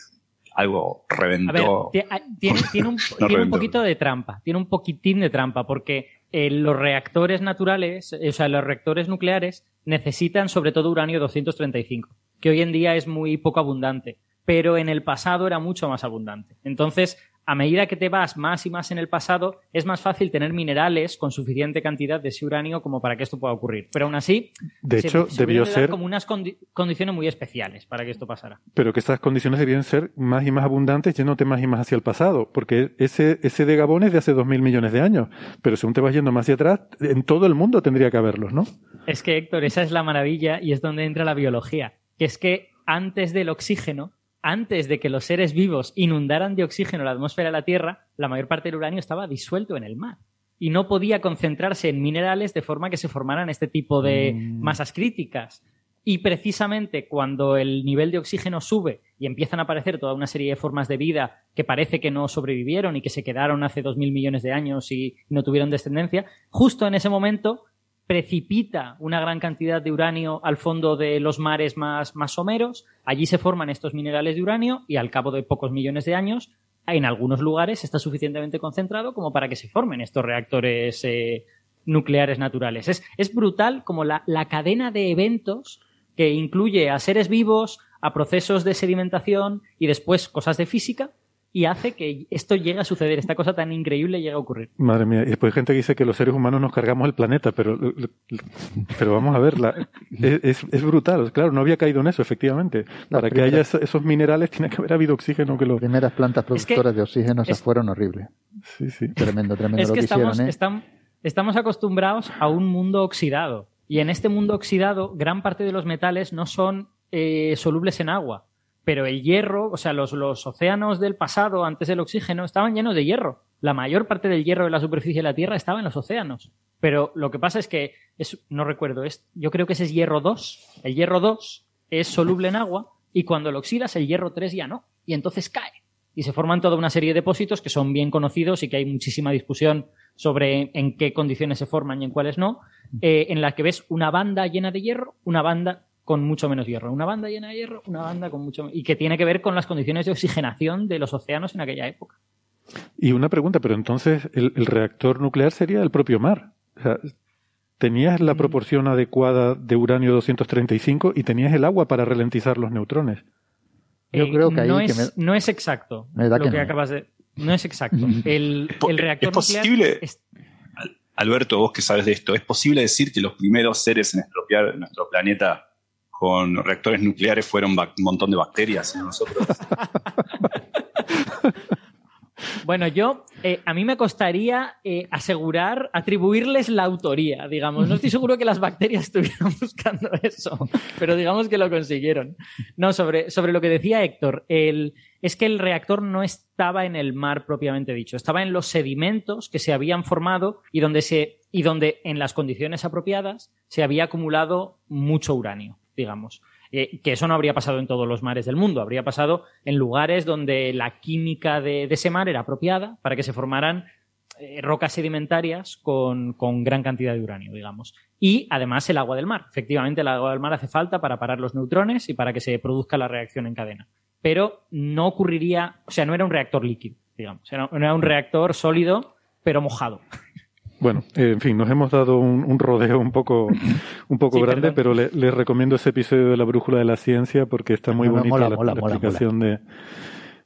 algo A ver, reventó. ti- a- tiene, tiene un, No tiene un reventó. poquito de trampa, tiene un poquitín de trampa, porque eh, los reactores naturales, eh, o sea, los reactores nucleares necesitan sobre todo uranio 235, que hoy en día es muy poco abundante, pero en el pasado era mucho más abundante. Entonces, a medida que te vas más y más en el pasado, es más fácil tener minerales con suficiente cantidad de ese uranio como para que esto pueda ocurrir. Pero aún así, De se- hecho, se debió ser- como unas condi- condiciones muy especiales para que esto pasara. pero que estas condiciones debían ser más y más abundantes yéndote más y más hacia el pasado, porque ese, ese de Gabón es de hace dos mil millones de años, pero según te vas yendo más hacia atrás, en todo el mundo tendría que haberlos, ¿no? Es que, Héctor, esa es la maravilla y es donde entra la biología. Que es que antes del oxígeno, antes de que los seres vivos inundaran de oxígeno la atmósfera de la Tierra, la mayor parte del uranio estaba disuelto en el mar. Y no podía concentrarse en minerales de forma que se formaran este tipo de masas críticas. Y precisamente cuando el nivel de oxígeno sube y empiezan a aparecer toda una serie de formas de vida que parece que no sobrevivieron y que se quedaron hace dos mil millones de años y no tuvieron descendencia, justo en ese momento precipita una gran cantidad de uranio al fondo de los mares más, someros. Allí se forman estos minerales de uranio y al cabo de pocos millones de años, en algunos lugares está suficientemente concentrado como para que se formen estos reactores eh, nucleares naturales. Es, brutal como la cadena de eventos que incluye a seres vivos, a procesos de sedimentación y después cosas de física y hace que esto llegue a suceder, esta cosa tan increíble llegue a ocurrir. Madre mía, y después hay gente que dice que los seres humanos nos cargamos el planeta, pero, pero vamos a ver, la- es, es- brutal. Claro, no había caído en eso, efectivamente. Para que haya eso- esos minerales tiene que haber habido oxígeno que lo... Las primeras plantas productoras de oxígeno esas es- fueron horribles. Sí, sí. Tremendo, tremendo Es lo que que estamos, hicieron, ¿eh? estam- estamos acostumbrados a un mundo oxidado. Y en este mundo oxidado, gran parte de los metales no son eh, solubles en agua. Pero el hierro, o sea, los, los océanos del pasado, antes del oxígeno, estaban llenos de hierro. La mayor parte del hierro de la superficie de la Tierra estaba en los océanos. Pero lo que pasa es que, es, no recuerdo, es, yo creo que ese es hierro 2. El hierro 2 es soluble en agua y cuando lo oxidas el hierro 3 ya no. Y entonces cae. Y se forman toda una serie de depósitos que son bien conocidos y que hay muchísima discusión sobre en qué condiciones se forman y en cuáles no, eh, en la que ves una banda llena de hierro, una banda con mucho menos hierro, una banda llena de hierro, una banda con mucho y que tiene que ver con las condiciones de oxigenación de los océanos en aquella época. Y una pregunta, pero entonces el, el reactor nuclear sería el propio mar. O sea, tenías la proporción adecuada de uranio 235 y tenías el agua para ralentizar los neutrones. Yo Eh, creo que ahí no, que es, no es exacto Me da lo que que, no. acabas de. No es exacto. El, el reactor ¿es posible? nuclear es- Alberto, vos que sabes de esto, ¿es posible decir que los primeros seres en estropear nuestro planeta con reactores nucleares fueron un montón de bacterias no nosotros? Bueno, yo, eh, a mí me costaría eh, asegurar, atribuirles la autoría, digamos. No estoy seguro que las bacterias estuvieran buscando eso, pero digamos que lo consiguieron. No, sobre, sobre lo que decía Héctor, es que el reactor no estaba en el mar propiamente dicho, estaba en los sedimentos que se habían formado y donde, se, y donde en las condiciones apropiadas se había acumulado mucho uranio, digamos. Eh, que eso no habría pasado en todos los mares del mundo, habría pasado en lugares donde la química de, ese mar era apropiada para que se formaran eh, rocas sedimentarias con, con gran cantidad de uranio, digamos. Y además el agua del mar. Efectivamente, el agua del mar hace falta para parar los neutrones y para que se produzca la reacción en cadena. Pero no ocurriría, o sea, no era un reactor líquido, digamos. Era, era un reactor sólido, pero mojado. Bueno, eh, en fin, nos hemos dado un, un rodeo un poco, un poco Sí, grande, perdón. pero le- les recomiendo ese episodio de la brújula de la ciencia porque está muy Mola, bonita mola, la, mola, la mola, explicación De,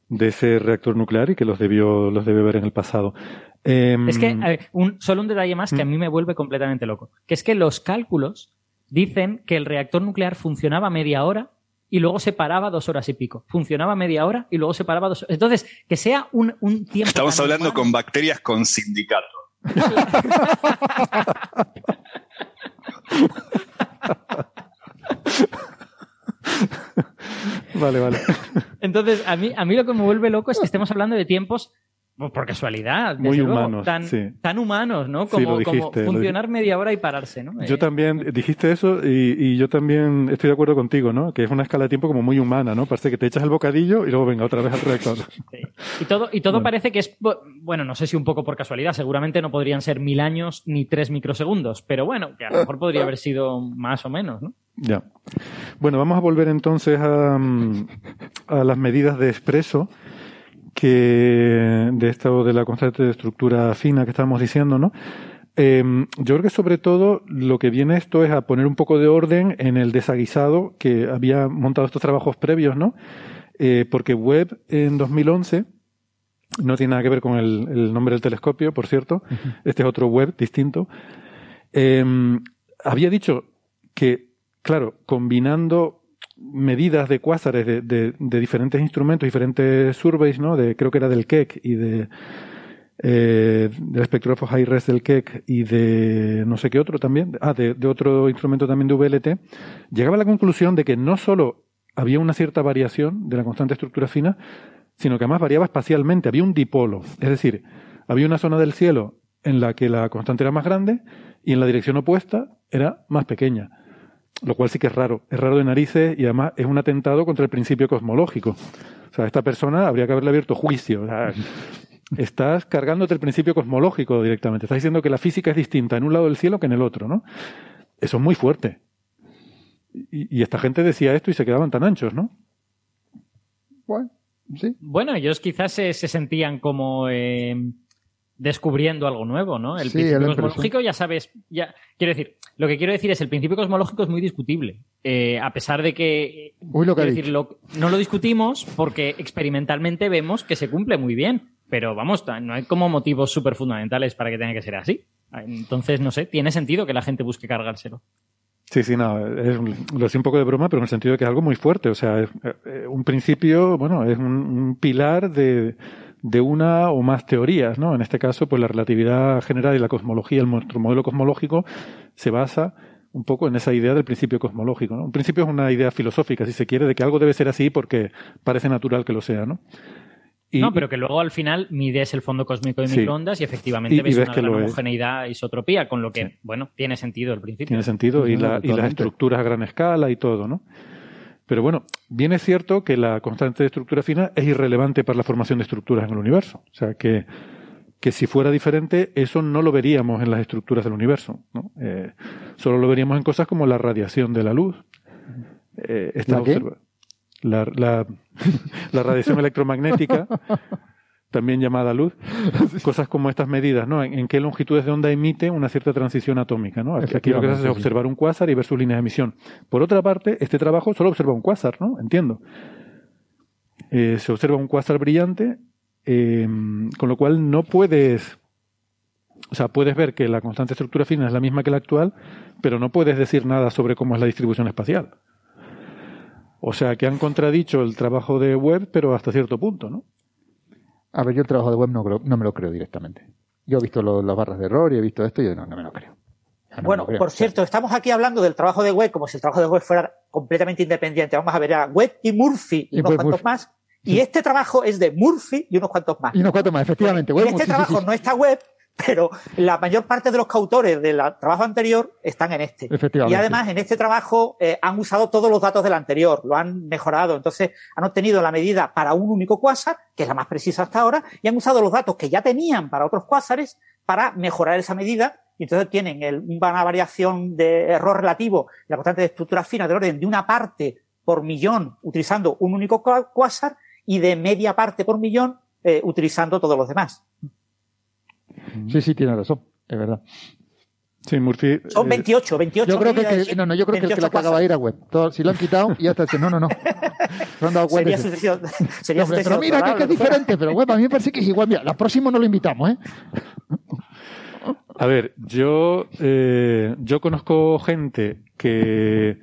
de ese reactor nuclear y que los debió, los debe ver en el pasado. Em, Es que, a ver, un, solo un detalle más que a mí me vuelve completamente loco. Que es que los cálculos dicen que el reactor nuclear funcionaba media hora y luego se paraba dos horas y pico. Funcionaba media hora y luego se paraba dos horas. Entonces, que sea un, un tiempo. Estamos hablando humano- con bacterias con sindicato. Vale, vale. Entonces, a mí, a mí lo que me vuelve loco es que estemos hablando de tiempos, por casualidad, desde Muy luego, humanos, tan, sí. tan humanos, ¿no? Como, dijiste, funcionar media hora y pararse, ¿no? Yo Eh, también dijiste eso y, y yo también estoy de acuerdo contigo, ¿no? Que es una escala de tiempo como muy humana, ¿no? Parece que te echas el bocadillo y luego venga otra vez al reactor. Y todo, y todo Bueno. parece que es, bu- bueno, no sé si un poco por casualidad, seguramente no podrían ser mil años ni tres microsegundos, pero bueno, que a lo mejor podría haber sido más o menos, ¿no? Ya. Bueno, vamos a volver entonces a, mm, a las medidas de expreso que de esto de la constante de estructura fina que estábamos diciendo, ¿no? Eh, yo creo que sobre todo lo que viene esto es a poner un poco de orden en el desaguisado que había montado estos trabajos previos, ¿no? Eh, porque Webb en 2011 no tiene nada que ver con el, el nombre del telescopio, por cierto. Este es otro Webb distinto. Eh, había dicho que, claro, combinando medidas de cuásares de, de- diferentes instrumentos, diferentes surveys, ¿no? De, creo que era del Keck y de eh, del espectrógrafo high res del Keck y de no sé qué otro también, ah, de, de otro instrumento también de VLT, llegaba a la conclusión de que no solo había una cierta variación de la constante estructura fina, sino que además variaba espacialmente, había un dipolo, es decir, había una zona del cielo en la que la constante era más grande y en la dirección opuesta era más pequeña. Lo cual sí que es raro, es raro de narices y además es un atentado contra el principio cosmológico. O sea, a esta persona habría que haberle abierto juicio. O sea, estás cargándote el principio cosmológico directamente. Estás diciendo que la física es distinta en un lado del cielo que en el otro, ¿no? Eso es muy fuerte. Y, y esta gente decía esto y se quedaban tan anchos, ¿no? Bueno, sí. Bueno, ellos quizás se, se sentían como eh, descubriendo algo nuevo, ¿no? El Sí, principio cosmológico, ya sabes, ya quiero decir, lo que quiero decir es el principio cosmológico es muy discutible, Eh, a pesar de que, Uy, lo que decir, lo- no lo discutimos porque experimentalmente vemos que se cumple muy bien, pero vamos, no hay como motivos súper fundamentales para que tenga que ser así. Entonces, no sé, tiene sentido que la gente busque cargárselo. Sí, sí, no, es, un- lo decía un poco de broma, pero en el sentido de que es algo muy fuerte. O sea, es, eh, un principio, bueno, es un, un pilar de, de una o más teorías, ¿no? En este caso, pues la relatividad general y la cosmología, el nuestro modelo cosmológico, se basa un poco en esa idea del principio cosmológico, ¿no? Un principio es una idea filosófica, si se quiere, de que algo debe ser así porque parece natural que lo sea, ¿no? Y- no, pero que luego al final mides el fondo cósmico de Sí. microondas y efectivamente Y- y ves, ves una que gran lo es. homogeneidad isotropía, con lo que, bueno, tiene sentido al principio. Tiene sentido, y, No, la- y las estructuras a gran escala y todo, ¿no? Pero bueno, bien es cierto que la constante de estructura fina es irrelevante para la formación de estructuras en el universo. O sea, que, que si fuera diferente, eso no lo veríamos en las estructuras del universo. ¿no? Eh, solo lo veríamos en cosas como la radiación de la luz. Eh, está ¿La qué? observa- la, la- la radiación electromagnética, también llamada luz, cosas como estas medidas, ¿no? En, en qué longitudes de onda emite una cierta transición atómica, ¿no? Aquí, lo que se hace es observar un cuásar y ver sus líneas de emisión. Por otra parte, este trabajo solo observa un cuásar, ¿no? Entiendo. Eh, se observa un cuásar brillante, eh, con lo cual no puedes, o sea, puedes ver que la constante estructura fina es la misma que la actual, pero no puedes decir nada sobre cómo es la distribución espacial. O sea, que han contradicho el trabajo de Webb, pero hasta cierto punto, ¿no? A ver, yo el trabajo de web no, creo- no me lo creo directamente. Yo he visto lo- las barras de error y he visto esto y yo no, no me lo creo. No Bueno, lo creo. por cierto, estamos aquí hablando del trabajo de Webb como si el trabajo de Webb fuera completamente independiente. Vamos a ver a Webb y Murphy y, Y unos pues cuantos Murphy. más. Y este trabajo es de Murphy y unos cuantos más. Y unos cuantos más, efectivamente. en Web, este trabajo sí. no está Webb, pero la mayor parte de los coautores del trabajo anterior están en este. Efectivamente. Y además en este trabajo eh, han usado todos los datos del anterior, lo han mejorado. Entonces han obtenido la medida para un único cuásar, que es la más precisa hasta ahora, y han usado los datos que ya tenían para otros cuásares para mejorar esa medida. Y entonces tienen el- una variación de error relativo, la constante de estructura fina del orden de una parte por millón utilizando un único cuásar y de media parte por millón eh, utilizando todos los demás. Sí, sí, tiene razón, es verdad. Sí, Murphy. Son eh, 28, 28. Yo creo que, no, no, yo creo que el que la 28 cagaba era web. Todo- si lo han quitado y ya está. No, no, no. Se han dado cuenta. Sería su se- sección. Sería No, pero mira que, que es diferente, pero web a mí me parece que es igual. Mira, la próxima no lo invitamos, ¿eh? A ver, yo, eh, yo conozco gente que,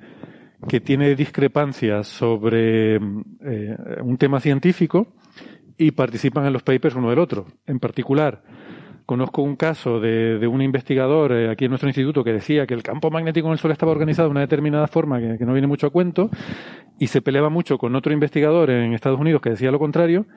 que tiene discrepancias sobre eh, un tema científico y participan en los papers uno del otro. En particular, conozco un caso de, de un investigador eh, aquí en nuestro instituto que decía que el campo magnético en el Sol estaba organizado de una determinada forma que, que no viene mucho a cuento y se peleaba mucho con otro investigador en Estados Unidos que decía lo contrario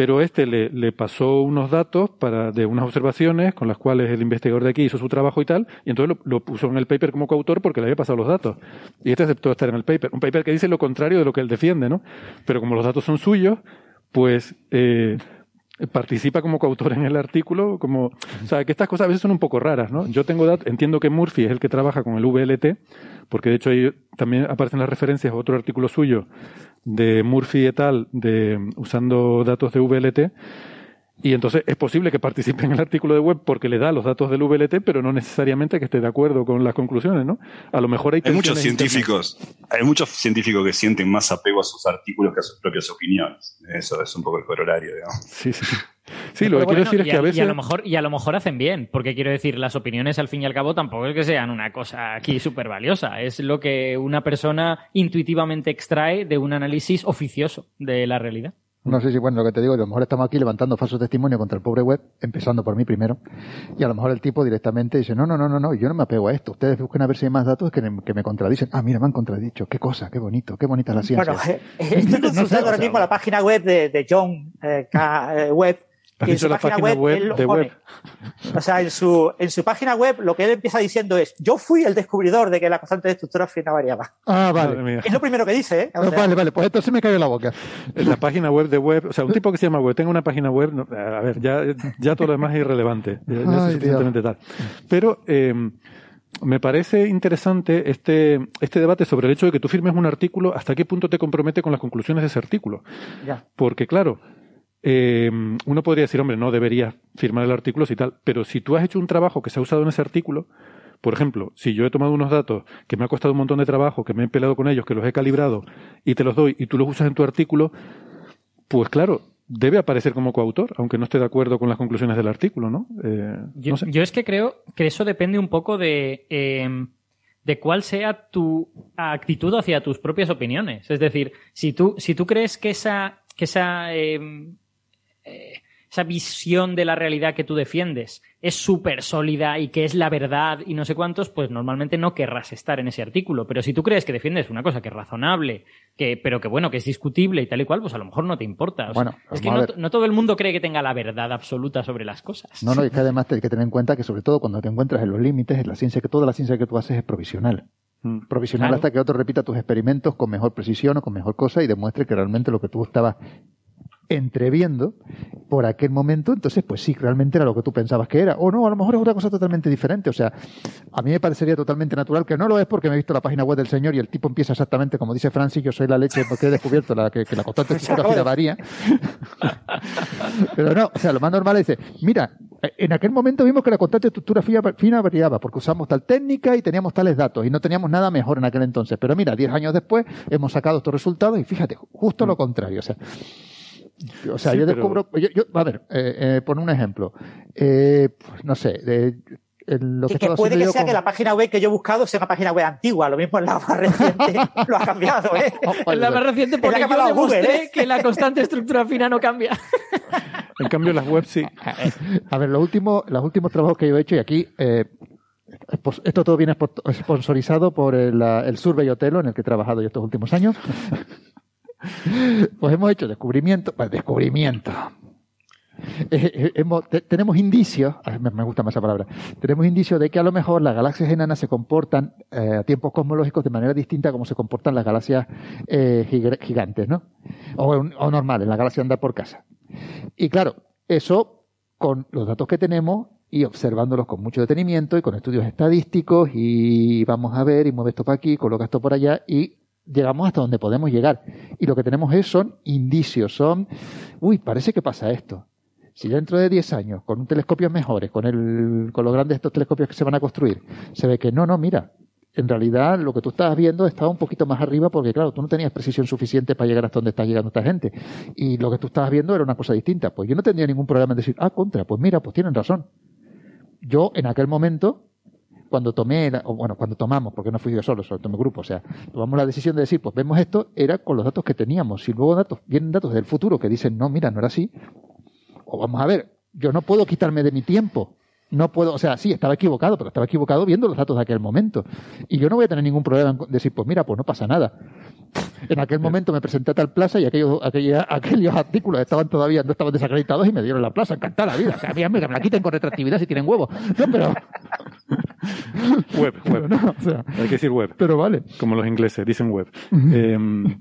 pero este le, le pasó unos datos para, de unas observaciones con las cuales el investigador de aquí hizo su trabajo y tal, y entonces lo, puso en el paper como coautor porque le había pasado los datos. Y este aceptó estar en el paper. Un paper que dice lo contrario de lo que él defiende, ¿no? Pero como los datos son suyos, pues eh, participa como coautor en el artículo, como, o sea, que estas cosas a veces son un poco raras, ¿no? Yo tengo datos, entiendo que Murphy es el que trabaja con el VLT, porque de hecho ahí también aparecen las referencias a otro artículo suyo de Murphy et al, de, usando datos de VLT, y entonces es posible que participe en el artículo de web porque le da los datos del VLT, pero no necesariamente que esté de acuerdo con las conclusiones, ¿no? A lo mejor hay, Hay muchos científicos, hay muchos científicos que sienten más apego a sus artículos que a sus propias opiniones. Eso es un poco el corolario, digamos. Sí, sí. Sí, lo que quiero bueno, decir es y que a y veces... lo mejor y a lo mejor hacen bien, porque quiero decir, las opiniones al fin y al cabo tampoco es que sean una cosa aquí súper valiosa, es lo que una persona intuitivamente extrae de un análisis oficioso de la realidad. No sé si, bueno, lo que te digo, a lo mejor estamos aquí levantando falsos testimonios contra el pobre web, empezando por mí primero, y a lo mejor el tipo directamente dice, no, no, no, no, no, yo no me apego a esto, ustedes busquen a ver si hay más datos que, me- que me contradicen. Ah, mira, me han contradicho, qué cosa, qué bonito, qué bonita la ciencia. Bueno, eh, estoy No sé, consultando ahora mismo la página web de, de John eh, K. eh, y en su la página web él lo de pone. Webb. O sea, en su, en su página web lo que él empieza diciendo es, yo fui el descubridor de que la constante de estructura fina variaba. Ah, vale. Es lo primero que dice, ¿eh? O Ah, vale, vale, pues entonces me cayó la boca. En la página web de web, o sea, un tipo que se llama web, tenga una página web, no, a ver, ya, ya todo lo demás es irrelevante, ya, ya Ay, es suficientemente tal. Pero eh, me parece interesante este, este debate sobre el hecho de que tú firmes un artículo, hasta qué punto te compromete con las conclusiones de ese artículo. ya. Porque claro, eh, uno podría decir, hombre, no deberías firmar el artículo si tal, pero si tú has hecho un trabajo que se ha usado en ese artículo, por ejemplo, si yo he tomado unos datos que me ha costado un montón de trabajo, que me he peleado con ellos, que los he calibrado y te los doy y tú los usas en tu artículo, pues claro, debe aparecer como coautor, aunque no esté de acuerdo con las conclusiones del artículo, ¿no? Eh, Yo, no sé. yo es que creo que eso depende un poco de, eh, de cuál sea tu actitud hacia tus propias opiniones. Es decir, si tú, si tú crees que esa, que esa, eh, eh, esa visión de la realidad que tú defiendes es súper sólida y que es la verdad y no sé cuántos, pues normalmente no querrás estar en ese artículo. Pero si tú crees que defiendes una cosa que es razonable, que, pero que bueno, que es discutible y tal y cual, pues a lo mejor no te importa. O sea, Bueno, es que no, todo el mundo cree que tenga la verdad absoluta sobre las cosas. No, no, y que además hay que tener en cuenta que sobre todo cuando te encuentras en los límites, la ciencia que toda la ciencia que tú haces es provisional. Provisional Claro. hasta que otro repita tus experimentos con mejor precisión o con mejor cosa y demuestre que realmente lo que tú estabas entreviendo por aquel momento, entonces pues sí, realmente era lo que tú pensabas que era. O no, a lo mejor es otra cosa totalmente diferente. O sea, a mí me parecería totalmente natural, que no lo es porque me he visto la página web del señor y el tipo empieza exactamente como dice Francis, yo soy la leche porque he descubierto la, que, que la constante estructura fina varía. Pero no, o sea, lo más normal es decir, mira, en aquel momento vimos que la constante estructura fina, fina variaba porque usamos tal técnica y teníamos tales datos y no teníamos nada mejor en aquel entonces. Pero mira, 10 años después hemos sacado estos resultados y fíjate, justo lo contrario. O sea, o sea, Sí, yo pero- descubro, yo, yo- a ver, eh, eh, por un ejemplo, eh, pues, no sé, de, en lo que, Que, que puede que sea con- que la página web que yo he buscado sea una página web antigua, lo mismo en la más reciente lo ha cambiado, ¿eh? Es la más reciente la porque ha yo dado Google, ¿eh? que la constante estructura fina no cambia. En cambio, las webs sí. A ver, los últimos, los últimos trabajos que yo he hecho, y aquí, eh, esto todo viene spo- sponsorizado por el, la- el Survey Otelo, en el que he trabajado yo estos últimos años. Pues hemos hecho descubrimiento, pues descubrimiento. Eh, eh, tenemos indicios, me, me gusta más esa palabra, tenemos indicios de que a lo mejor las galaxias enanas se comportan eh, a tiempos cosmológicos de manera distinta a como se comportan las galaxias gig- gigantes, ¿no? O, o normales, la galaxia anda por casa. Y claro, eso con los datos que tenemos y observándolos con mucho detenimiento y con estudios estadísticos y vamos a ver y mueve esto para aquí, coloca esto por allá y llegamos hasta donde podemos llegar. Y lo que tenemos es, son indicios, son, uy, parece que pasa esto. Si dentro de 10 años, con un telescopios mejores, con, el, con los grandes estos telescopios que se van a construir, se ve que no, no, mira, en realidad lo que tú estabas viendo estaba un poquito más arriba porque, claro, tú no tenías precisión suficiente para llegar hasta donde está llegando esta gente. Y lo que tú estabas viendo era una cosa distinta. Pues yo no tendría ningún problema en decir, ah, contra, pues mira, pues tienen razón. Yo, en aquel momento, cuando tomé, la- o bueno, cuando tomamos, porque no fui yo solo, solo tomé grupo, o sea, tomamos la decisión de decir, pues vemos esto, era con los datos que teníamos. Si luego datos, vienen datos del futuro que dicen, no, mira, no era así, o vamos a ver, yo no puedo quitarme de mi tiempo. No puedo, o sea, sí, estaba equivocado, pero estaba equivocado viendo los datos de aquel momento. Y yo no voy a tener ningún problema en decir, pues mira, pues no pasa nada. En aquel momento me presenté a tal plaza y aquellos, aquella- aquellos artículos estaban todavía, no estaban desacreditados y me dieron la plaza, encantada la vida. O sea, a mí me la quiten con retroactividad si tienen huevos. No, pero, Web, web. no, o sea, Hay que decir web. pero vale. Como los ingleses, dicen web. Em,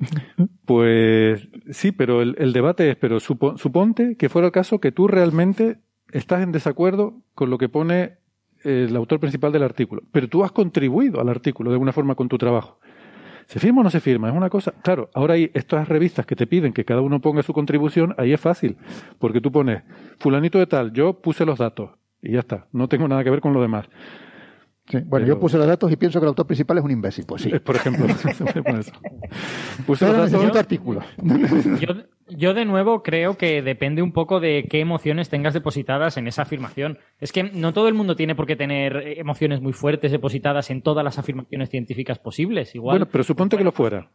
pues sí, pero el, el debate es, pero supo- suponte que fuera el caso que tú realmente estás en desacuerdo con lo que pone eh, el autor principal del artículo, pero tú has contribuido al artículo de alguna forma con tu trabajo. ¿Se firma o no se firma? Es una cosa. Claro, ahora hay estas revistas que te piden que cada uno ponga su contribución, ahí es fácil, porque tú pones, fulanito de tal, yo puse los datos y ya está, no tengo nada que ver con lo demás. Sí, Bueno, yo puse los datos y pienso que el autor principal es un imbécil. Pues sí. Eh, Por ejemplo. Puse los datos- tu artículo. Yo, yo de nuevo creo que depende un poco de qué emociones tengas depositadas en esa afirmación. Es que no todo el mundo tiene por qué tener emociones muy fuertes depositadas en todas las afirmaciones científicas posibles. Igual. Bueno, pero suponte que lo fuera.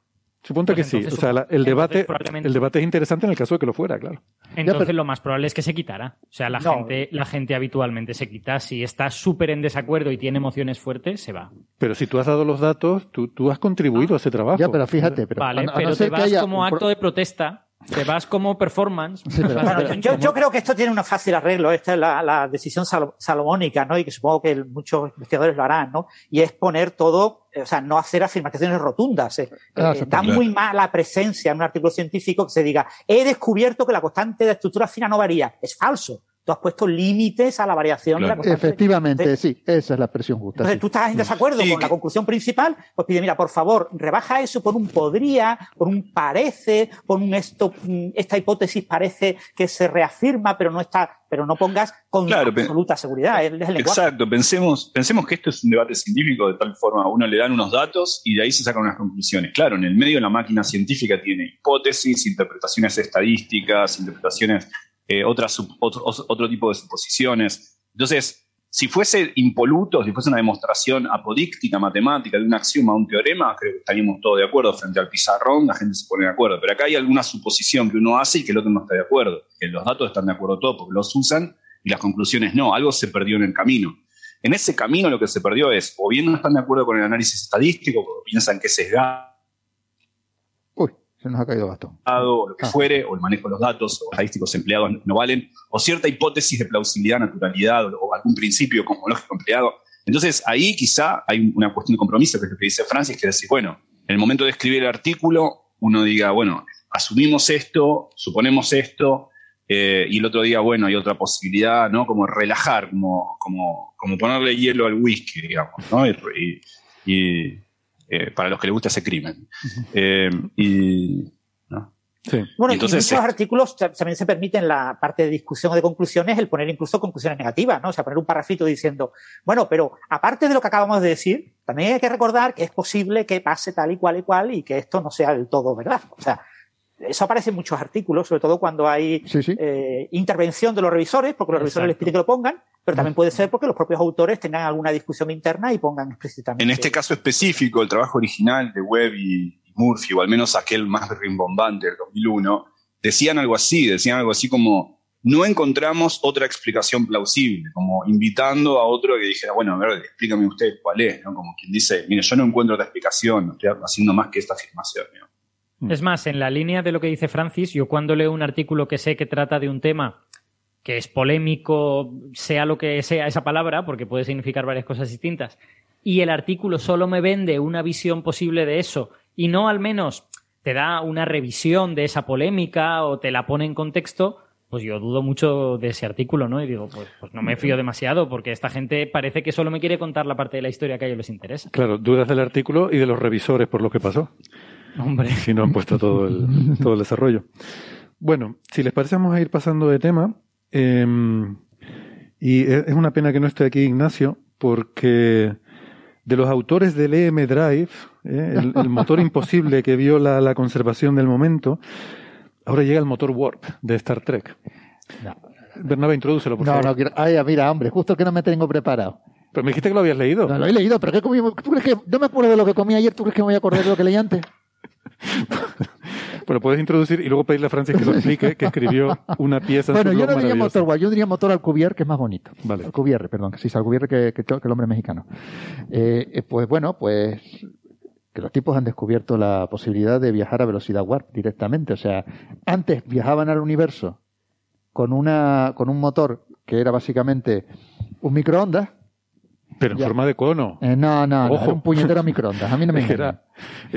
Suponte Pues que sí. O sea, la- el debate, probablemente- el debate es interesante en el caso de que lo fuera, claro. Entonces lo más probable es que se quitara. O sea, la, No. gente, la gente habitualmente se quita. Si está súper en desacuerdo y tiene emociones fuertes, se va. Pero si tú has dado los datos, tú, tú has contribuido a ese trabajo. Ya, pero fíjate, pero vale, a no- a no pero te ser que vas haya como acto de protesta, te vas como performance. Sí, pero- vas- Bueno, yo, yo creo que esto tiene un fácil arreglo. Esta es la, la decisión salo- salomónica, ¿no? Y que supongo que el- muchos investigadores lo harán, ¿no? Y es poner todo, eh, o sea, no hacer afirmaciones rotundas. eh. Ah, Eh, exacto. da muy mala presencia en un artículo científico que se diga, he descubierto que la constante de estructura fina no varía. Es falso. Tú has puesto límites a la variación de la Claro. constante. Efectivamente, sí, esa es la expresión justa. Entonces sí. tú estás en desacuerdo Sí, con que- la conclusión principal, pues pide, mira, por favor, rebaja eso por un podría, por un parece, por un esto, mm, esta hipótesis parece que se reafirma, pero no está, pero no pongas con Claro, absoluta seguridad. Es el lenguaje. Exacto, pensemos, pensemos que esto es un debate científico de tal forma, a uno le dan unos datos y de ahí se sacan unas conclusiones. Claro, en el medio la máquina científica tiene hipótesis, interpretaciones estadísticas, interpretaciones, eh, otras, otro, otro tipo de suposiciones. Entonces, Si fuese impoluto, si fuese una demostración apodíctica, matemática, de un axioma, un teorema, creo que estaríamos todos de acuerdo frente al pizarrón, la gente se pone de acuerdo. Pero acá hay alguna suposición que uno hace y que el otro no está de acuerdo. Que los datos están de acuerdo todos porque los usan y las conclusiones no. Algo se perdió en el camino. En ese camino lo que se perdió es, o bien no están de acuerdo con el análisis estadístico, o piensan que es sesgado, se nos ha caído o lo que Ah. fuere, o el manejo de los datos, o estadísticos empleados no valen, o cierta hipótesis de plausibilidad, naturalidad, o, o algún principio cosmológico empleado. Entonces, ahí quizá hay una cuestión de compromiso, que es lo que dice Francis, que es decir, bueno, en el momento de escribir el artículo, uno diga, bueno, asumimos esto, suponemos esto, eh, y el otro día, bueno, hay otra posibilidad, ¿no? Como relajar, como, como, como ponerle hielo al whisky, digamos, ¿no? Y, y- y, eh, para los que les gusta ese crimen. Eh, y, ¿no? Bueno, Y y muchos eh, artículos ta- también se permite en la parte de discusión o de conclusiones el poner incluso conclusiones negativas, ¿no? O sea, poner un parrafito diciendo, bueno, pero aparte de lo que acabamos de decir, también hay que recordar que es posible que pase tal y cual y cual y que esto no sea del todo verdad. O sea, eso aparece en muchos artículos, sobre todo cuando hay eh, intervención de los revisores, porque los revisores les piden que lo pongan, pero también puede ser porque los propios autores tengan alguna discusión interna y pongan explícitamente. En este caso específico, el trabajo original de Webb y, y Murphy, o al menos aquel más rimbombante del 2001, decían algo así, decían algo así como, no encontramos otra explicación plausible, como invitando a otro que dijera, bueno, a ver, explícame usted cuál es, ¿no? Como quien dice, mire, yo no encuentro otra explicación, no estoy haciendo más que esta afirmación. ¿no? Es más, en la línea de lo que dice Francis, yo cuando leo un artículo que sé que trata de un tema que es polémico, sea lo que sea esa palabra, porque puede significar varias cosas distintas, y el artículo solo me vende una visión posible de eso, y no al menos te da una revisión de esa polémica o te la pone en contexto, pues yo dudo mucho de ese artículo, ¿no? Y digo, pues, pues no me fío demasiado, porque esta gente parece que solo me quiere contar la parte de la historia que a ellos les interesa. Claro, dudas del artículo y de los revisores por lo que pasó. Hombre. Si no han puesto todo el, todo el desarrollo. Bueno, si les parece, vamos a ir pasando de tema. Eh, y es es una pena que no esté aquí Ignacio, porque de los autores del EM Drive, eh, el, el motor imposible que viola la conservación del momento, ahora llega el motor Warp de Star Trek. Bernabé, introdúcelo, por No, favor. no, quiero- ay, mira, hombre, justo que no me tengo preparado. Pero me dijiste que lo habías leído. No, lo he leído, pero ¿qué comí? ¿Tú crees que no me acuerdo de lo que comí ayer? ¿Tú crees que me voy a acordar de lo que leí antes? Bueno, puedes introducir y luego pedirle a Francis que lo explique, que escribió una pieza Bueno, en su yo no diría motor Warp, yo diría motor Alcubierre, que es más bonito. Vale. Alcubierre, perdón, que sí, es Alcubierre que, que, que el hombre mexicano. Eh, eh, pues bueno, pues que los tipos han descubierto la posibilidad de viajar a velocidad warp directamente. O sea, antes viajaban al universo con una con un motor que era básicamente un microondas. Pero en Ya. forma de cono. Eh, no, no, no, Ojo. era un puñetero microondas. A mí no me que era-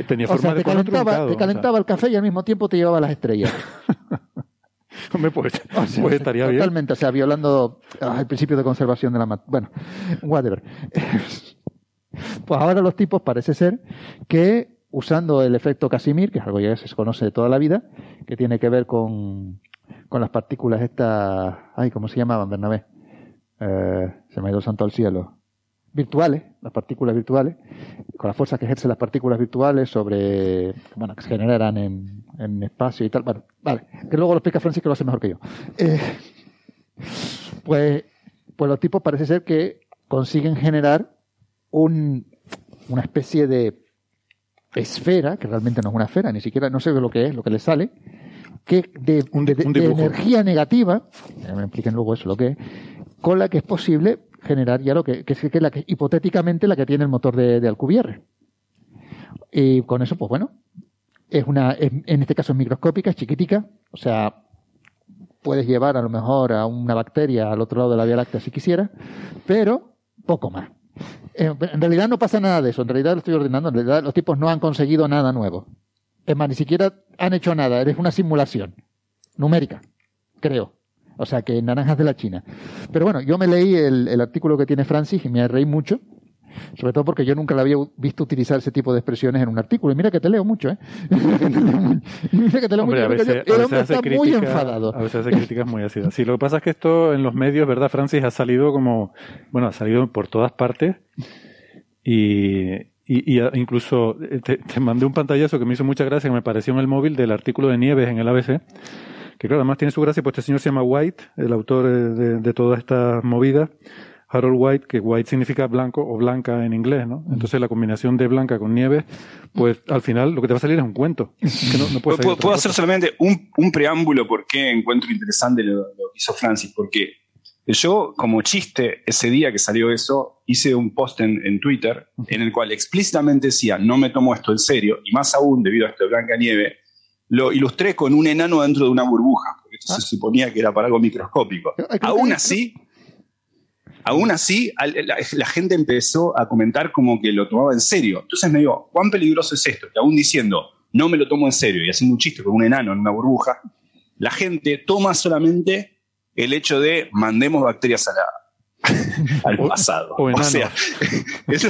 tenía O forma sea, de te cono calentaba, truncado, te o sea. calentaba el café y al mismo tiempo te llevaba las estrellas. Hombre, pues, O sea, pues estaría bien. Totalmente, o sea, violando ah, el principio de conservación de la Bueno, whatever. pues ahora los tipos parece ser que usando el efecto Casimir, que es algo que ya se conoce de toda la vida, que tiene que ver con, con las partículas estas, ay, ¿cómo se llamaban, Bernabé? Eh, se me ha ido el santo al cielo. Virtuales, las partículas virtuales, con la fuerza que ejercen las partículas virtuales sobre, bueno, que se generarán en, en espacio y tal. Bueno, vale, que luego lo explica Francis que lo hace mejor que yo. Eh, pues, pues los tipos parece ser que consiguen generar un, una especie de esfera, que realmente no es una esfera, ni siquiera no sé lo que es, lo que le sale, que de, de- de- un de dibujo. energía negativa, me expliquen luego eso lo que es, con la que es posible generar ya lo que, es, que la que, hipotéticamente la que tiene el motor de, de Alcubierre. Y con eso, pues bueno, es una, es- en este caso es microscópica, es chiquitica, o sea, puedes llevar a lo mejor a una bacteria al otro lado de la Vía Láctea si quisieras, pero poco más. Eh, En realidad no pasa nada de eso, en realidad lo estoy ordenando, en realidad los tipos no han conseguido nada nuevo. Es más, ni siquiera han hecho nada, es una simulación numérica, creo. O sea, que naranjas de la China. Pero bueno, yo me leí el, el artículo que tiene Francis y me reí mucho, sobre todo porque yo nunca la había visto utilizar ese tipo de expresiones en un artículo. Y mira que te leo mucho, ¿eh? Y mira que te leo Hombre, a mucho. veces, porque a el veces hombre está muy crítica- enfadado. A veces hace críticas muy ácidas. Sí, lo que pasa es que esto en los medios, ¿verdad, Francis? Ha salido como, bueno, ha salido por todas partes y, y, y a- incluso eh, te, te mandé un pantallazo que me hizo mucha gracia, que me pareció en el móvil del artículo de Nieves en el ABC, que claro, además tiene su gracia, pues este señor se llama White, el autor de, de toda esta movida, Harold White, que white significa blanco o blanca en inglés, ¿no? Entonces la combinación de blanca con nieve, pues al final lo que te va a salir es un cuento. Que no, Puedo, puedo hacer solamente un, un preámbulo por qué encuentro interesante lo, lo que hizo Francis, porque yo, como chiste, ese día que salió eso, hice un post en, en Twitter en el cual explícitamente decía, no me tomo esto en serio, y más aún, debido a esto de Blanca Nieve, lo ilustré con un enano dentro de una burbuja, porque esto se suponía que era para algo microscópico. Aún así, aún así, la, la gente empezó a comentar como que lo tomaba en serio. Entonces me digo, ¿cuán peligroso es esto? Que aún diciendo, no me lo tomo en serio y haciendo un chiste con un enano en una burbuja, la gente toma solamente el hecho de mandemos bacterias a la- al pasado. o O, sea, es,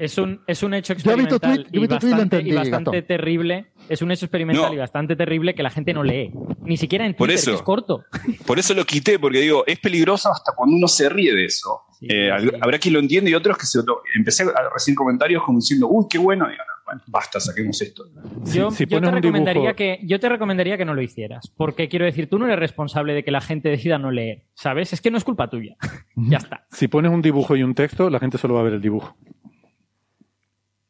es un, es un hecho experimental y bastante, entendí, y bastante Gastón. terrible. Es un hecho experimental No. y bastante terrible que la gente no lee. Ni siquiera en Por Twitter, eso. que es corto. Por eso lo quité, porque digo, es peligroso hasta cuando uno se ríe de eso. Eh, hab- Habrá quien lo entiende y otros que se Empecé a recibir comentarios como diciendo, uy, qué bueno. Y digo, no, bueno, basta, saquemos esto. Yo, si yo pones te un recomendaría dibujo- que, yo te recomendaría que no lo hicieras. Porque quiero decir, tú no eres responsable de que la gente decida no leer. ¿Sabes? Es que no es culpa tuya. ya está. Si pones un dibujo y un texto, la gente solo va a ver el dibujo.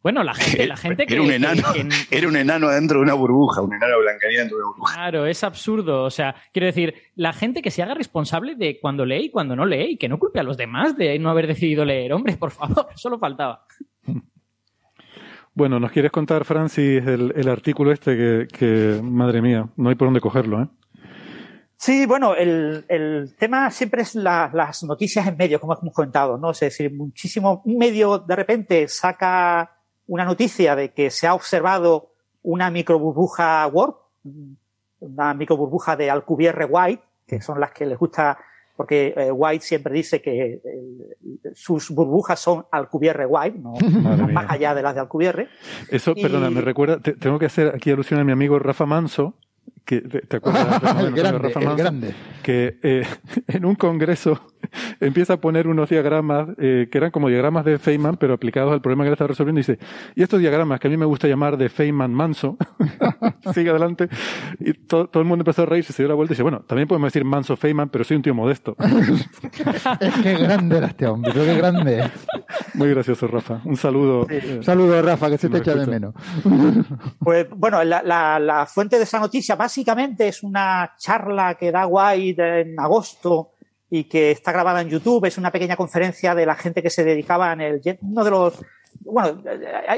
Bueno, la gente, la gente que. era un que- enano, que- era un enano dentro de una burbuja, un enano blancaría dentro de una burbuja. Claro, es absurdo. O sea, quiero decir, la gente que se haga responsable de cuando lee y cuando no lee y que no culpe a los demás de no haber decidido leer. Hombre, por favor, solo faltaba. Bueno, ¿nos quieres contar, Francis, el, el artículo este que, que, madre mía, no hay por dónde cogerlo, ¿eh? Sí, bueno, el, el tema siempre es la- las noticias en medios, como hemos comentado, ¿no? Es decir, muchísimo, un medio de repente saca una noticia de que se ha observado una microburbuja warp, una microburbuja de Alcubierre White, que son las que les gusta, porque eh, White siempre dice que eh, sus burbujas son Alcubierre White, no mía. más allá de las de Alcubierre. Eso, Y- perdona, me recuerda, te- tengo que hacer aquí alusión a mi amigo Rafa Manso, que te, te acuerdas de Rafa el Manso? grande. que eh, en un congreso empieza a poner unos diagramas eh, que eran como diagramas de Feynman, pero aplicados al problema que le está resolviendo. Y dice, y estos diagramas que a mí me gusta llamar de Feynman manso, sigue adelante, y to- todo el mundo empezó a reírse, se dio la vuelta y dice, bueno, también podemos decir manso Feynman, pero soy un tío modesto. Es que grande era este hombre, qué grande. Muy gracioso, Rafa. Un saludo. eh, Un saludo, Rafa, que se te echa de menos. Pues bueno, la, la- la fuente de esa noticia básicamente es una charla que da White en agosto y que está grabada en YouTube. Es una pequeña conferencia de la gente que se dedicaba en el jet, uno de los bueno,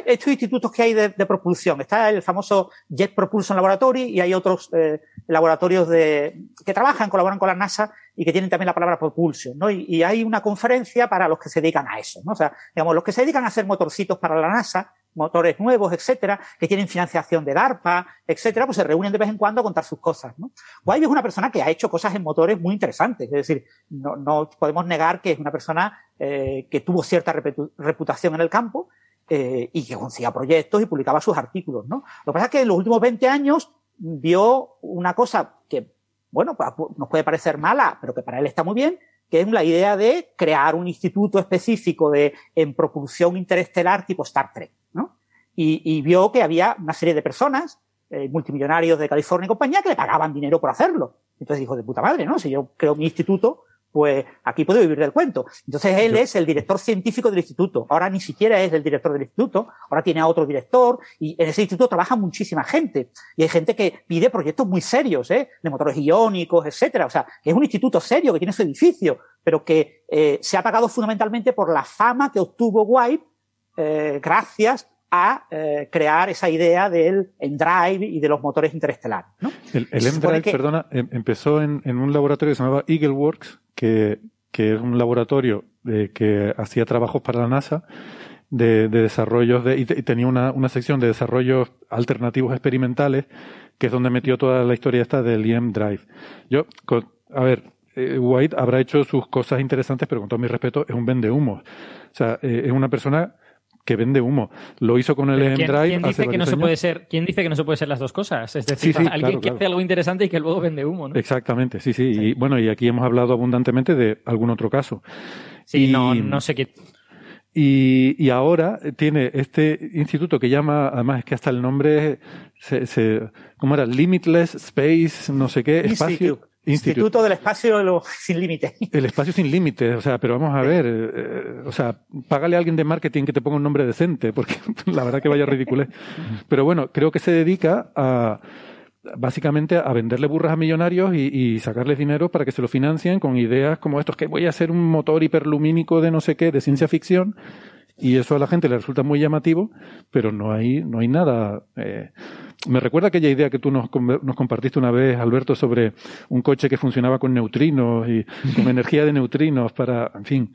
estos institutos que hay de, de propulsión. Está el famoso Jet Propulsion Laboratory y hay otros eh, laboratorios de, que trabajan, colaboran con la NASA y que tienen también la palabra propulsion, ¿no? Y, hay una conferencia para los que se dedican a eso, ¿no? O sea, digamos, los que se dedican a hacer motorcitos para la NASA, motores nuevos, etcétera, que tienen financiación de DARPA, etcétera, pues se reúnen de vez en cuando a contar sus cosas, ¿no? White es una persona que ha hecho cosas en motores muy interesantes, es decir, no, podemos negar que es una persona eh, que tuvo cierta reputación en el campo eh, y que conseguía proyectos y publicaba sus artículos, ¿no? Lo que pasa es que en los últimos 20 años vio una cosa que, bueno, pues, nos puede parecer mala, pero que para él está muy bien, que es la idea de crear un instituto específico de, en propulsión interestelar tipo Star Trek, ¿no? Y, y vio que había una serie de personas, eh, multimillonarios de California y compañía, que le pagaban dinero por hacerlo. Entonces dijo, de puta madre, ¿no? Si yo creo mi instituto, pues aquí puedo vivir del cuento. Entonces él es el director científico del instituto. Ahora ni siquiera es el director del instituto, ahora tiene a otro director y en ese instituto trabaja muchísima gente. Y hay gente que pide proyectos muy serios, ¿eh? De motores iónicos, etcétera. O sea, que es un instituto serio, que tiene su edificio, pero que eh, se ha pagado fundamentalmente por la fama que obtuvo White eh, gracias a eh, crear esa idea del Endrive y de los motores interestelares. ¿no? El, el M-Drive, que- perdona, em- empezó en, en un laboratorio que se llamaba EagleWorks, que, que es un laboratorio de- que hacía trabajos para la NASA de, de desarrollos de, y, te- y tenía una, una sección de desarrollos alternativos experimentales, que es donde metió toda la historia esta del EM Drive. Yo, con- a ver, eh, White habrá hecho sus cosas interesantes, pero con todo mi respeto, es un vende humo. O sea, eh, es una persona que vende humo. Lo hizo con el ¿Quién, Drive quién hace dice que no se puede ser? ¿Quién dice que no se puede ser las dos cosas? Es decir, Sí, sí, alguien claro, que claro. hace algo interesante y que luego vende humo, ¿no? Exactamente, sí, sí, Y bueno, y aquí hemos hablado abundantemente de algún otro caso. Sí, Y- no, no sé qué. Y, y ahora tiene este instituto que llama, además es que hasta el nombre, se, se, ¿cómo era? Limitless Space, no sé qué, espacio. Instituto del Espacio Sin Límites. El espacio sin límites, o sea, pero vamos a ver, eh, o sea, págale a alguien de marketing que te ponga un nombre decente, porque la verdad que vaya ridículo. Pero bueno, creo que se dedica a básicamente a venderle burras a millonarios y, y, sacarles dinero para que se lo financien con ideas como estos, que voy a hacer un motor hiperlumínico de no sé qué, de ciencia ficción, y eso a la gente le resulta muy llamativo, pero no hay, no hay nada. Eh, me recuerda aquella idea que tú nos, nos, compartiste una vez, Alberto, sobre un coche que funcionaba con neutrinos y con energía de neutrinos para, en fin,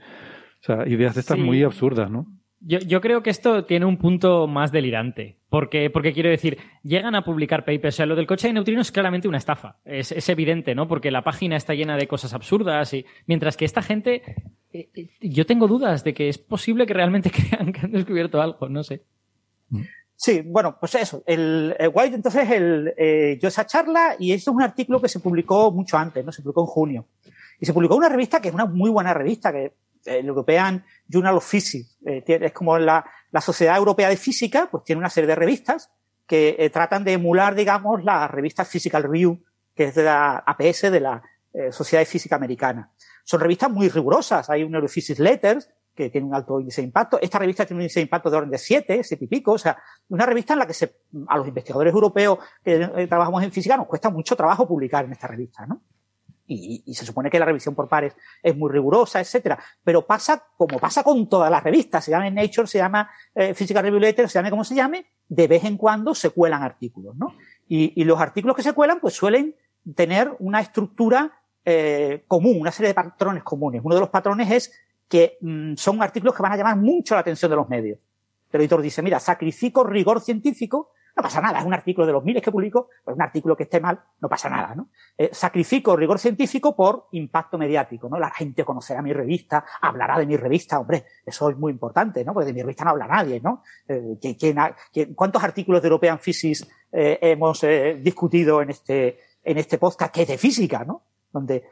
o sea, ideas de estas muy absurdas, ¿no? Yo, yo, creo que esto tiene un punto más delirante. Porque, porque quiero decir, llegan a publicar papers. O sea, lo del coche de neutrinos es claramente una estafa. Es, es evidente, ¿no? Porque la página está llena de cosas absurdas. y Mientras que esta gente. Eh, eh, yo tengo dudas de que es posible que realmente crean que han descubierto algo. No sé. Sí, bueno, pues eso. El, el White, entonces, el, eh, yo esa charla, y esto es un artículo que se publicó mucho antes, ¿no? Se publicó en junio. Y se publicó en una revista que es una muy buena revista, que European Journal of Physics. Eh, es como la, la, Sociedad Europea de Física, pues tiene una serie de revistas que eh, tratan de emular, digamos, la revista Physical Review, que es de la APS, de la eh, Sociedad de Física Americana. Son revistas muy rigurosas. Hay un Neurophysics Letters, que tiene un alto índice de impacto. Esta revista tiene un índice de impacto de orden de 7, 7 y pico. O sea, una revista en la que se, a los investigadores europeos que eh, trabajamos en física nos cuesta mucho trabajo publicar en esta revista, ¿no? Y, y, se supone que la revisión por pares es muy rigurosa, etcétera. Pero pasa como pasa con todas las revistas, se llama Nature, se llama eh, Physical Review Letter, se llame como se llame, de vez en cuando se cuelan artículos, ¿no? Y, y los artículos que se cuelan, pues suelen tener una estructura eh, común, una serie de patrones comunes. Uno de los patrones es que mmm, son artículos que van a llamar mucho la atención de los medios. El editor dice, mira, sacrifico rigor científico no pasa nada, es un artículo de los miles que publico, pues un artículo que esté mal, no pasa nada, ¿no? Eh, sacrifico rigor científico por impacto mediático, ¿no? La gente conocerá mi revista, hablará de mi revista, hombre, eso es muy importante, ¿no? Porque de mi revista no habla nadie, ¿no? Eh, ¿quién, quién, cuántos artículos de European Physics eh, hemos discutido en este, en este podcast que es de física, ¿no? Donde,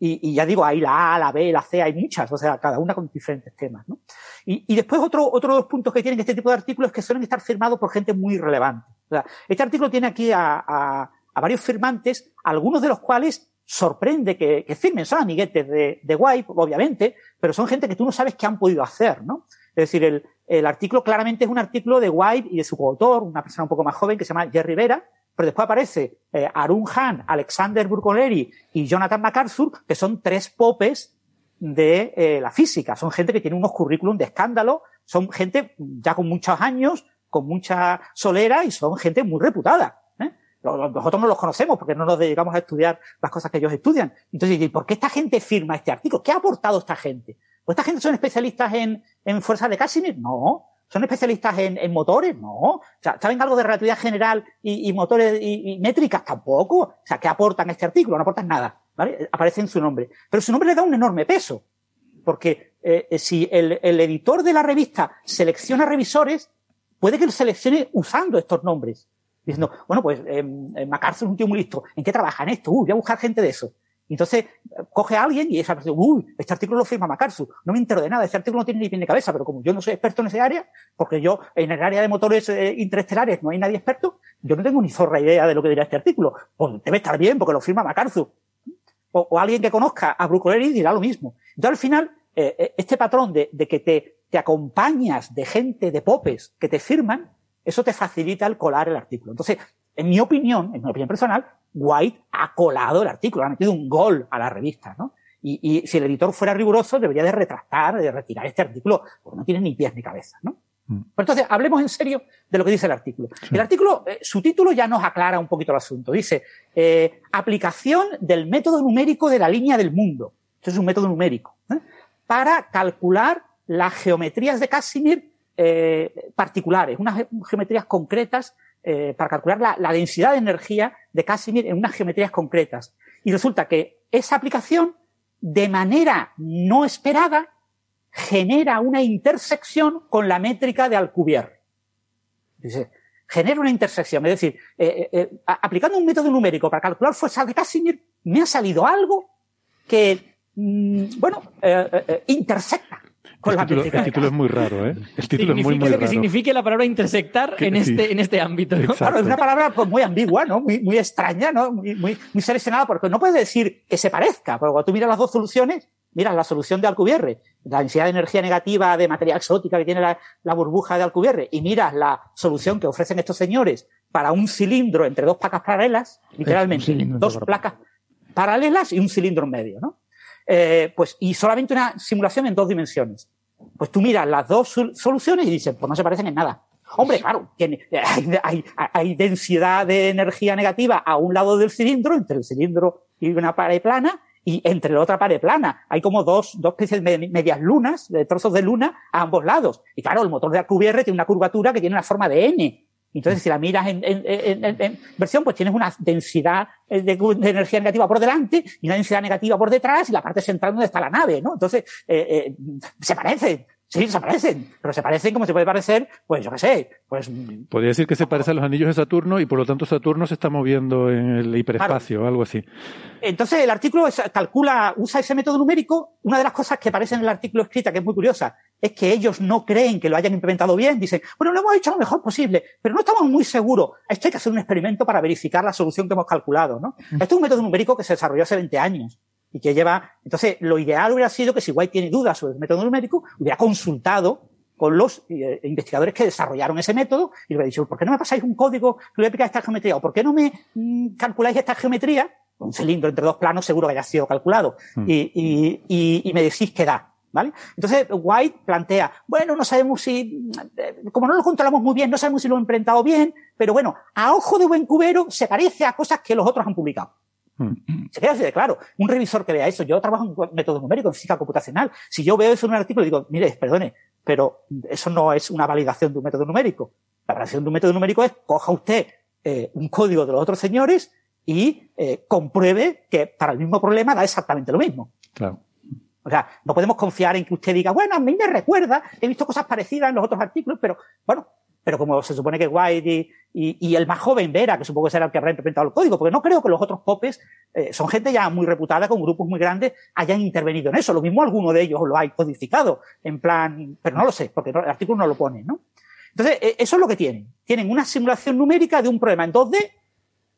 y, y, ya digo, hay la A, la B, la C, hay muchas, o sea, cada una con diferentes temas, ¿no? Y, y después otro, otro de los puntos que tienen este tipo de artículos es que suelen estar firmados por gente muy relevante. O sea, este artículo tiene aquí a, a, a varios firmantes, algunos de los cuales sorprende que, que firmen, son amiguetes de, de White, obviamente, pero son gente que tú no sabes qué han podido hacer, ¿no? Es decir, el, el artículo claramente es un artículo de White y de su coautor, una persona un poco más joven que se llama Jerry Vera, pero después aparece eh, Arun Han, Alexander Burkoleri y Jonathan MacArthur, que son tres popes de eh, la física. Son gente que tiene unos currículum de escándalo, son gente ya con muchos años, con mucha solera y son gente muy reputada. ¿eh? Nosotros no los conocemos porque no nos dedicamos a estudiar las cosas que ellos estudian. Entonces, ¿por qué esta gente firma este artículo? ¿Qué ha aportado esta gente? ¿Pues esta gente son especialistas en, en fuerzas de Casimir? No. ¿Son especialistas en, en, motores? No. O sea, ¿saben algo de relatividad general y, y motores y, métricas? Tampoco. O sea, ¿qué aportan este artículo? No aportan nada. ¿Vale? Aparece en su nombre. Pero su nombre le da un enorme peso. Porque eh, si el, el, editor de la revista selecciona revisores, puede que lo seleccione usando estos nombres. Diciendo, bueno, pues eh, MacArthur es un tío muy listo. ¿En qué trabaja? En esto. Uy, voy a buscar gente de eso. Entonces, coge a alguien y esa persona, uy, este artículo lo firma MacArthur, no me entero de nada, este artículo no tiene ni pie ni cabeza, pero como yo no soy experto en ese área, porque yo en el área de motores eh, interestelares no hay nadie experto, yo no tengo ni zorra idea de lo que dirá este artículo. Pues debe estar bien porque lo firma MacArthur. O, alguien que conozca a Brucoleri dirá lo mismo. Entonces, al final, eh, este patrón de, de que te, te acompañas de gente, de popes que te firman, eso te facilita el colar el artículo. Entonces, en mi opinión, en mi opinión personal, White ha colado el artículo, ha metido un gol a la revista, ¿no? Y, y, si el editor fuera riguroso, debería de retractar, de retirar este artículo, porque no tiene ni pies ni cabeza, ¿no? Mm. entonces, hablemos en serio de lo que dice el artículo. Sí. El artículo, eh, su título ya nos aclara un poquito el asunto. Dice, eh, aplicación del método numérico de la línea del mundo. Esto es un método numérico. ¿eh? Para calcular las geometrías de Casimir eh, particulares, unas geometrías concretas eh, para calcular la, densidad de energía de Casimir en unas geometrías concretas. Y resulta que esa aplicación, de manera no esperada, genera una intersección con la métrica de Alcubierre. Dice, genera una intersección. Es decir, eh, eh, aplicando un método numérico para calcular fuerzas de Casimir, me ha salido algo que, mm, bueno, intersecta con el la título, el es muy raro, ¿eh? El título es muy, muy lo raro. que signifique la palabra intersectar en sí. este, en este ámbito. Claro, es una palabra pues, muy ambigua, ¿no? Muy, muy extraña, ¿no? Muy, muy, muy seleccionada, porque no puedes decir que se parezca, pero cuando tú miras las dos soluciones, miras la solución de Alcubierre, la densidad de energía negativa de materia exótica que tiene la, la burbuja de Alcubierre, y miras la solución que ofrecen estos señores para un cilindro entre dos placas paralelas, literalmente, dos placas paralelas y un cilindro en medio, ¿no? Eh, pues, y solamente una simulación en dos dimensiones. Pues tú miras las dos sol- soluciones y dices, pues no se parecen en nada. Hombre, claro, tiene- hay, hay- hay densidad de energía negativa a un lado del cilindro, entre el cilindro y una pared plana, y entre la otra pared plana. Hay como dos, dos especies de me- medias lunas, de trozos de luna, a ambos lados. Y claro, el motor de Alcubierre tiene una curvatura que tiene una forma de N. Entonces, si la miras en, en- en- en- versión, pues tienes una densidad eh, de, de energía negativa por delante y una densidad negativa por detrás y la parte central donde está la nave, ¿no? Entonces, eh, eh, se parecen, sí, se parecen, pero se parecen como se puede parecer, pues yo qué sé, pues Podría decir que se parece a los anillos de Saturno y por lo tanto Saturno se está moviendo en el hiperespacio o algo así. Entonces, el artículo calcula, usa ese método numérico. Una de las cosas que aparece en el artículo escrita, que es muy curiosa, es que ellos no creen que lo hayan implementado bien. Dicen, bueno, lo hemos hecho lo mejor posible, pero no estamos muy seguros. Esto hay que hacer un experimento para verificar la solución que hemos calculado, ¿no? Esto es un método numérico que se desarrolló hace 20 años y que lleva, entonces, lo ideal hubiera sido que si White tiene dudas sobre el método numérico, hubiera consultado con los eh, investigadores que desarrollaron ese método y le hubiera dicho, ¿por qué no me pasáis un código que le voy a explicar esta geometría? ¿O por qué no me mm, calculáis esta geometría? Un cilindro entre dos planos seguro que haya sido calculado. Mm. Y, y, y, y me decís que da. ¿Vale? Entonces, White plantea, bueno, no sabemos si, eh, como no lo controlamos muy bien, no sabemos si lo han implantado bien, pero bueno, a ojo de buen cubero se parece a cosas que los otros han publicado. Mm. Se queda así de claro. Un revisor que vea eso, yo trabajo en método numérico, en física computacional. Si yo veo eso en un artículo, digo, mire, perdone, pero eso no es una validación de un método numérico. La validación de un método numérico es coja usted eh, un código de los otros señores y eh, compruebe que para el mismo problema da exactamente lo mismo. Claro. O sea, no podemos confiar en que usted diga, bueno, a mí me recuerda, he visto cosas parecidas en los otros artículos, pero bueno, pero como se supone que White y, el más joven Vera, que supongo que será el que habrá implementado el código, porque no creo que los otros popes, eh, son gente ya muy reputada, con grupos muy grandes, hayan intervenido en eso. Lo mismo alguno de ellos lo ha codificado, en plan, pero no lo sé, porque el artículo no lo pone, ¿no? Entonces, eh, eso es lo que tienen. Tienen una simulación numérica de un problema en 2D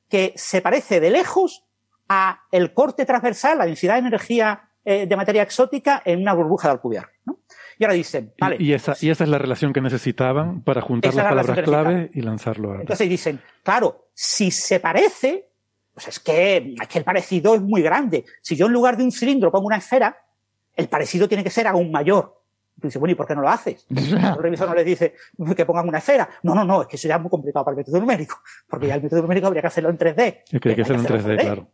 que se parece de lejos a el corte transversal, la densidad de energía eh, de materia exótica en una burbuja de Alcubierre. ¿no? Y ahora dicen, vale, Y, esa, y esa es la relación que necesitaban para juntar las la palabras clave y lanzarlo a... entonces dicen, claro, si se parece, pues es que, es que el parecido es muy grande. Si yo en lugar de un cilindro pongo una esfera, el parecido tiene que ser aún mayor. Y tú dices, bueno, ¿y por qué no lo haces? El revisor no les dice que pongan una esfera. No, no, no, es que eso ya es muy complicado para el método numérico, porque ya el método numérico habría que hacerlo en 3D. Es que hay que hacerlo en hacerlo 3D, claro.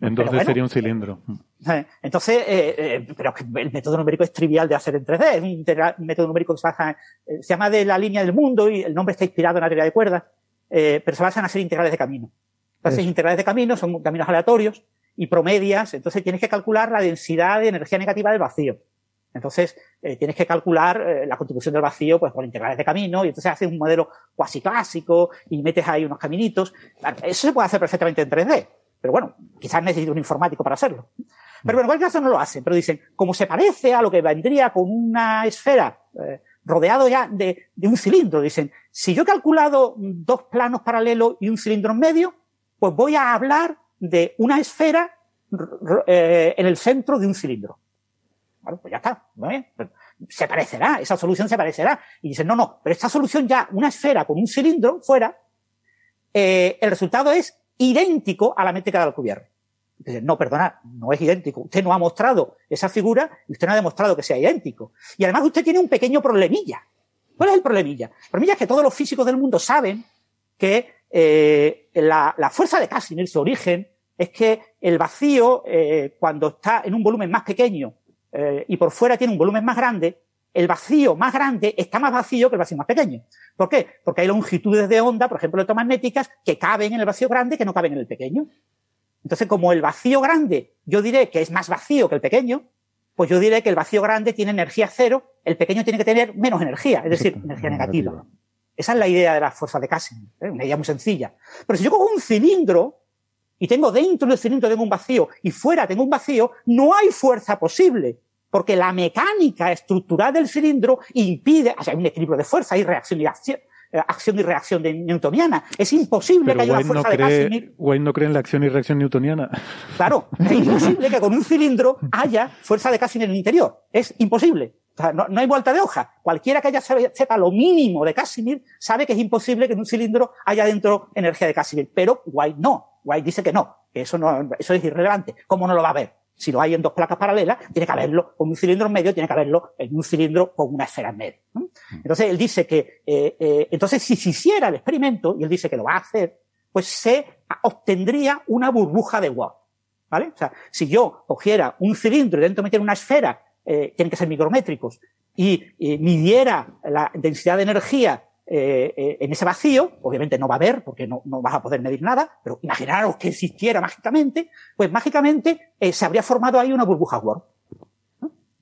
En 2D Pero bueno. sería un cilindro. Mm. Eh, Entonces, eh, eh, pero el método numérico es trivial de hacer en 3D, es un método numérico que se basa, eh, se llama de la línea del mundo y el nombre está inspirado en la teoría de cuerdas, eh, pero se basan en hacer integrales de camino. Entonces, Eso. integrales de camino son caminos aleatorios y promedias, entonces tienes que calcular la densidad de energía negativa del vacío. Entonces, eh, tienes que calcular eh, la contribución del vacío pues, por integrales de camino y entonces haces un modelo cuasi clásico y metes ahí unos caminitos. Claro, Eso se puede hacer perfectamente en 3D, pero bueno, quizás necesite un informático para hacerlo. Pero bueno, en cualquier caso no lo hacen, pero dicen, como se parece a lo que vendría con una esfera eh, rodeado ya de, un cilindro, dicen, si yo he calculado dos planos paralelos y un cilindro en medio, pues voy a hablar de una esfera eh, en el centro de un cilindro. Bueno, pues ya está. ¿no? Se parecerá, esa solución se parecerá. Y dicen, no, no, pero esta solución ya, una esfera con un cilindro fuera, eh, el resultado es idéntico a la métrica de Alcubierre. Dicen, no, perdona, no es idéntico. Usted no ha mostrado esa figura y usted no ha demostrado que sea idéntico. Y además usted tiene un pequeño problemilla. ¿Cuál es el problemilla? El problemilla es que todos los físicos del mundo saben que eh, la, la fuerza de Casimir, su origen, es que el vacío, eh, cuando está en un volumen más pequeño eh, y por fuera tiene un volumen más grande, el vacío más grande está más vacío que el vacío más pequeño. ¿Por qué? Porque hay longitudes de onda, por ejemplo, electromagnéticas, que caben en el vacío grande que no caben en el pequeño. Entonces, como el vacío grande, yo diré que es más vacío que el pequeño, pues yo diré que el vacío grande tiene energía cero, el pequeño tiene que tener menos energía, es decir, energía negativa. Esa es la idea de la fuerza de Casimir, ¿eh? una idea muy sencilla. Pero si yo cojo un cilindro y tengo dentro del cilindro tengo un vacío y fuera tengo un vacío, no hay fuerza posible. Porque la mecánica estructural del cilindro impide, o sea, hay un equilibrio de fuerza, hay reacción y acción, eh, acción y reacción de newtoniana. Es imposible que haya una White no, fuerza de cree, Casimir. White no cree en la acción y reacción newtoniana. Claro, es imposible que con un cilindro haya fuerza de Casimir en el interior. Es imposible. O sea, no, no hay vuelta de hoja. Cualquiera que haya sepa lo mínimo de Casimir sabe que es imposible que en un cilindro haya dentro energía de Casimir. Pero White no. White dice que no, que eso no, eso es irrelevante. ¿Cómo no lo va a ver? Si lo hay en dos placas paralelas, tiene que haberlo con un cilindro en medio, tiene que haberlo en un cilindro con una esfera en medio. ¿no? Entonces él dice que, eh, eh, entonces si se hiciera el experimento, y él dice que lo va a hacer, pues se obtendría una burbuja de Watt. ¿Vale? O sea, si yo cogiera un cilindro y dentro metiera una esfera, eh, tienen que ser micrométricos, y midiera la densidad de energía eh, eh, en ese vacío, obviamente no va a haber, porque no, vas a poder medir nada, pero imaginaros que existiera mágicamente, pues mágicamente eh, se habría formado ahí una burbuja. ¿no?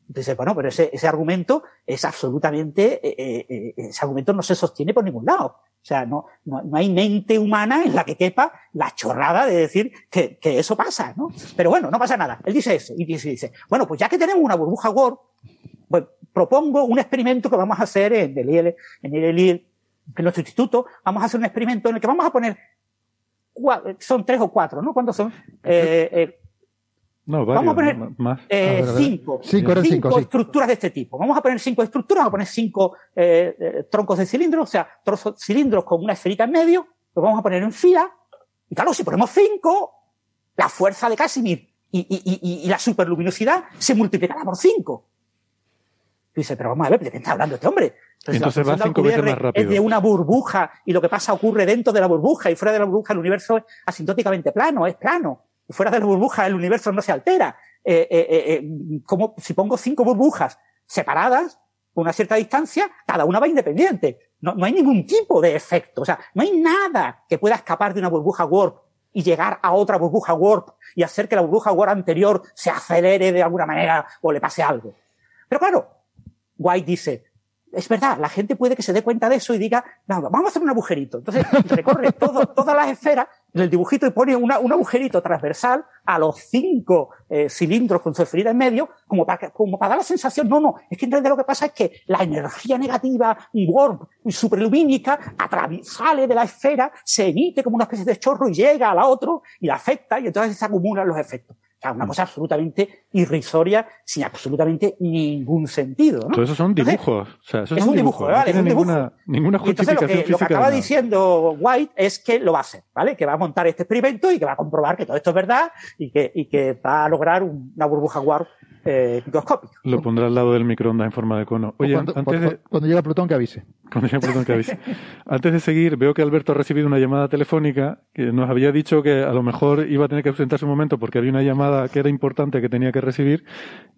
Entonces, bueno, pero ese, argumento es absolutamente, ese argumento no se sostiene por ningún lado. O sea, no, no, hay mente humana en la que quepa la chorrada de decir que, eso pasa, ¿no? Pero bueno, no pasa nada. Él dice eso. Y dice, bueno, pues ya que tenemos una burbuja Warp, pues propongo un experimento que vamos a hacer en el en el En nuestro instituto, vamos a hacer un experimento en el que vamos a poner, son tres o cuatro, ¿no? ¿Cuántos son? Eh, eh, No, Vamos a varios, poner, más. eh, A ver, a ver. cinco, Cinco, eran cinco, sí. estructuras de este tipo. Vamos a poner cinco estructuras, vamos a poner cinco eh, eh, troncos de cilindros, o sea, trozos, cilindros con una esferita en medio, los vamos a poner en fila. Y claro, si ponemos cinco, la fuerza de Casimir y, y, y, y la superluminosidad se multiplicará por cinco. Y dice, pero vamos a ver, ¿de qué está hablando este hombre? Entonces va cinco veces más rápido. Es de una burbuja y lo que pasa ocurre dentro de la burbuja y fuera de la burbuja el universo es asintóticamente plano, es plano. Y fuera de la burbuja el universo no se altera. Eh, eh, eh, como si pongo cinco burbujas separadas con una cierta distancia, cada una va independiente. No, no hay ningún tipo de efecto. O sea, no hay nada que pueda escapar de una burbuja warp y llegar a otra burbuja warp y hacer que la burbuja warp anterior se acelere de alguna manera o le pase algo. Pero claro, White dice, es verdad, la gente puede que se dé cuenta de eso y diga, no, vamos a hacer un agujerito. Entonces recorre todo, todas las esferas en el dibujito y pone una- un agujerito transversal a los cinco eh, cilindros con su esferita en medio, como para, que- como para dar la sensación, no, no, es que en realidad lo que pasa es que la energía negativa, warp, superlumínica, sale de la esfera, se emite como una especie de chorro y llega a la otro y la afecta y entonces se acumulan los efectos. O sea, una cosa absolutamente irrisoria, sin absolutamente ningún sentido. ¿no? Todo eso son Entonces, dibujos. O sea, eso es son un dibujo, dibujos. ¿vale? No Es un tiene dibujo. ninguna, ninguna y entonces lo justificación que, lo acaba nada. diciendo White es que lo va a hacer, ¿vale? Que va a montar este experimento y que va a comprobar que todo esto es verdad y que, y que va a lograr un- una burbuja warp eh, microscópica. Lo pondrá al lado del microondas en forma de cono. Oye, cuando, antes cuando- de, cuando llega Plutón que avise. Cuando ya, perdón, que avise. Antes de seguir, veo que Alberto ha recibido una llamada telefónica que nos había dicho que a lo mejor iba a tener que ausentarse un momento porque había una llamada que era importante que tenía que recibir.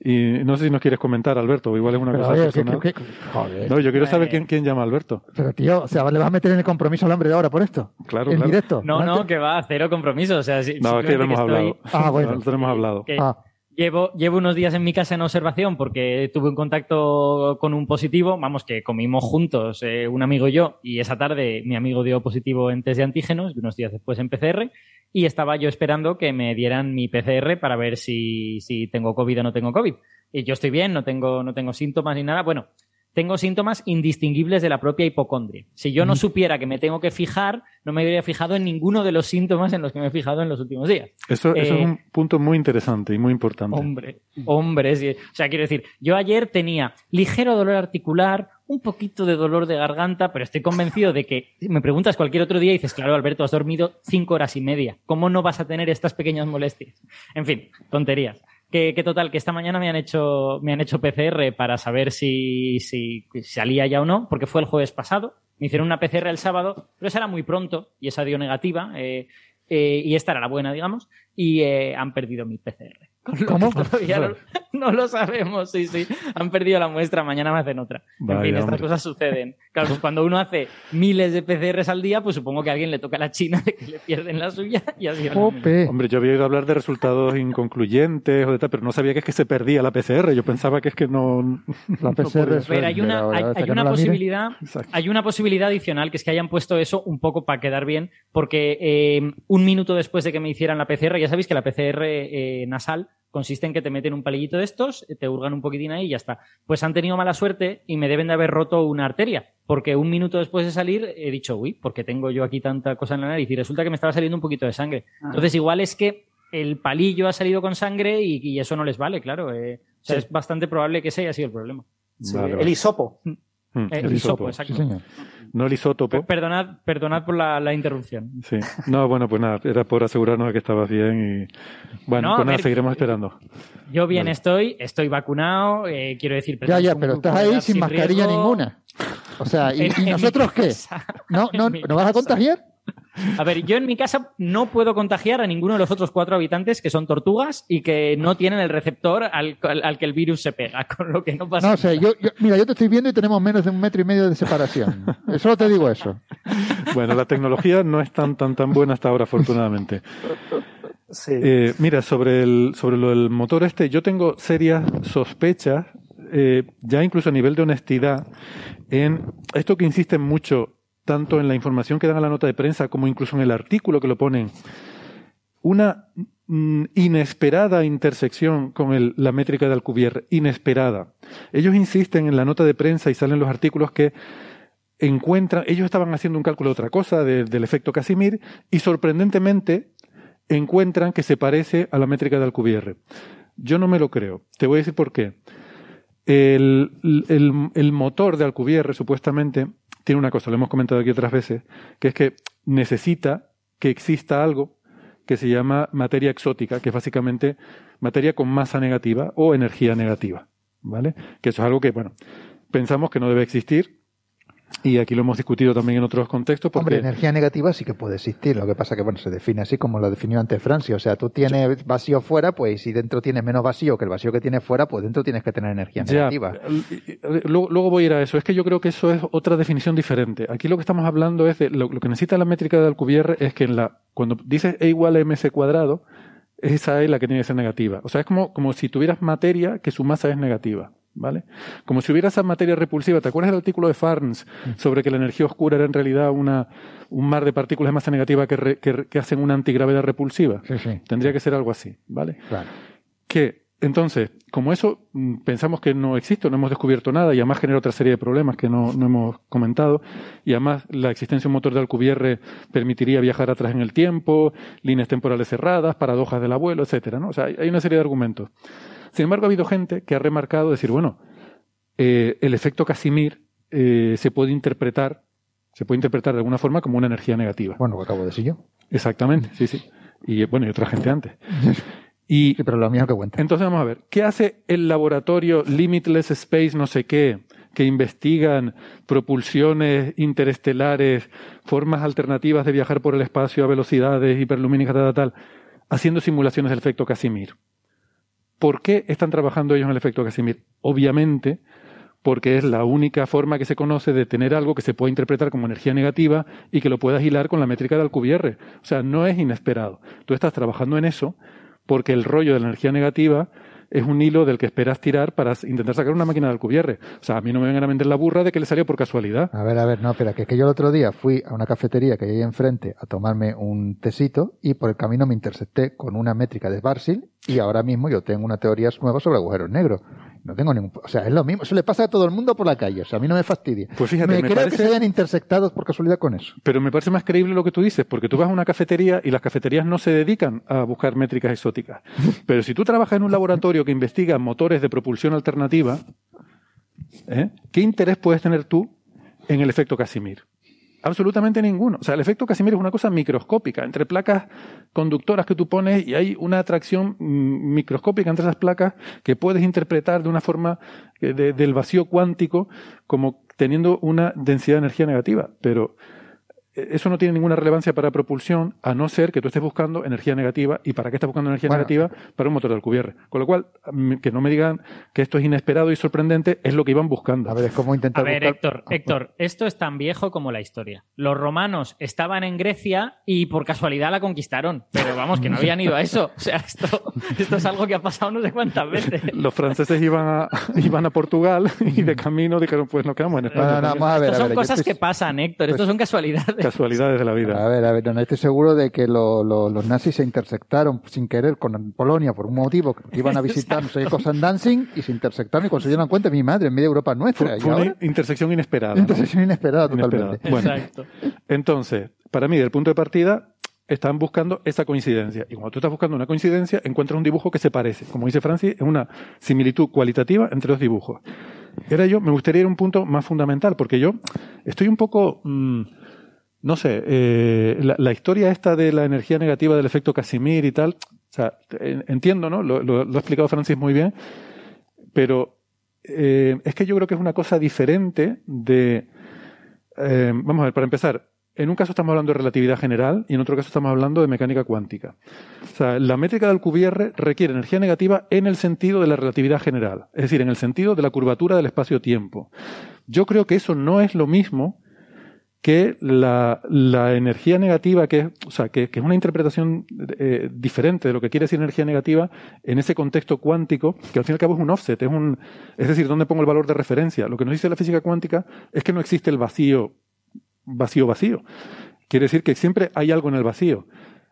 Y no sé si nos quieres comentar, Alberto, o igual es una Pero, cosa oye, personal. ¿qué- qué- joder. No, yo quiero saber quién, quién llama a Alberto. Pero tío, o sea, ¿le vas a meter en el compromiso al hombre de ahora por esto? Claro, En claro. directo. No, no, que va, cero compromiso. O sea, si- No, es que ya lo hemos que hablado. Ah, bueno. Nosotros hemos hablado. que Ah, Llevo, llevo unos días en mi casa en observación porque tuve un contacto con un positivo, vamos, que comimos juntos, eh, un amigo y yo, y esa tarde mi amigo dio positivo en test de antígenos y unos días después en PCR, y estaba yo esperando que me dieran mi PCR para ver si, si tengo COVID o no tengo COVID. Y yo estoy bien, no tengo, no tengo síntomas ni nada. Bueno, tengo síntomas indistinguibles de la propia hipocondria. Si yo no supiera que me tengo que fijar, no me habría fijado en ninguno de los síntomas en los que me he fijado en los últimos días. Eso, eso Eh, es un punto muy interesante y muy importante. Hombre, hombre, sí. o sea, quiero decir, yo ayer tenía ligero dolor articular, un poquito de dolor de garganta, pero estoy convencido de que me preguntas cualquier otro día y dices, claro, Alberto, has dormido cinco horas y media. ¿Cómo no vas a tener estas pequeñas molestias? En fin, tonterías. Que, que total, que esta mañana me han hecho, me han hecho PCR para saber si, si salía ya o no, porque fue el jueves pasado. Me hicieron una PCR el sábado, pero esa era muy pronto y esa dio negativa. eh, eh, y esta era la buena, digamos, y eh, han perdido mi PCR. Con lo ¿Cómo? que todavía no, no lo sabemos, sí, sí. Han perdido la muestra, mañana me hacen otra. en fin, estas cosas suceden. Claro, pues cuando uno hace miles de PCRs al día, pues supongo que a alguien le toca la China de que le pierden la suya y así. Hombre, yo había oído hablar de resultados inconcluyentes o de tal, pero no sabía que es que se perdía la PCR. Yo pensaba que es que no. La PCR ser. Pero hay una, hay, hay una no posibilidad, hay una posibilidad adicional que es que hayan puesto eso un poco para quedar bien, porque eh, un minuto después de que me hicieran la PCR, ya sabéis que la PCR eh, nasal consiste en que te meten un palillito de estos, te hurgan un poquitín ahí y ya está. Pues han tenido mala suerte y me deben de haber roto una arteria, porque un minuto después de salir he dicho, uy, porque tengo yo aquí tanta cosa en la nariz y resulta que me estaba saliendo un poquito de sangre. Ah. Entonces igual es que el palillo ha salido con sangre y, y eso no les vale, claro. eh. O sea, Sí. es bastante probable que ese haya sido el problema. Vale, el hisopo. Mm, Eh, el hisopo, hisopo. exacto. Sí, señor. No el isótopo. Perdonad, perdonad por la, la interrupción. Sí. No, bueno, pues nada, era por asegurarnos de que estabas bien y... Bueno, No, pues nada, ver, seguiremos esperando. Yo bien Vale. estoy, estoy vacunado, eh, quiero decir... Ya, ya, pero estás ahí sin mascarilla riesgo. ninguna. O sea, ¿y, nosotros qué? casa. ¿No, no, ¿no vas a contagiar? A ver, yo en mi casa no puedo contagiar a ninguno de los otros cuatro habitantes que son tortugas y que no tienen el receptor al, al- al que el virus se pega, con lo que no pasa No sé, yo, yo- mira, yo te estoy viendo y tenemos menos de un metro y medio de separación. Solo te digo eso. Bueno, la tecnología no es tan, tan, tan buena hasta ahora, afortunadamente. Sí. Eh, mira, sobre, el, sobre lo del motor este, yo tengo serias sospechas, eh, ya incluso a nivel de honestidad, en esto que insisten mucho, tanto en la información que dan a la nota de prensa como incluso en el artículo que lo ponen, una mm, inesperada intersección con la métrica de Alcubierre, inesperada. Ellos insisten en la nota de prensa y salen los artículos que encuentran, ellos estaban haciendo un cálculo de otra cosa, de- del efecto Casimir, y sorprendentemente encuentran que se parece a la métrica de Alcubierre. Yo no me lo creo. Te voy a decir por qué. El motor de Alcubierre, supuestamente, tiene una cosa, lo hemos comentado aquí otras veces, que es que necesita que exista algo que se llama materia exótica, que es básicamente materia con masa negativa o energía negativa. ¿Vale? Que eso es algo que, bueno, pensamos que no debe existir. Y aquí lo hemos discutido también en otros contextos. Porque Hombre, energía negativa sí que puede existir. Lo que pasa que, bueno, se define así como lo definió antes Francia. O sea, tú tienes vacío fuera, pues si dentro tienes menos vacío que el vacío que tienes fuera, pues dentro tienes que tener energía negativa. Luego, luego voy a ir a eso. Es que yo creo que eso es otra definición diferente. Aquí lo que estamos hablando es de lo, lo que necesita la métrica de Alcubierre es que en la cuando dices E igual a mc cuadrado, esa es la que tiene que ser negativa. O sea, es como, como si tuvieras materia que su masa es negativa. ¿Vale? Como si hubiera esa materia repulsiva. ¿Te acuerdas del artículo de Farns sobre que la energía oscura era en realidad una, un mar de partículas de masa negativa que, re- que, hacen una antigravedad repulsiva? Sí, sí. Tendría que ser algo así, ¿vale? Claro. que entonces, como eso mm, pensamos que no existe, no hemos descubierto nada y además genera otra serie de problemas que no, no hemos comentado y además la existencia de un motor de Alcubierre permitiría viajar atrás en el tiempo, líneas temporales cerradas, paradojas del abuelo, etcétera, ¿no? O sea, hay una serie de argumentos. Sin embargo, ha habido gente que ha remarcado decir, bueno, eh, el efecto Casimir eh, se puede interpretar, se puede interpretar de alguna forma como una energía negativa. Bueno, lo acabo de decir yo. Exactamente, sí, sí. Y bueno, y otra gente antes. Y Sí, pero lo mío que cuenta. entonces vamos a ver, ¿qué hace el laboratorio Limitless Space no sé qué, que investigan propulsiones interestelares, formas alternativas de viajar por el espacio a velocidades hiperlumínicas, tal, tal, tal, haciendo simulaciones del efecto Casimir? ¿Por qué están trabajando ellos en el efecto Casimir? Obviamente, porque es la única forma que se conoce de tener algo que se pueda interpretar como energía negativa y que lo puedas hilar con la métrica de Alcubierre. O sea, no es inesperado. Tú estás trabajando en eso porque el rollo de la energía negativa es un hilo del que esperas tirar para intentar sacar una máquina de Alcubierre. O sea, a mí no me vengan a vender la burra de que le salió por casualidad. A ver, a ver, no, espera, que, es que yo el otro día fui a una cafetería que hay ahí enfrente a tomarme un tecito y por el camino me intercepté con una métrica de Barsil y ahora mismo yo tengo una teoría nueva sobre agujeros negros. No tengo ningún... O sea, es lo mismo. Eso le pasa a todo el mundo por la calle. O sea, a mí no me fastidia. Pues fíjate, me, me creo parece- que se hayan intersectado por casualidad con eso. Pero me parece más creíble lo que tú dices, porque tú vas a una cafetería y las cafeterías no se dedican a buscar métricas exóticas. Pero si tú trabajas en un laboratorio que investiga motores de propulsión alternativa, ¿eh? ¿qué interés puedes tener tú en el efecto Casimir? Absolutamente ninguno. O sea, el efecto Casimir es una cosa microscópica. Entre placas conductoras que tú pones y hay una atracción mm, microscópica entre esas placas que puedes interpretar de una forma que de- del vacío cuántico como teniendo una densidad de energía negativa. Pero eh, eso no tiene ninguna relevancia para propulsión, a no ser que tú estés buscando energía negativa. ¿Y para qué estás buscando energía Bueno. negativa? Para un motor de Alcubierre. Con lo cual, mm, que no me digan que esto es inesperado y sorprendente, es lo que iban buscando. A ver, es como A intentar ver, buscar- Héctor, Héctor, esto es tan viejo como la historia. Los romanos estaban en Grecia y por casualidad la conquistaron, pero vamos, que no habían ido a eso. O sea, esto, esto es algo que ha pasado no sé cuántas veces. Los franceses iban a, iban a Portugal y de camino dijeron, pues nos quedamos en España. no, no, vamos a ver, Estas a son ver, cosas estoy- que pasan, Héctor, estos son casualidades. Casualidades de la vida. A ver, a ver, no estoy seguro de que lo- lo- los nazis se intersectaron sin querer con Polonia por un motivo, que iban a visitar no sé qué cosa en Dancing y se intersectaron y cuando se dieron cuenta, mi madre, en media Europa es nuestra. Fue, una ahora, intersección inesperada. ¿no? intersección inesperada Inesperada. totalmente. Bueno, Exacto. entonces, para mí, del punto de partida, están buscando esa coincidencia. Y cuando tú estás buscando una coincidencia, encuentras un dibujo que se parece. Como dice Francis, es una similitud cualitativa entre dos dibujos. Y ahora yo me gustaría ir a un punto más fundamental, porque yo estoy un poco, mm, no sé, eh, la, historia esta de la energía negativa del efecto Casimir y tal, o sea, en- entiendo, ¿no? Lo, ha explicado Francis muy bien, pero eh, es que yo creo que es una cosa diferente de, eh, vamos a ver, para empezar, en un caso estamos hablando de relatividad general y en otro caso estamos hablando de mecánica cuántica. O sea, la métrica de Alcubierre requiere energía negativa en el sentido de la relatividad general, es decir, en el sentido de la curvatura del espacio-tiempo. Yo creo que eso no es lo mismo que la, energía negativa, que es, o sea, que, que es una interpretación eh, diferente de lo que quiere decir energía negativa en ese contexto cuántico, que al fin y al cabo es un offset, es un, es decir, dónde pongo el valor de referencia. Lo que nos dice la física cuántica es que no existe el vacío, vacío, vacío. Quiere decir que siempre hay algo en el vacío.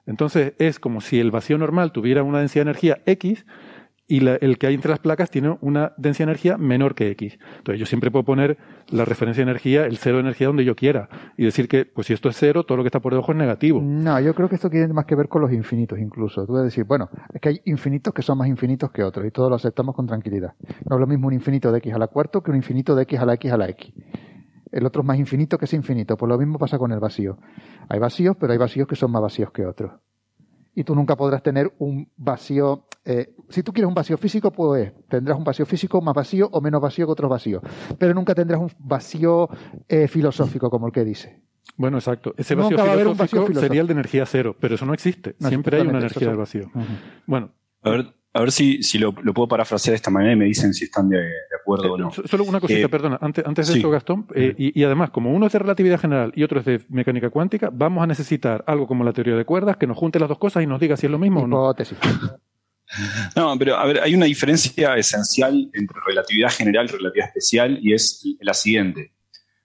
Entonces es como si el vacío normal tuviera una densidad de energía X y la- el que hay entre las placas tiene una densidad de energía menor que X. Entonces yo siempre puedo poner la referencia de energía, el cero de energía donde yo quiera y decir que, pues si esto es cero, todo lo que está por debajo es negativo. No, yo creo que esto tiene más que ver con los infinitos incluso. Tú vas a decir, bueno, es que hay infinitos que son más infinitos que otros y todos lo aceptamos con tranquilidad. No es lo mismo un infinito de x a la cuarto que un infinito de x a la x a la x. El otro es más infinito que ese infinito. Pues lo mismo pasa con el vacío. Hay vacíos, pero hay vacíos que son más vacíos que otros. Y tú nunca podrás tener un vacío. eh, si tú quieres un vacío físico, pues tendrás un vacío físico más vacío o menos vacío que otros vacíos. Pero nunca tendrás un vacío eh, filosófico como el que dice. Bueno, exacto. Ese Nunca vacío va a haber un filosófico, vacío filosófico. sería el de energía cero, pero eso no existe. No, Siempre hay una energía del vacío. Bueno, A ver, a ver si, si lo, lo puedo parafrasear de esta manera y me dicen si están de, de acuerdo o no. So- Solo una cosita, Eh, perdona, antes, antes de sí. esto, Gastón, eh, y, y además, como uno es de relatividad general y otro es de mecánica cuántica, vamos a necesitar algo como la teoría de cuerdas que nos junte las dos cosas y nos diga si es lo mismo o no. Hipótesis. No, pero a ver, hay una diferencia esencial entre relatividad general y relatividad especial y es la siguiente.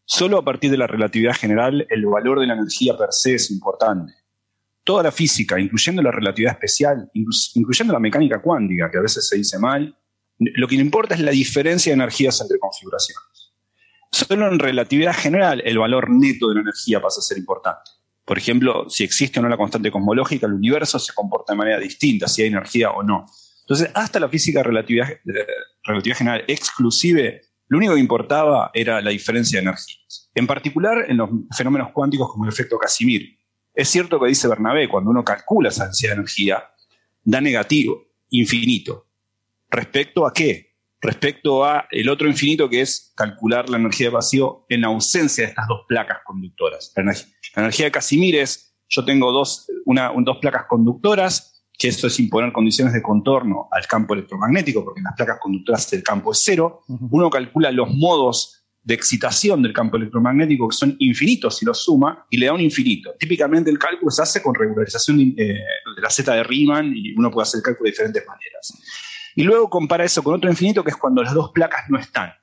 Solo a partir de la relatividad general el valor de la energía per se es importante. Toda la física, incluyendo la relatividad especial, inclu- incluyendo la mecánica cuántica, que a veces se dice mal, lo que importa es la diferencia de energías entre configuraciones. Solo en relatividad general el valor neto de la energía pasa a ser importante. Por ejemplo, si existe o no la constante cosmológica, el universo se comporta de manera distinta, si hay energía o no. Entonces, hasta la física de relatividad, relatividad general exclusive, lo único que importaba era la diferencia de energías. En particular, en los fenómenos cuánticos como el efecto Casimir. Es cierto que dice Bernabé, cuando uno calcula esa densidad de energía, da negativo, infinito. ¿Respecto a qué? Respecto a el otro infinito que es calcular la energía de vacío en ausencia de estas dos placas conductoras. La energía, la energía de Casimir es, yo tengo dos, una, un- dos placas conductoras, que eso es imponer condiciones de contorno al campo electromagnético, porque en las placas conductoras el campo es cero. Uno calcula los modos de excitación del campo electromagnético, que son infinitos si los suma, y le da un infinito. Típicamente el cálculo se hace con regularización de, eh, de la Z de Riemann, y uno puede hacer el cálculo de diferentes maneras. Y luego compara eso con otro infinito, que es cuando las dos placas no están.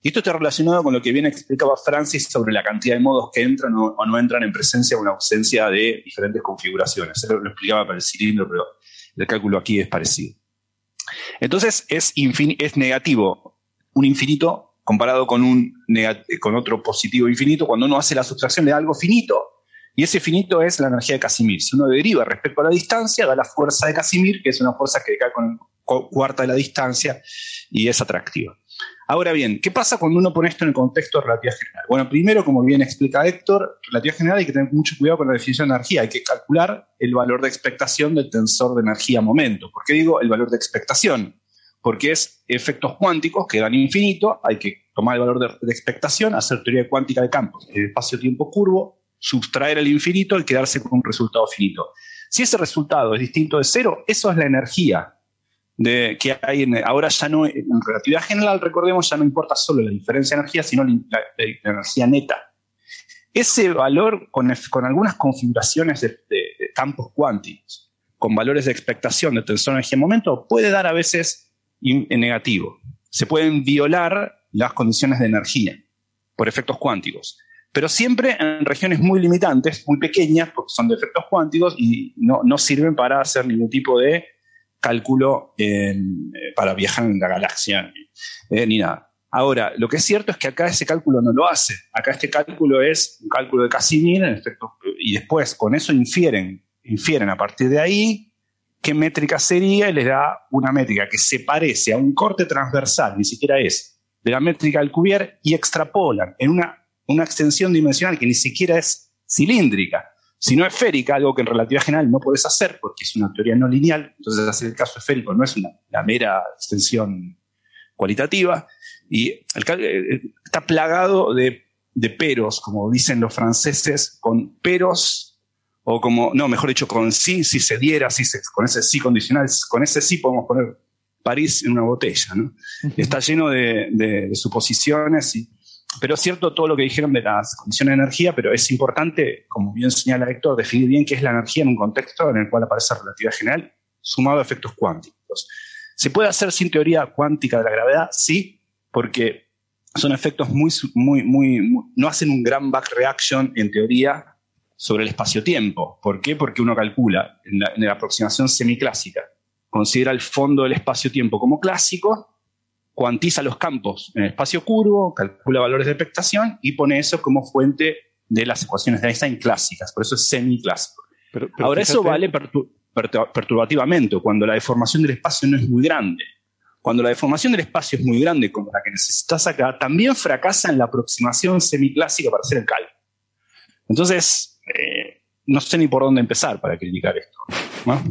Y esto está relacionado con lo que bien explicaba Francis sobre la cantidad de modos que entran o, no entran en presencia o en ausencia de diferentes configuraciones. Él lo, explicaba para el cilindro, pero el cálculo aquí es parecido. Entonces es, es negativo un infinito comparado con, un con otro positivo infinito cuando uno hace la sustracción de algo finito. Y ese finito es la energía de Casimir. Si uno deriva respecto a la distancia, da la fuerza de Casimir, que es una fuerza que cae con cu- cuarta de la distancia y es atractiva. Ahora bien, ¿qué pasa cuando uno pone esto en el contexto de relatividad general? Bueno, primero, como bien explica Héctor, relatividad general hay que tener mucho cuidado con la definición de energía. Hay que calcular el valor de expectación del tensor de energía-momento. ¿Por qué digo el valor de expectación? Porque es efectos cuánticos que dan infinito, hay que tomar el valor de, expectación, hacer teoría cuántica de campos, el espacio-tiempo curvo, sustraer el infinito y quedarse con un resultado finito. Si ese resultado es distinto de cero, eso es la energía de, que hay en, ahora ya no, en relatividad general, recordemos, ya no importa solo la diferencia de energía, sino la, energía neta. Ese valor, con, con algunas configuraciones de, campos cuánticos, con valores de expectación de tensor de energía-momento, puede dar a veces negativo. Se pueden violar las condiciones de energía por efectos cuánticos. pero siempre en regiones muy limitantes, muy pequeñas, porque son de efectos cuánticos y no, no sirven para hacer ningún tipo de cálculo en- eh, para viajar en la galaxia eh, ni nada. Ahora, lo que es cierto es que acá ese cálculo no lo hace. Acá este cálculo es un cálculo de Casimir, en efecto, y después con eso infieren, infieren a partir de ahí qué métrica sería y les da una métrica que se parece a un corte transversal, ni siquiera es, de la métrica del Cuvier y extrapolan en una, una extensión dimensional que ni siquiera es cilíndrica, sino esférica, algo que en relatividad general no puedes hacer porque es una teoría no lineal, entonces hacer el caso esférico no es la mera extensión cualitativa, y cal- eh, está plagado de, de peros, como dicen los franceses, con peros, o como, no, mejor dicho, con sí, si se diera, si se, con ese sí condicional, con ese sí podemos poner París en una botella, ¿no? Está lleno de, de- de suposiciones, y, pero es cierto todo lo que dijeron de las condiciones de energía, pero es importante, como bien señala Héctor, definir bien qué es la energía en un contexto en el cual aparece relatividad general sumado a efectos cuánticos. ¿Se puede hacer sin teoría cuántica de la gravedad? Sí, porque son efectos muy, muy, muy, muy- no hacen un gran back reaction en teoría sobre el espacio-tiempo. ¿Por qué? Porque uno calcula en la, en la aproximación semiclásica, considera el fondo del espacio-tiempo como clásico, cuantiza los campos en el espacio curvo, calcula valores de expectación y pone eso como fuente de las ecuaciones de Einstein clásicas. Por eso es semiclásico. Pero- pero Ahora, eso vale pertu- pertu- perturbativamente, cuando la deformación del espacio no es muy grande. Cuando la deformación del espacio es muy grande, como la que necesitas acá, también fracasa en la aproximación semiclásica para hacer el cálculo. Entonces, eh, no sé ni por dónde empezar para criticar esto. ¿no?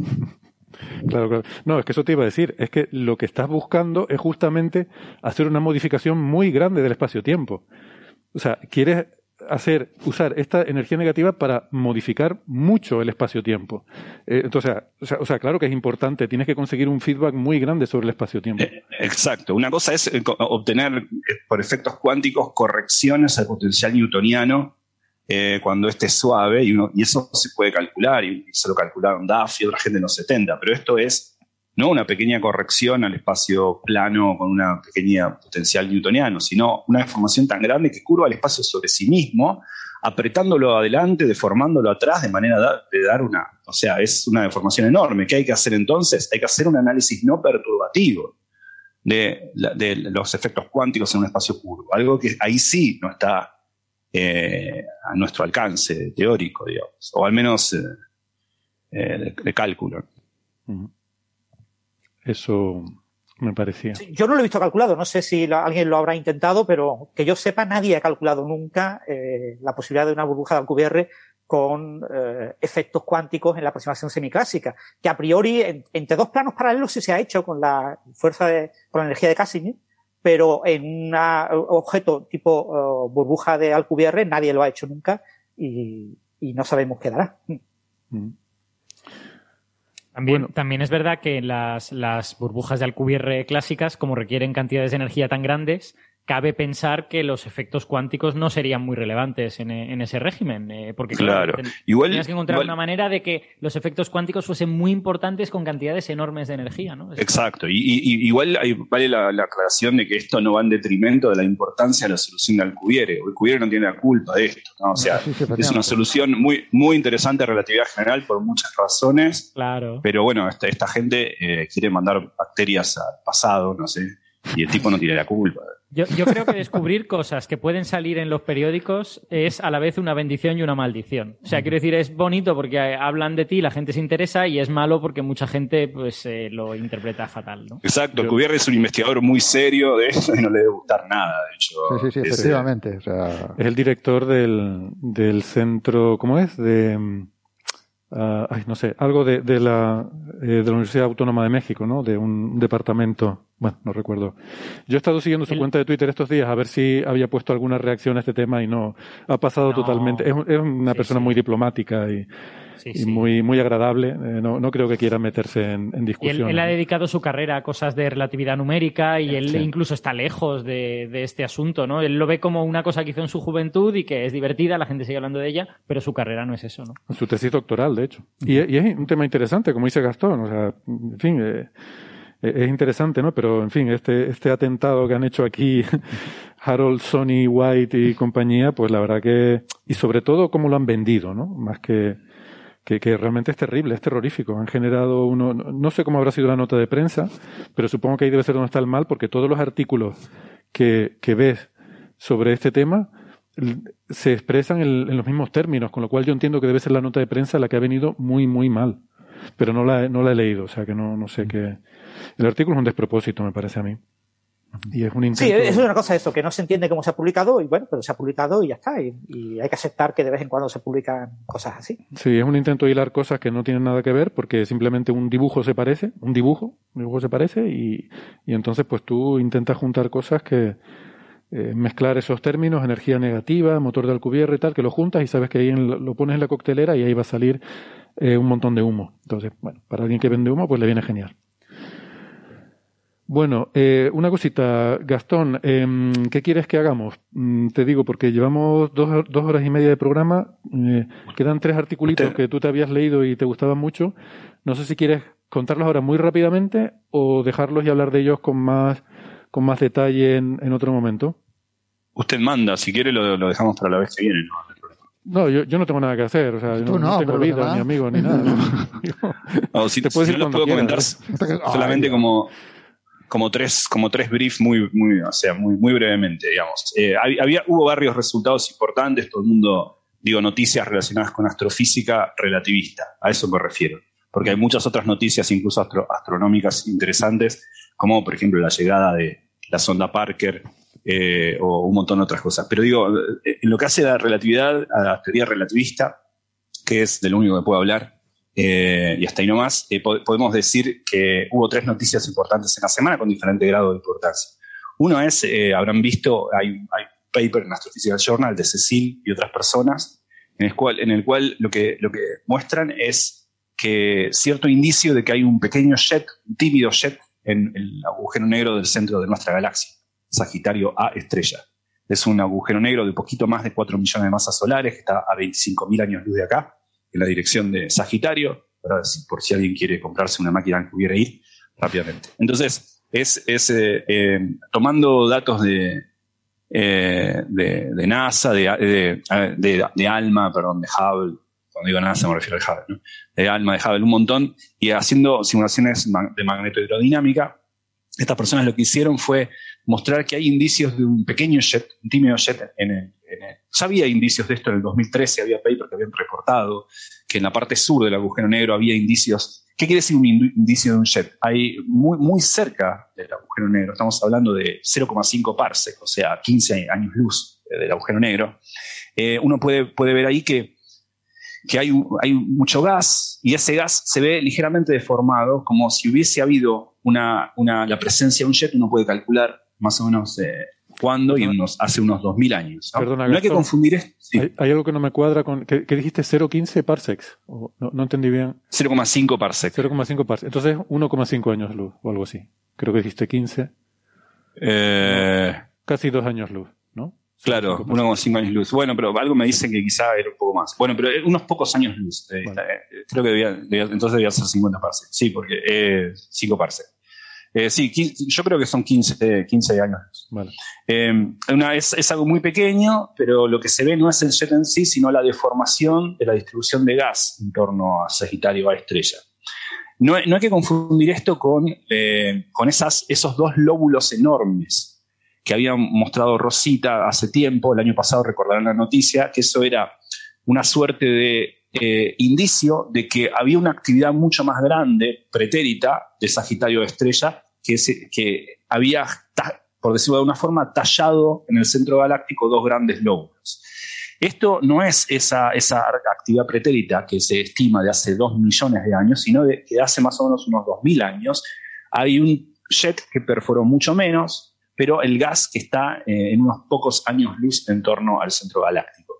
Claro, claro. No, es que eso te iba a decir. Es que lo que estás buscando es justamente hacer una modificación muy grande del espacio-tiempo. O sea, quieres hacer, usar esta energía negativa para modificar mucho el espacio-tiempo. Eh, entonces, o sea, o sea, claro que es importante. Tienes que conseguir un feedback muy grande sobre el espacio-tiempo. Exacto. Una cosa es eh, obtener eh, por efectos cuánticos correcciones al potencial newtoniano eh, cuando este es suave y, eso se puede calcular y, se lo calcularon Duff y otra gente en los 70, pero esto es no una pequeña corrección al espacio plano con una pequeña potencial newtoniano, sino una deformación tan grande que curva el espacio sobre sí mismo, apretándolo adelante, deformándolo atrás de manera de dar una, o sea, es una deformación enorme. ¿Qué hay que hacer entonces? Hay que hacer un análisis no perturbativo de los efectos cuánticos en un espacio curvo, algo que ahí sí no está eh, a nuestro alcance teórico, digamos, o al menos eh, eh, de, de cálculo. Eso me parecía. Yo no lo he visto calculado, no sé si la- alguien lo habrá intentado, pero que yo sepa, nadie ha calculado nunca eh, la posibilidad de una burbuja de Alcubierre con eh, efectos cuánticos en la aproximación semiclásica, que a priori en- entre dos planos paralelos sí se ha hecho con la fuerza de, con la energía de Casimir, pero en un objeto tipo burbuja de Alcubierre nadie lo ha hecho nunca y, y no sabemos qué dará. Mm. También, también es verdad que las, las burbujas de Alcubierre clásicas, como requieren cantidades de energía tan grandes, cabe pensar que los efectos cuánticos no serían muy relevantes en, en ese régimen. eh, porque Claro. ten- Igual- tenías que encontrar igual- una manera de que los efectos cuánticos fuesen muy importantes con cantidades enormes de energía. ¿no? Es- Exacto, y, igual hay- vale la, la aclaración de que esto no va en detrimento de la importancia de la solución de Alcubierre. Alcubierre no tiene la culpa de esto, ¿no? o sea, Sí, sí, es una solución muy, muy interesante de relatividad general por muchas razones, Claro. pero bueno, esta, esta gente eh, quiere mandar bacterias al pasado, no sé, y el tipo no tiene la culpa. Yo, yo creo que descubrir cosas que pueden salir en los periódicos es a la vez una bendición y una maldición. O sea, quiero decir, es bonito porque hablan de ti, la gente se interesa, y es malo porque mucha gente pues eh, lo interpreta fatal, ¿no? Exacto, Alcubierre es un investigador muy serio de eso y no le debe gustar nada, de hecho. Sí, sí, sí, Es, efectivamente. O sea, Es el director del, del centro, ¿cómo es? De, ah, ay, no sé, algo de, de, la, eh, de la Universidad Autónoma de México, ¿no? De un departamento, bueno, no recuerdo. Yo he estado siguiendo su El- cuenta de Twitter estos días a ver si había puesto alguna reacción a este tema y no, ha pasado No. totalmente. Es, es una Sí, persona sí. muy diplomática y, Sí, y sí. muy, muy agradable. Eh, no, no creo que quiera meterse en, en Y él, discusión. él ha dedicado su carrera a cosas de relatividad numérica y él Sí. incluso está lejos de, de este asunto, ¿no? Él lo ve como una cosa que hizo en su juventud y que es divertida, la gente sigue hablando de ella, pero su carrera no es eso, ¿no? Su tesis doctoral, de hecho. Y, y es un tema interesante, como dice Gastón. O sea, en fin, eh, eh, es interesante, ¿no? Pero, en fin, este, este atentado que han hecho aquí Harold, Sony, White y compañía, pues la verdad que, y sobre todo cómo lo han vendido, ¿no? Más que, que, realmente es terrible, es terrorífico. Han generado uno, no sé cómo habrá sido la nota de prensa, pero supongo que ahí debe ser donde está el mal, porque todos los artículos que, que ves sobre este tema se expresan en, los mismos términos, con lo cual yo entiendo que debe ser la nota de prensa la que ha venido muy, muy mal. Pero no la, no la he leído, o sea que no, no sé qué. El artículo es un despropósito, me parece a mí. Y es un Sí, intento. es una cosa eso, que no se entiende cómo se ha publicado y bueno, pero se ha publicado y ya está. Y, y hay que aceptar que de vez en cuando se publican cosas así. Sí, es un intento de hilar cosas que no tienen nada que ver porque simplemente un dibujo se parece, un dibujo, un dibujo se parece y, y entonces pues tú intentas juntar cosas que eh, mezclar esos términos, energía negativa, motor de Alcubierre y tal, que lo juntas y sabes que ahí en lo pones en la coctelera y ahí va a salir eh, un montón de humo. Entonces, bueno, para alguien que vende humo pues le viene genial. Bueno, eh, una cosita, Gastón, em, ¿qué quieres que hagamos? Mm, te digo, porque llevamos dos, dos horas y media de programa, eh, quedan tres articulitos que tú te habías leído y te gustaban mucho. No sé si quieres contarlos ahora muy rápidamente o dejarlos y hablar de ellos con más, con más detalle en, en otro momento. Usted manda, si quiere lo, lo dejamos para la vez que viene. ¿no? No, yo, yo no tengo nada que hacer, o sea, yo no, no, tengo vida, demás. ni amigos, ni nada. O si, Te puedes si ir no los puedo comentar solamente Ay, como, como tres, como tres briefs muy, muy, o sea, muy, muy brevemente, digamos. Eh, hab- había, hubo varios resultados importantes, todo el mundo, digo, noticias relacionadas con astrofísica relativista, a eso me refiero. Porque hay muchas otras noticias, incluso astro- astronómicas interesantes, como por ejemplo la llegada de la sonda Parker eh, o un montón de otras cosas. Pero digo, eh, en lo que hace a la relatividad, a la teoría relativista, que es de lo único que puedo hablar, eh, y hasta ahí nomás, eh, po- podemos decir que hubo tres noticias importantes en la semana con diferente grado de importancia. Uno es, eh, habrán visto, hay, hay paper en Astrophysical Journal de Cecil y otras personas, en el cual, en el cual lo, que, lo que muestran es que cierto indicio de que hay un pequeño jet, un tímido jet, en el agujero negro del centro de nuestra galaxia, Sagitario A estrella. Es un agujero negro de poquito más de 4 millones de masas solares, que está a 25.000 años luz de acá, en la dirección de Sagitario, por si alguien quiere comprarse una máquina que pudiera ir rápidamente. Entonces, es, es, eh, eh, tomando datos de, eh, de, NASA, de, de, de- ALMA, perdón, de Hubble, cuando digo NASA me refiero al Hubble, ¿no? de ALMA, de Hubble, un montón, y haciendo simulaciones de magnetohidrodinámica, estas personas lo que hicieron fue mostrar que hay indicios de un pequeño jet, un tímido jet en el- ya había indicios de esto en el 2013, había paper que habían reportado que en la parte sur del agujero negro había indicios. ¿Qué quiere decir un indicio de un jet? Hay muy, muy cerca del agujero negro, estamos hablando de 0,5 parsec, o sea, 15 años luz eh, del agujero negro. Eh, uno puede, puede ver ahí que, que hay, hay mucho gas y ese gas se ve ligeramente deformado, como si hubiese habido una, una, la presencia de un jet, uno puede calcular más o menos eh, cuándo y unos, hace unos 2000 años. ¿no? Perdona, No hay que confundir esto. Hay, hay algo que no me cuadra con. ¿Qué, qué dijiste? ¿0,15 parsecs? O- no, no entendí bien. 0,5 parsec. 0,5 parsecs. Entonces 1,5 años luz o algo así. Creo que dijiste 15. Eh, Casi dos años luz, ¿no? Claro, 1,5 años luz. Bueno, pero algo me dice que quizá era un poco más. Bueno, pero unos pocos años luz. Eh, eh, creo que debía, debía- entonces debía ser 50 parsec. Sí, porque eh, 5 parsec. Eh, sí, 15 yo creo que son 15, eh, 15 años. Eh, una- es, es algo muy pequeño, pero lo que se ve no es el jet en sí, sino la deformación de la distribución de gas en torno a Sagitario A estrella. No, hay- no hay que confundir esto con, eh, con esas, esos dos lóbulos enormes que había mostrado Rosita hace tiempo, el año pasado recordarán la noticia, que eso era una suerte de eh, indicio de que había una actividad mucho más grande, pretérita, de Sagitario A estrella, que, había, por decirlo de alguna forma, tallado en el centro galáctico dos grandes lóbulos. Esto no es esa, esa actividad pretérita que se estima de hace dos millones de años, sino de que hace más o menos unos dos mil años hay un jet que perforó mucho menos, pero el gas que está eh, en unos pocos años luz en torno al centro galáctico.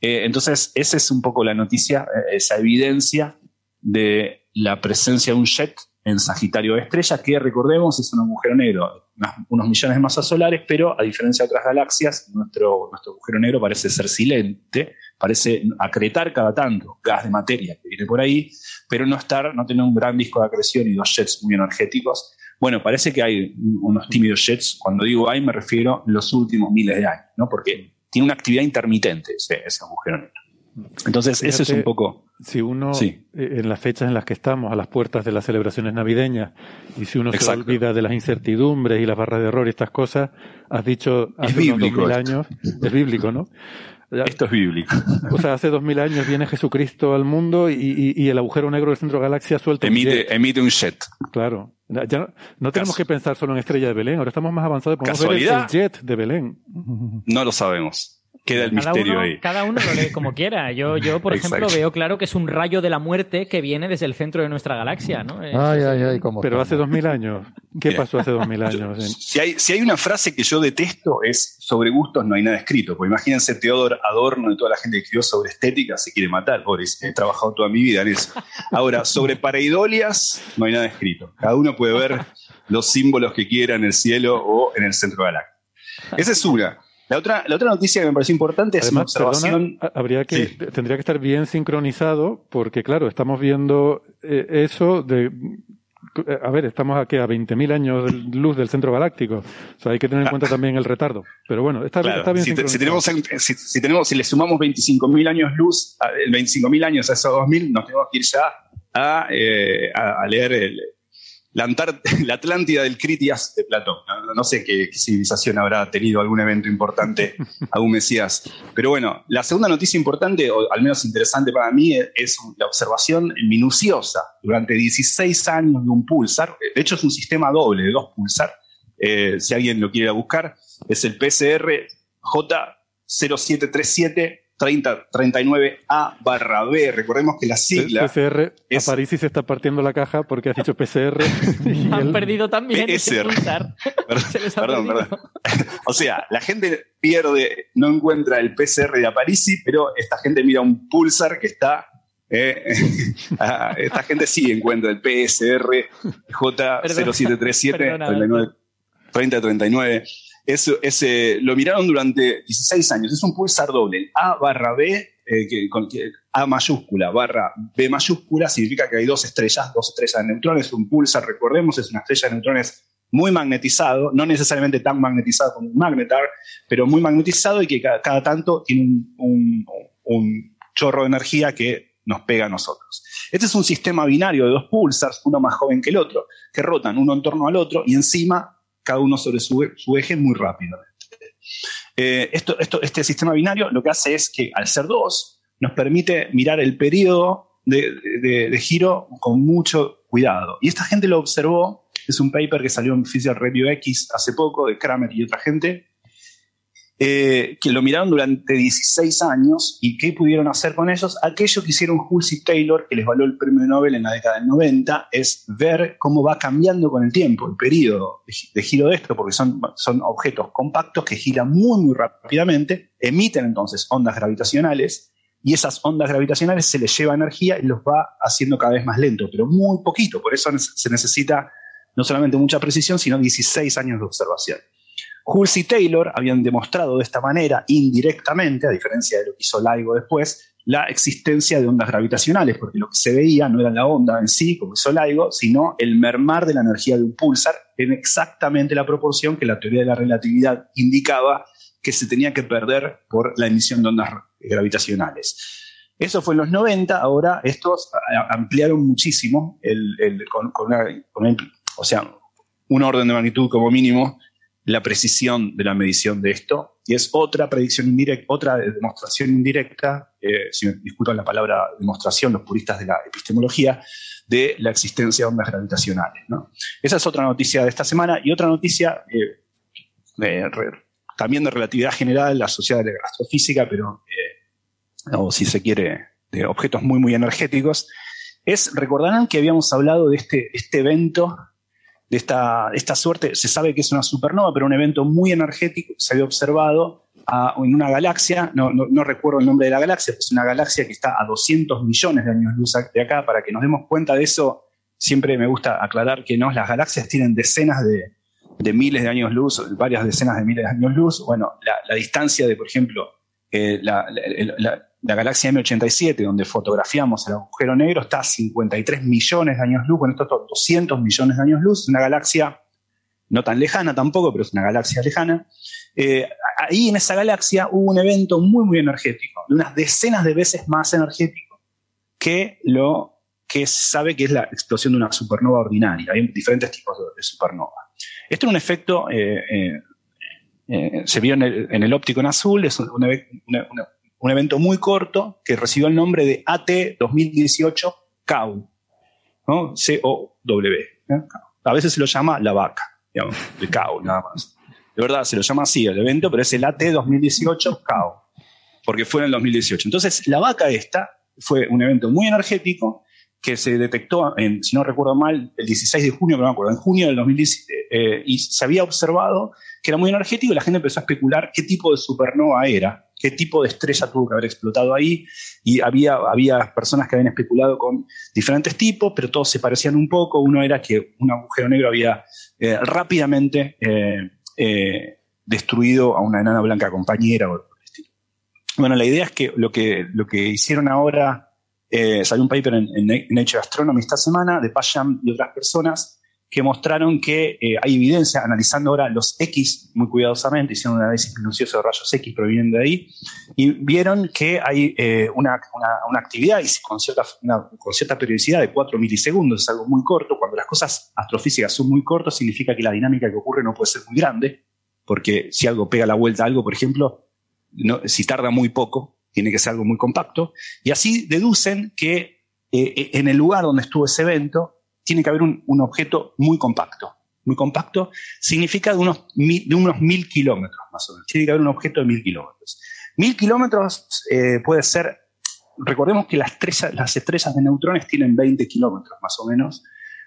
Eh, entonces, esa es un poco la noticia, eh, esa evidencia de la presencia de un jet en Sagitario Estrella, que recordemos es un agujero negro, unos millones de masas solares, pero a diferencia de otras galaxias, nuestro, nuestro agujero negro parece ser silente, parece acretar cada tanto gas de materia que viene por ahí, pero no estar, no tener un gran disco de acreción y dos jets muy energéticos, Bueno, parece que hay unos tímidos jets. Cuando digo hay, me refiero a los últimos miles de años, ¿no? Porque tiene una actividad intermitente ese agujero negro. Entonces, ese es un poco. Si uno, Sí. eh, en las fechas en las que estamos, a las puertas de las celebraciones navideñas, y si uno se Exacto. olvida de las incertidumbres y las barras de error y estas cosas, has dicho hace unos bíblico dos mil esto. años, es bíblico, ¿no? Esto es bíblico. O sea, hace dos mil años viene Jesucristo al mundo y, y- y el agujero negro del centro de galaxia suelta un jet. Emite, emite un jet. Claro. Ya no, no tenemos que pensar solo en Estrella de Belén, ahora estamos más avanzados, podemos ver el, ¿Casualidad? jet de Belén. No lo sabemos. Queda el Cada misterio uno, ahí. cada uno lo lee como quiera. Yo, yo por ejemplo, veo claro que es un rayo de la muerte que viene desde el centro de nuestra galaxia, ¿no? Es- Ay, ay, Pero hace dos mil años. ¿Qué Mira, pasó hace dos mil años? Si hay, si hay una frase que yo detesto es sobre gustos no hay nada escrito. Porque imagínense Teodor Adorno y toda la gente que escribió sobre estética se quiere matar. Boris, he trabajado toda mi vida en eso. Ahora, sobre pareidolias no hay nada escrito. Cada uno puede ver los símbolos que quiera en el cielo o en el centro galáctico. Esa es una. La otra, la otra noticia que me pareció importante es una perdona, observación. ha- habría que, Sí. tendría que estar bien sincronizado, porque claro, estamos viendo eh, eso de. eh, A ver, estamos aquí a 20.000 años de luz del centro galáctico. O sea, hay que tener en cuenta también el retardo. Pero bueno, está, bien- Claro, está bien si, te- si tenemos, en- si, si tenemos, si le sumamos 25.000 años luz, a- el 25.000 años a esos 2.000, nos tenemos que ir ya a, eh, a- a leer el- la, Atlántida del Critias de Platón. No, no sé qué, qué civilización habrá tenido algún evento importante, algún Mesías. Pero bueno, la segunda noticia importante, o al menos interesante para mí, es, es la observación minuciosa durante 16 años de un pulsar. De hecho, es un sistema doble de dos pulsar. Eh, si alguien lo quiere buscar, es el PCR J0737 3039A barra B. Recordemos que la sigla. PCR, a París se está partiendo la caja porque has dicho PCR. han perdido también. PCR. se perdón, perdón. o sea, la gente pierde, no encuentra el PCR de Aparici, pero esta gente mira un pulsar que está. Eh, esta gente sí encuentra el PSR J0737 3039. Lo miraron durante 16 años. Es un pulsar doble, A barra B, eh, A mayúscula barra B mayúscula, significa que hay dos estrellas, dos estrellas de neutrones. Un pulsar, recordemos, es una estrella de neutrones muy magnetizado, no necesariamente tan magnetizado como un magnetar, pero muy magnetizado y que cada, tanto tiene un, un chorro de energía que nos pega a nosotros. Este es un sistema binario de dos pulsars, uno más joven que el otro, que rotan uno en torno al otro y encima cada uno sobre su, su eje muy rápidamente. Eh, esto, esto, este sistema binario lo que hace es que al ser dos, nos permite mirar el periodo de, de- de giro con mucho cuidado. Y esta gente lo observó, es un paper que salió en Physical Review X hace poco, de Kramer y otra gente, eh, que lo miraron durante 16 años y qué pudieron hacer con ellos. Aquello que hicieron Hulse y Taylor, que les valió el premio Nobel en la década del 90, es ver cómo va cambiando con el tiempo el periodo de, gi- de giro de esto, porque son, son objetos compactos que giran muy, muy rápidamente, emiten entonces ondas gravitacionales y esas ondas gravitacionales se les lleva energía y los va haciendo cada vez más lento, pero muy poquito. Por eso se necesita no solamente mucha precisión, sino 16 años de observación. Hulse y Taylor habían demostrado de esta manera, indirectamente, a diferencia de lo que hizo LIGO después, la existencia de ondas gravitacionales, porque lo que se veía no era la onda en sí, como hizo LIGO, sino el mermar de la energía de un pulsar en exactamente la proporción que la teoría de la relatividad indicaba que se tenía que perder por la emisión de ondas gravitacionales. Eso fue en los 90, ahora estos ampliaron muchísimo, o sea, un orden de magnitud como mínimo, la precisión de la medición de esto, y es otra predicción indirecta, otra demostración indirecta, eh, si disculpan la palabra demostración, los puristas de la epistemología, de la existencia de ondas gravitacionales. ¿no? Esa es otra noticia de esta semana, y otra noticia eh, también de relatividad general, asociada a la astrofísica, pero, eh, o si se quiere, de objetos muy, muy energéticos, es, recordarán que habíamos hablado de este, este evento de esta, esta suerte, se sabe que es una supernova, pero un evento muy energético se había observado en una galaxia, no, no- recuerdo el nombre de la galaxia, es una galaxia que está a 200 millones de años luz de acá, para que nos demos cuenta de eso, siempre me gusta aclarar que no, las galaxias tienen decenas de, de miles de años luz, varias decenas de miles de años luz, bueno, la, distancia de, por ejemplo, eh, la- la- la galaxia M87, donde fotografiamos el agujero negro, está a 53 millones de años luz, con estos 200 millones de años luz, una galaxia no tan lejana tampoco, pero es una galaxia lejana. Eh, ahí en esa galaxia hubo un evento muy, muy energético, de unas decenas de veces más energético que lo que sabe que es la explosión de una supernova ordinaria. Hay diferentes tipos de, supernova. Esto es un efecto, eh, eh, se vio en el, óptico en azul, es un, evento muy corto que recibió el nombre de AT 2018 CAU, ¿no? C-O-W. A veces se lo llama la vaca, digamos, de CAU, nada más. De verdad, se lo llama así el evento, pero es el AT 2018 CAU, porque fue en el 2018. Entonces, la vaca esta fue un evento muy energético que se detectó, en, si no recuerdo mal, el 16 de junio, pero no me acuerdo, en junio del 2017, eh, y se había observado que era muy energético y la gente empezó a especular qué tipo de supernova era, qué tipo de estrella tuvo que haber explotado ahí, y había, había personas que habían especulado con diferentes tipos, pero todos se parecían un poco. Uno era que un agujero negro había eh, rápidamente eh, destruido a una enana blanca compañera. Bueno, la idea es que lo que, lo que hicieron ahora eh, salió un paper en, Nature Astronomy esta semana de Pasham y otras personas que mostraron que eh, hay evidencia, analizando ahora los X muy cuidadosamente, hicieron un análisis minucioso de rayos X proveniendo de ahí, y vieron que hay eh, una, actividad y con cierta, con cierta periodicidad de 4 milisegundos, es algo muy corto. Cuando las cosas astrofísicas son muy cortas, significa que la dinámica que ocurre no puede ser muy grande, porque si algo pega la vuelta a algo, por ejemplo, si tarda muy poco, tiene que ser algo muy compacto, y así deducen que eh, eh, en el lugar donde estuvo ese evento tiene que haber un, objeto muy compacto. Muy compacto significa de unos, mil, de unos mil kilómetros más o menos. Tiene que haber un objeto de mil kilómetros. Mil kilómetros eh, puede ser, recordemos que las, las estrellas de neutrones tienen 20 kilómetros más o menos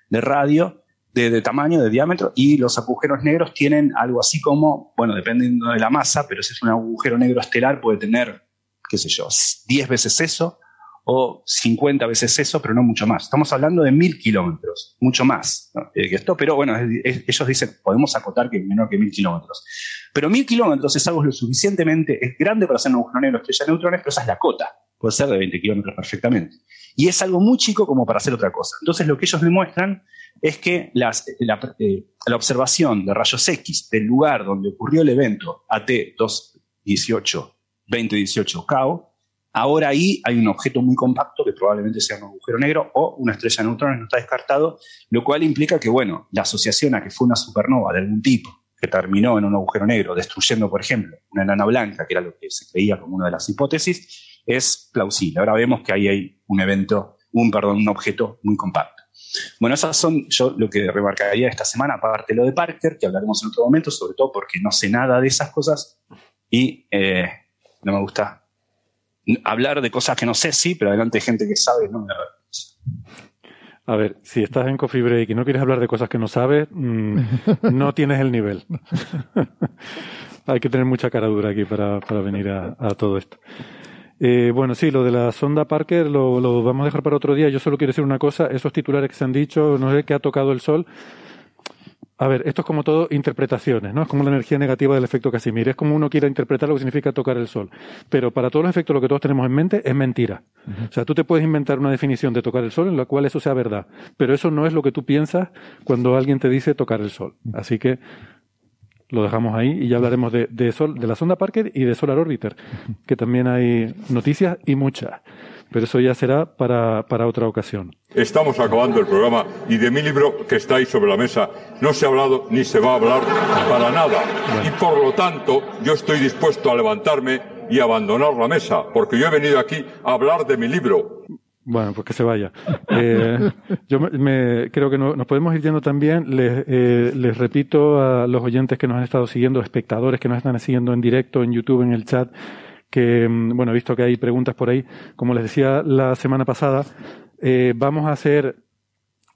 de radio, de, de, tamaño, de diámetro, y los agujeros negros tienen algo así como, bueno, dependiendo de la masa, pero si es un agujero negro estelar puede tener qué sé yo, 10 veces eso o 50 veces eso, pero no mucho más. Estamos hablando de mil kilómetros, mucho más eh, que esto, pero bueno, ellos dicen, podemos acotar que es menor que mil kilómetros. Pero mil kilómetros es algo lo suficientemente es grande para hacer un agujero negro estrella de neutrones, pero esa es la cota. Puede ser de 20 kilómetros perfectamente. Y es algo muy chico como para hacer otra cosa. Entonces, lo que ellos demuestran es que la, eh, la observación de rayos X del lugar donde ocurrió el evento AT218 2018 CAO. Ahora ahí hay un objeto muy compacto que probablemente sea un agujero negro o una estrella de neutrones, no está descartado, lo cual implica que, bueno, la asociación a que fue una supernova de algún tipo que terminó en un agujero negro, destruyendo, por ejemplo, una enana blanca, que era lo que se creía como una de las hipótesis, es plausible. Ahora vemos que ahí hay un evento, un, perdón, un objeto muy compacto. Bueno, esas son yo lo que remarcaría esta semana, aparte lo de Parker, que hablaremos en otro momento, sobre todo porque no sé nada de esas cosas y eh, no me gusta hablar de cosas que no sé, sí, pero adelante hay gente que sabe, no me a ver, si estás en Coffee Break y no quieres hablar de cosas que no sabes, mm, no tienes el nivel. Hay que tener mucha cara dura aquí para, venir a, todo esto. Eh, bueno, sí, lo de la sonda Parker lo, lo, vamos a dejar para otro día. Yo solo quiero decir una cosa, esos titulares que se han dicho, no sé qué ha tocado el sol, a ver, esto es como todo interpretaciones, ¿no? Es como la energía negativa del efecto Casimir. Es como uno quiera interpretar lo que significa tocar el sol. Pero para todos los efectos, lo que todos tenemos en mente es mentira. O sea, tú te puedes inventar una definición de tocar el sol en la cual eso sea verdad. Pero eso no es lo que tú piensas cuando alguien te dice tocar el sol. Así que lo dejamos ahí y ya hablaremos de, de, sol, de la sonda Parker y de Solar Orbiter, que también hay noticias y muchas pero eso ya será para, para otra ocasión. Estamos acabando el programa y de mi libro que está ahí sobre la mesa no se ha hablado ni se va a hablar para nada. Y por lo tanto yo estoy dispuesto a levantarme y abandonar la mesa, porque yo he venido aquí a hablar de mi libro. Bueno, pues que se vaya. Eh, yo me, creo que nos podemos ir yendo también. Les, eh, les repito a los oyentes que nos han estado siguiendo, espectadores que nos están siguiendo en directo en YouTube, en el chat, que, mm, bueno, he visto que hay preguntas por ahí. Como les decía la semana pasada, eh, vamos a hacer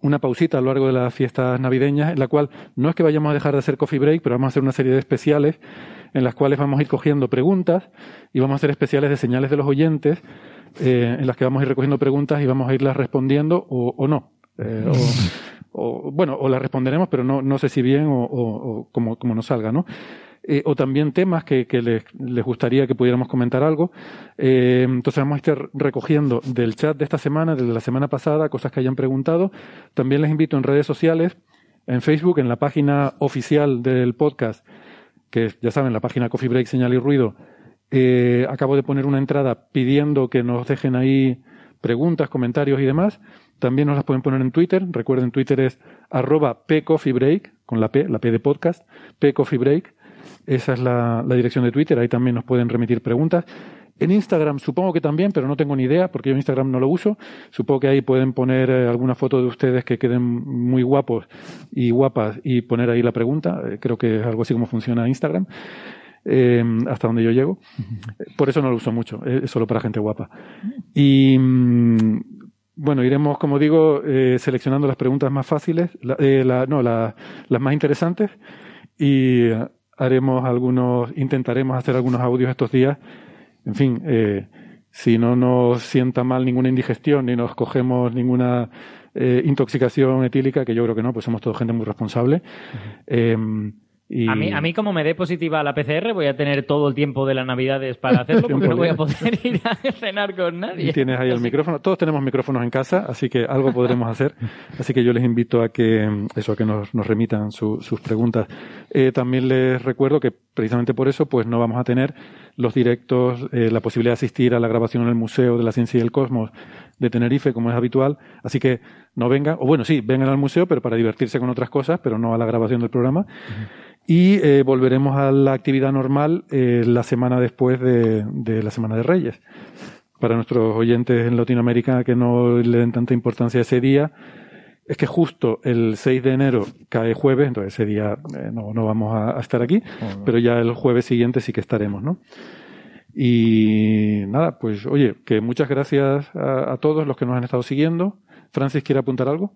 una pausita a lo largo de las fiestas navideñas, en la cual no es que vayamos a dejar de hacer coffee break, pero vamos a hacer una serie de especiales en las cuales vamos a ir cogiendo preguntas y vamos a hacer especiales de señales de los oyentes, eh, en las que vamos a ir recogiendo preguntas y vamos a irlas respondiendo o, o no. Eh, o, o, bueno, o las responderemos, pero no, no sé si bien o, o como, como nos salga, ¿no? eh, o también temas que, que les, les, gustaría que pudiéramos comentar algo. Eh, entonces vamos a estar recogiendo del chat de esta semana, de la semana pasada, cosas que hayan preguntado. También les invito en redes sociales, en Facebook, en la página oficial del podcast, que es, ya saben, la página Coffee Break, Señal y Ruido. Eh, acabo de poner una entrada pidiendo que nos dejen ahí preguntas, comentarios y demás. También nos las pueden poner en Twitter. Recuerden, Twitter es arroba pcoffeebreak, con la P, la P de podcast, pcoffeebreak. Esa es la, dirección de Twitter. Ahí también nos pueden remitir preguntas. En Instagram supongo que también, pero no tengo ni idea porque yo Instagram no lo uso. Supongo que ahí pueden poner eh, alguna foto de ustedes que queden muy guapos y guapas y poner ahí la pregunta. Eh, creo que es algo así como funciona Instagram. Eh, hasta donde yo llego. Por eso no lo uso mucho, es solo para gente guapa. Y mm, bueno, iremos, como digo, eh, seleccionando las preguntas más fáciles, la, eh, la, no, la, las más interesantes y haremos algunos, intentaremos hacer algunos audios estos días. En fin, eh, si no nos sienta mal ninguna indigestión ni nos cogemos ninguna intoxicación etílica, que yo creo que no, pues somos todos gente muy responsable. Uh a, mí, a mí, como me dé positiva la PCR, voy a tener todo el tiempo de las Navidades para hacerlo, porque no voy a poder ir a cenar con nadie. Y tienes ahí el micrófono. Todos tenemos micrófonos en casa, así que algo podremos hacer. Así que yo les invito a que, eso, a que nos, nos remitan sus preguntas. Eh, también les recuerdo que precisamente por eso, pues no vamos a tener los directos, eh, la posibilidad de asistir a la grabación en el Museo de la Ciencia y el Cosmos de Tenerife, como es habitual. Así que no vengan, o bueno, sí, vengan al museo, pero para divertirse con otras cosas, pero no a la grabación del programa y eh, volveremos a la actividad normal eh, la semana después de, de, la Semana de Reyes. Para nuestros oyentes en Latinoamérica que no le den tanta importancia a ese día, es que justo el 6 de enero cae jueves, entonces ese día eh, no, no, vamos a, a estar aquí, pero ya el jueves siguiente sí que estaremos, ¿no? Y nada, pues oye, que muchas gracias a, a todos los que nos han estado siguiendo. Francis, ¿quiere apuntar algo?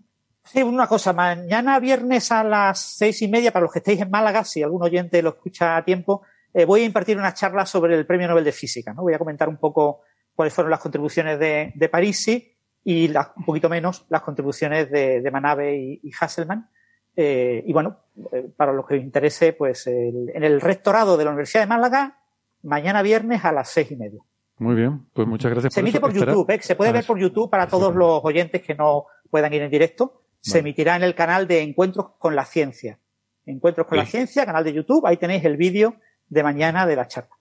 Sí, una cosa, mañana viernes a las seis y media, para los que estéis en Málaga, si algún oyente lo escucha a tiempo, eh, voy a impartir una charla sobre el Premio Nobel de Física. ¿no? Voy a comentar un poco cuáles fueron las contribuciones de, de Parisi y la, un poquito menos las contribuciones de, de Manabe y, y Hasselman. Eh, y bueno, eh, para los que os interese, pues el, en el rectorado de la Universidad de Málaga, mañana viernes a las seis y media. Muy bien, pues muchas gracias se por emite eso. por YouTube, ¿eh? se puede ver por YouTube para todos los oyentes que no puedan ir en directo se emitirá en el canal de Encuentros con la Ciencia. Encuentros con la Ciencia, canal de YouTube, ahí tenéis el vídeo de mañana de la charla.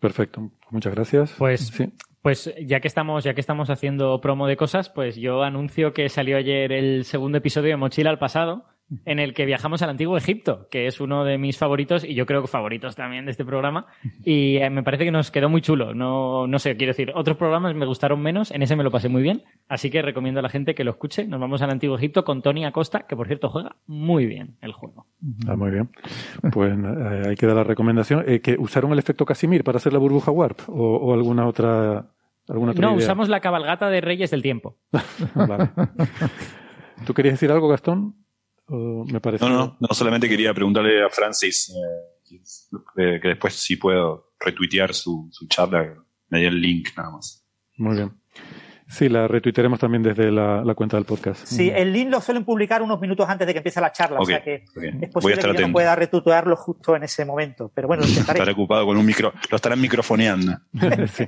Perfecto, muchas gracias. Pues, sí. pues ya que estamos, ya que estamos haciendo promo de cosas, pues yo anuncio que salió ayer el segundo episodio de Mochila al pasado, en el que viajamos al antiguo Egipto, que es uno de mis favoritos y yo creo que favoritos también de este programa. Y eh, me parece que nos quedó muy chulo. No, no sé, quiero decir, otros programas me gustaron menos, en ese me lo pasé muy bien. Así que recomiendo a la gente que lo escuche. Nos vamos al antiguo Egipto con Tony Acosta, que por cierto juega muy bien el juego. Ah, muy bien. Pues eh, ahí queda la recomendación. Eh, ¿Que usaron el efecto Casimir para hacer la burbuja Warp o, o alguna otra? Alguna otra no, idea? usamos la cabalgata de Reyes del Tiempo. vale. ¿Tú querías decir algo, Gastón? Me parece. No, no, no, solamente quería preguntarle a Francis eh, que después si puedo retuitear su, su charla, me dio el link nada más. Muy bien. Sí, la retuitearemos también desde la, la, cuenta del podcast. Sí, el link lo suelen publicar unos minutos antes de que empiece la charla, okay, o sea que okay. es posible que yo no pueda retuitearlo justo en ese momento, pero bueno, lo intentaré. Estaré ocupado con un micro, lo estarán microfoneando. sí.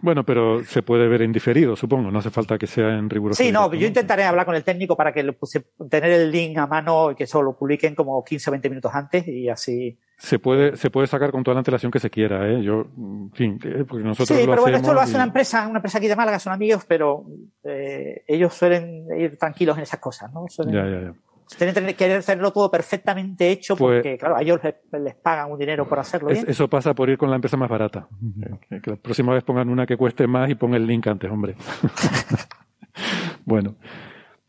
Bueno, pero se puede ver en diferido, supongo, no hace falta que sea en riguroso. Sí, no, directo, yo intentaré hablar con el técnico para que lo puse, tener el link a mano y que eso lo publiquen como 15 o 20 minutos antes y así se puede, se puede sacar con toda la antelación que se quiera, ¿eh? Yo, en fin, porque nosotros Sí, lo pero bueno, esto lo hace y... una empresa, una empresa aquí de Málaga, son amigos, pero eh, ellos suelen ir tranquilos en esas cosas, ¿no? Suelen, ya, ya, ya. Tienen que querer hacerlo todo perfectamente hecho pues, porque, claro, a ellos les, les, pagan un dinero por hacerlo es, bien. Eso pasa por ir con la empresa más barata. Que, que la próxima vez pongan una que cueste más y pongan el link antes, hombre. bueno.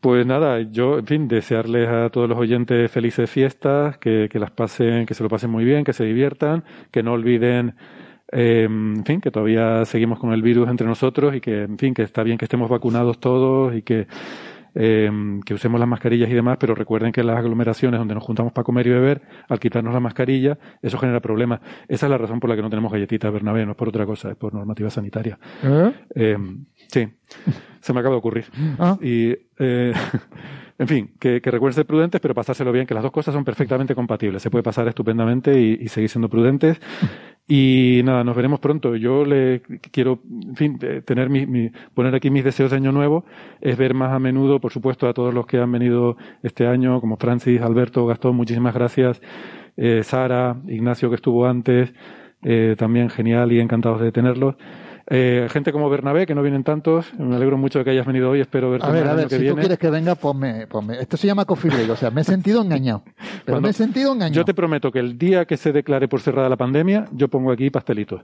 Pues nada, yo, en fin, desearles a todos los oyentes felices fiestas, que, que las pasen, que se lo pasen muy bien, que se diviertan, que no olviden, eh, en fin, que todavía seguimos con el virus entre nosotros y que, en fin, que está bien que estemos vacunados todos y que, eh, que usemos las mascarillas y demás, pero recuerden que las aglomeraciones donde nos juntamos para comer y beber, al quitarnos la mascarilla, eso genera problemas. Esa es la razón por la que no tenemos galletitas Bernabé, no es por otra cosa, es por normativa sanitaria. ¿Eh? Eh, sí. Se me acaba de ocurrir. Ah. Y, eh, en fin, que, que recuerden ser prudentes, pero pasárselo bien, que las dos cosas son perfectamente compatibles. Se puede pasar estupendamente y, y seguir siendo prudentes. Y nada, nos veremos pronto. Yo le quiero, en fin, eh, tener mi, mi- poner aquí mis deseos de año nuevo, es ver más a menudo, por supuesto, a todos los que han venido este año, como Francis, Alberto, Gastón, muchísimas gracias. Eh, Sara, Ignacio que estuvo antes, eh, también genial y encantados de tenerlos. Eh, gente como Bernabé, que no vienen tantos, me alegro mucho de que hayas venido hoy, espero verte A ver, el a ver, que si viene. tú quieres que venga, ponme, ponme. Esto se llama coffee break, o sea, me he sentido engañado. Pero Cuando- me he sentido engañado. Yo te prometo que el día que se declare por cerrada la pandemia, yo pongo aquí pastelitos.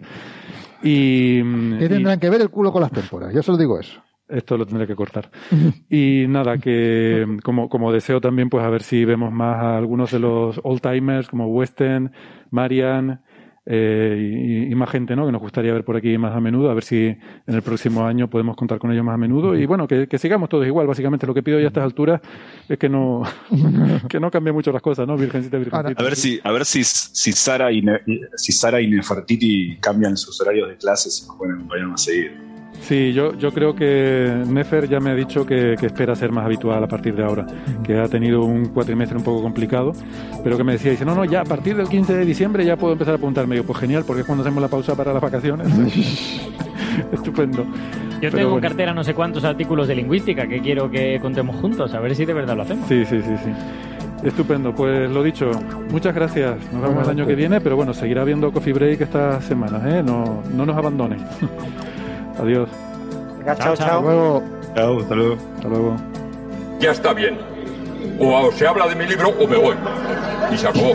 Y, Que y tendrán que ver el culo con las témporas, yo solo digo eso. esto lo tendré que cortar. Y nada, que como, como deseo también, pues a ver si vemos más a algunos de los old timers como Weston, Marian eh, y, y más gente, ¿no? Que nos gustaría ver por aquí más a menudo, a ver si en el próximo año podemos contar con ellos más a menudo. Y bueno, que, que sigamos todos igual. Básicamente lo que pido ya a estas alturas es que no, que no cambie mucho las cosas, ¿no? Virgencita, virgencita. A ver si, a ver si, si Sara y Ne- si Sara y Nefertiti cambian sus horarios de clases y nos pueden acompañar más seguido. Sí, yo, yo creo que Nefer ya me ha dicho que, que espera ser más habitual a partir de ahora, que ha tenido un cuatrimestre un poco complicado, pero que me decía, dice, no, no, ya a partir del 15 de diciembre ya puedo empezar a apuntarme. Digo, pues genial, porque es cuando hacemos la pausa para las vacaciones. Estupendo. Yo Pero tengo en bueno. cartera no sé cuántos artículos de lingüística que quiero que contemos juntos, a ver si de verdad lo hacemos. Sí, sí, sí, sí. Estupendo, pues lo dicho, muchas gracias. Nos vemos el año que viene, pero bueno, seguirá habiendo Coffee Break estas semanas, ¿eh? No, no nos abandonen. Adiós. Venga, chao, chao. Hasta luego. Chao, hasta luego. Hasta luego. Ya está bien. O se habla de mi libro o me voy. Y se acabó.